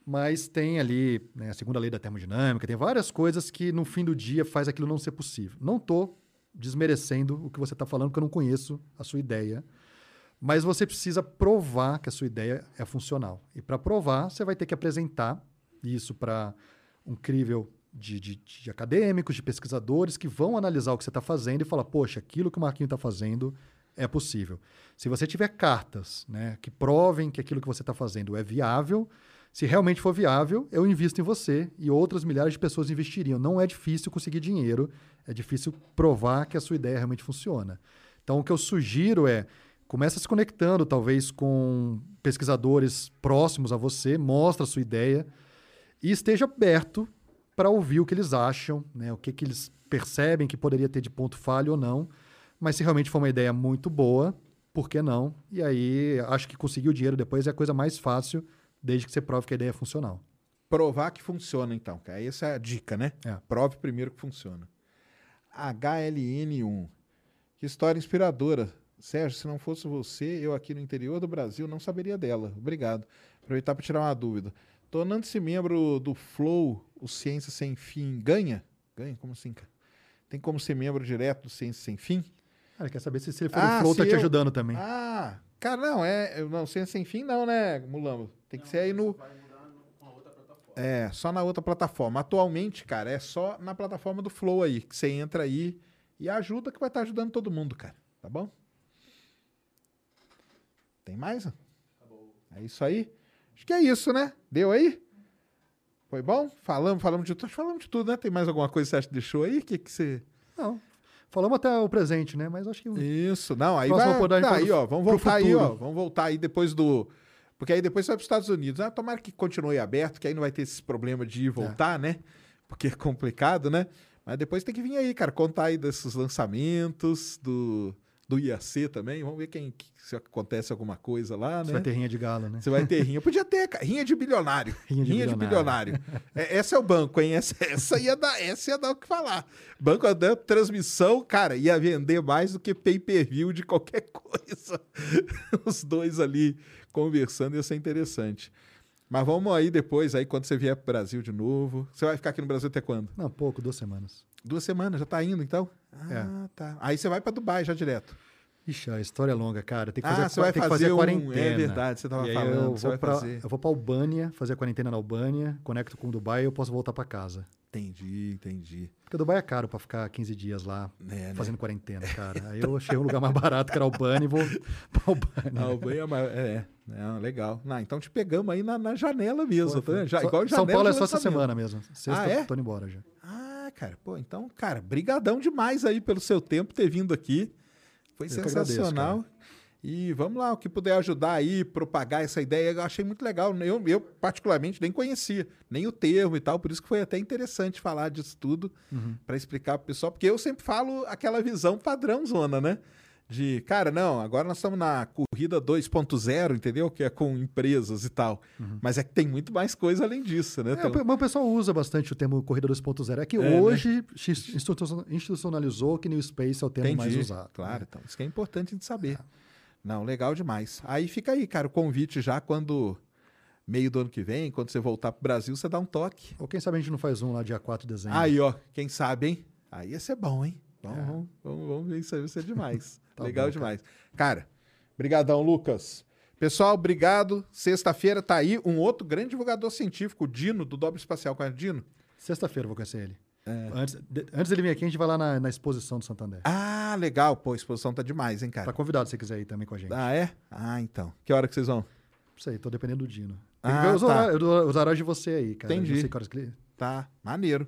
Speaker 3: mas tem ali né, a segunda lei da termodinâmica, tem várias coisas que no fim do dia faz aquilo não ser possível. Não estou desmerecendo o que você está falando, porque eu não conheço a sua ideia. Mas você precisa provar que a sua ideia é funcional. E para provar, você vai ter que apresentar isso para um crivel de, de- de acadêmicos, de pesquisadores que vão analisar o que você está fazendo e falar: poxa, aquilo que o Marquinho está fazendo é possível. Se você tiver cartas né, que provem que aquilo que você está fazendo é viável, se realmente for viável, eu invisto em você e outras milhares de pessoas investiriam. Não é difícil conseguir dinheiro, é difícil provar que a sua ideia realmente funciona. Então, o que eu sugiro é começa se conectando, talvez, com pesquisadores próximos a você, mostra a sua ideia e esteja aberto para ouvir o que eles acham, né? o que, que eles percebem que poderia ter de ponto falho ou não. Mas se realmente for uma ideia muito boa, por que não? E aí, acho que conseguir o dinheiro depois é a coisa mais fácil, desde que você prove que a ideia é funcional.
Speaker 2: Provar que funciona, então. cara. Essa é a dica, né?
Speaker 3: É.
Speaker 2: Prove primeiro que funciona. HLN1. Que história inspiradora. Sérgio, se não fosse você, eu aqui no interior do Brasil não saberia dela. Obrigado. Aproveitar para tirar uma dúvida. Tornando-se membro do Flow, o Ciência Sem Fim ganha? Ganha? Como assim, cara? Tem como ser membro direto do Ciência Sem Fim?
Speaker 3: Cara, quer saber se, se ele for
Speaker 2: Ah,
Speaker 3: no Flow, tá te
Speaker 2: eu-
Speaker 3: ajudando também.
Speaker 2: Ah, cara, não, é. Não, Ciência Sem Fim não, né, Mulambo? Tem que ser aí no. É, só na outra plataforma. Atualmente, cara, é só na plataforma do Flow aí, que você entra aí e ajuda, que vai estar ajudando todo mundo, cara. Tá bom? Tem mais? É isso aí? Acho que é isso, né? Deu aí? Foi bom? Falamos, falamos de tudo. Falamos de tudo, né? Tem mais alguma coisa que você acha que deixou aí? O que, que você.
Speaker 3: Não. Falamos até o presente, né? Mas acho que.
Speaker 2: Isso, não, aí vai. Tá, aí, ó, vamos voltar aí, ó. Vamos voltar aí depois do. Porque aí depois você vai para os Estados Unidos. Ah, tomara que continue aberto, que aí não vai ter esse problema de ir e voltar, né? Porque é complicado, né? Mas depois tem que vir aí, cara, contar aí desses lançamentos, do, do IAC também. Vamos ver quem, se acontece alguma coisa lá,
Speaker 3: Você
Speaker 2: né?
Speaker 3: vai ter rinha de galo, né?
Speaker 2: Você vai ter rinha. Podia ter. Rinha de bilionário.
Speaker 3: Rinha de
Speaker 2: bilionário. É, esse é o banco, hein? Essa, essa, ia dar, essa ia dar o que falar. Banco da transmissão, cara, ia vender mais do que pay-per-view de qualquer coisa. Os dois ali conversando ia ser interessante. Mas vamos aí depois, aí quando você vier pro Brasil de novo. Você vai ficar aqui no Brasil até quando?
Speaker 3: Não, pouco, duas semanas.
Speaker 2: Duas semanas, já tá indo então? Ah, tá. Aí você vai pra Dubai já direto.
Speaker 3: Ixi, a história é longa, cara. Tem que
Speaker 2: Ah,
Speaker 3: fazer, a-
Speaker 2: você vai fazer
Speaker 3: fazer
Speaker 2: um-
Speaker 3: quarentena.
Speaker 2: é verdade, você tava falando,
Speaker 3: Eu vou, pra,
Speaker 2: fazer.
Speaker 3: eu vou pra Albânia, fazer a quarentena na Albânia, conecto com o Dubai e eu posso voltar pra casa.
Speaker 2: Entendi, entendi.
Speaker 3: Porque Dubai é caro pra ficar 15 dias lá
Speaker 2: É, né?
Speaker 3: fazendo quarentena, cara. Aí eu achei um lugar mais barato que era Albânia e vou pra Albânia.
Speaker 2: A Albânia é, maior- é, é, legal. Não, então te pegamos aí na, na janela mesmo,
Speaker 3: Foi,
Speaker 2: tá? Já,
Speaker 3: Só-
Speaker 2: igual
Speaker 3: São
Speaker 2: janela
Speaker 3: Paulo é só essa semana mesmo. Sexta,
Speaker 2: Ah, é?
Speaker 3: tô indo embora já.
Speaker 2: Ah, cara, pô, então, cara, brigadão demais aí pelo seu tempo ter vindo aqui. Foi
Speaker 3: Eu que agradeço,
Speaker 2: sensacional. e vamos lá, o que puder ajudar aí, propagar essa ideia, eu achei muito legal. Eu, eu, particularmente, nem conhecia, nem o termo e tal, por isso que foi até interessante falar disso tudo,
Speaker 3: Uhum.
Speaker 2: para explicar pro pessoal, porque eu sempre falo aquela visão padrão zona, né? De, cara, não, agora nós estamos na corrida 2.0, entendeu? Que é com empresas e tal. Mas é que tem muito mais coisa além disso, né?
Speaker 3: Uhum. É,
Speaker 2: Tem-
Speaker 3: mas o pessoal usa bastante o termo corrida 2.0. É que
Speaker 2: né?
Speaker 3: hoje institucion- institucionalizou que New Space é o termo mais
Speaker 2: Entendi,
Speaker 3: usado.
Speaker 2: Claro,
Speaker 3: né?
Speaker 2: então. Isso que é importante de saber. Não, legal demais. Aí fica aí, cara, o convite já quando meio do ano que vem, quando você voltar pro Brasil, você dá um toque.
Speaker 3: Ou quem sabe a gente não faz um lá dia 4 de dezembro.
Speaker 2: Aí, ó, quem sabe, hein? Aí ia ser bom, hein? Vamos, vamos, vamos, vamos ver isso aí, vai ser demais.
Speaker 3: Tá
Speaker 2: legal
Speaker 3: bom,
Speaker 2: demais. Cara, brigadão, Lucas. Pessoal, obrigado. Sexta-feira tá aí um outro grande divulgador científico, o Dino, do Dobre Espacial. Conhece o Dino?
Speaker 3: Sexta-feira vou conhecer ele.
Speaker 2: É.
Speaker 3: Antes, de- antes dele vir aqui, a gente vai lá na, na exposição do Santander.
Speaker 2: Ah, legal. Pô, a exposição tá demais, hein,
Speaker 3: Tá
Speaker 2: cara?
Speaker 3: convidado se você quiser ir também com a gente.
Speaker 2: Ah, é? Ah, então. Que hora que vocês vão?
Speaker 3: Não sei, tô dependendo do Dino. Tem
Speaker 2: Ah,
Speaker 3: que ver os,
Speaker 2: tá.
Speaker 3: horários, os horários de você aí, cara. Eu
Speaker 2: Entendi.
Speaker 3: Não sei que horas que ele-
Speaker 2: Tá, maneiro.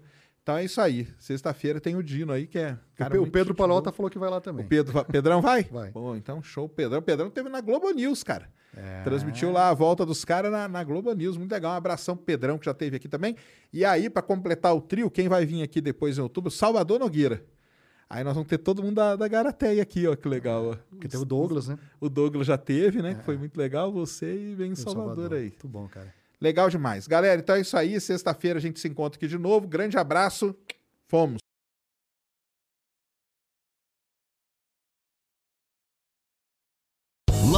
Speaker 2: Então é isso aí. Sexta-feira tem o Dino aí, que é.
Speaker 3: O
Speaker 2: Cara,
Speaker 3: o
Speaker 2: muito
Speaker 3: Pedro Palota falou que vai lá também.
Speaker 2: O Pedro, Pedrão vai?
Speaker 3: Vai.
Speaker 2: Pô, então show. O Pedrão. O Pedrão teve na Globo News, cara.
Speaker 3: É.
Speaker 2: Transmitiu lá a volta dos caras na, na Globo News. Muito legal. Um abração pro Pedrão, que já teve aqui também. E aí, pra completar o trio, quem vai vir aqui depois em outubro? Salvador Nogueira. Aí nós vamos ter todo mundo da, da Garateia aqui, ó. Que legal, ó.
Speaker 3: Porque tem o Douglas, né?
Speaker 2: O Douglas já teve, né? Que foi muito legal. Você e vem em
Speaker 3: Em
Speaker 2: Salvador, aí.
Speaker 3: Muito bom, cara.
Speaker 2: Legal demais. Galera, então é isso aí. Sexta-feira a gente se encontra aqui de novo. Grande abraço. Fomos.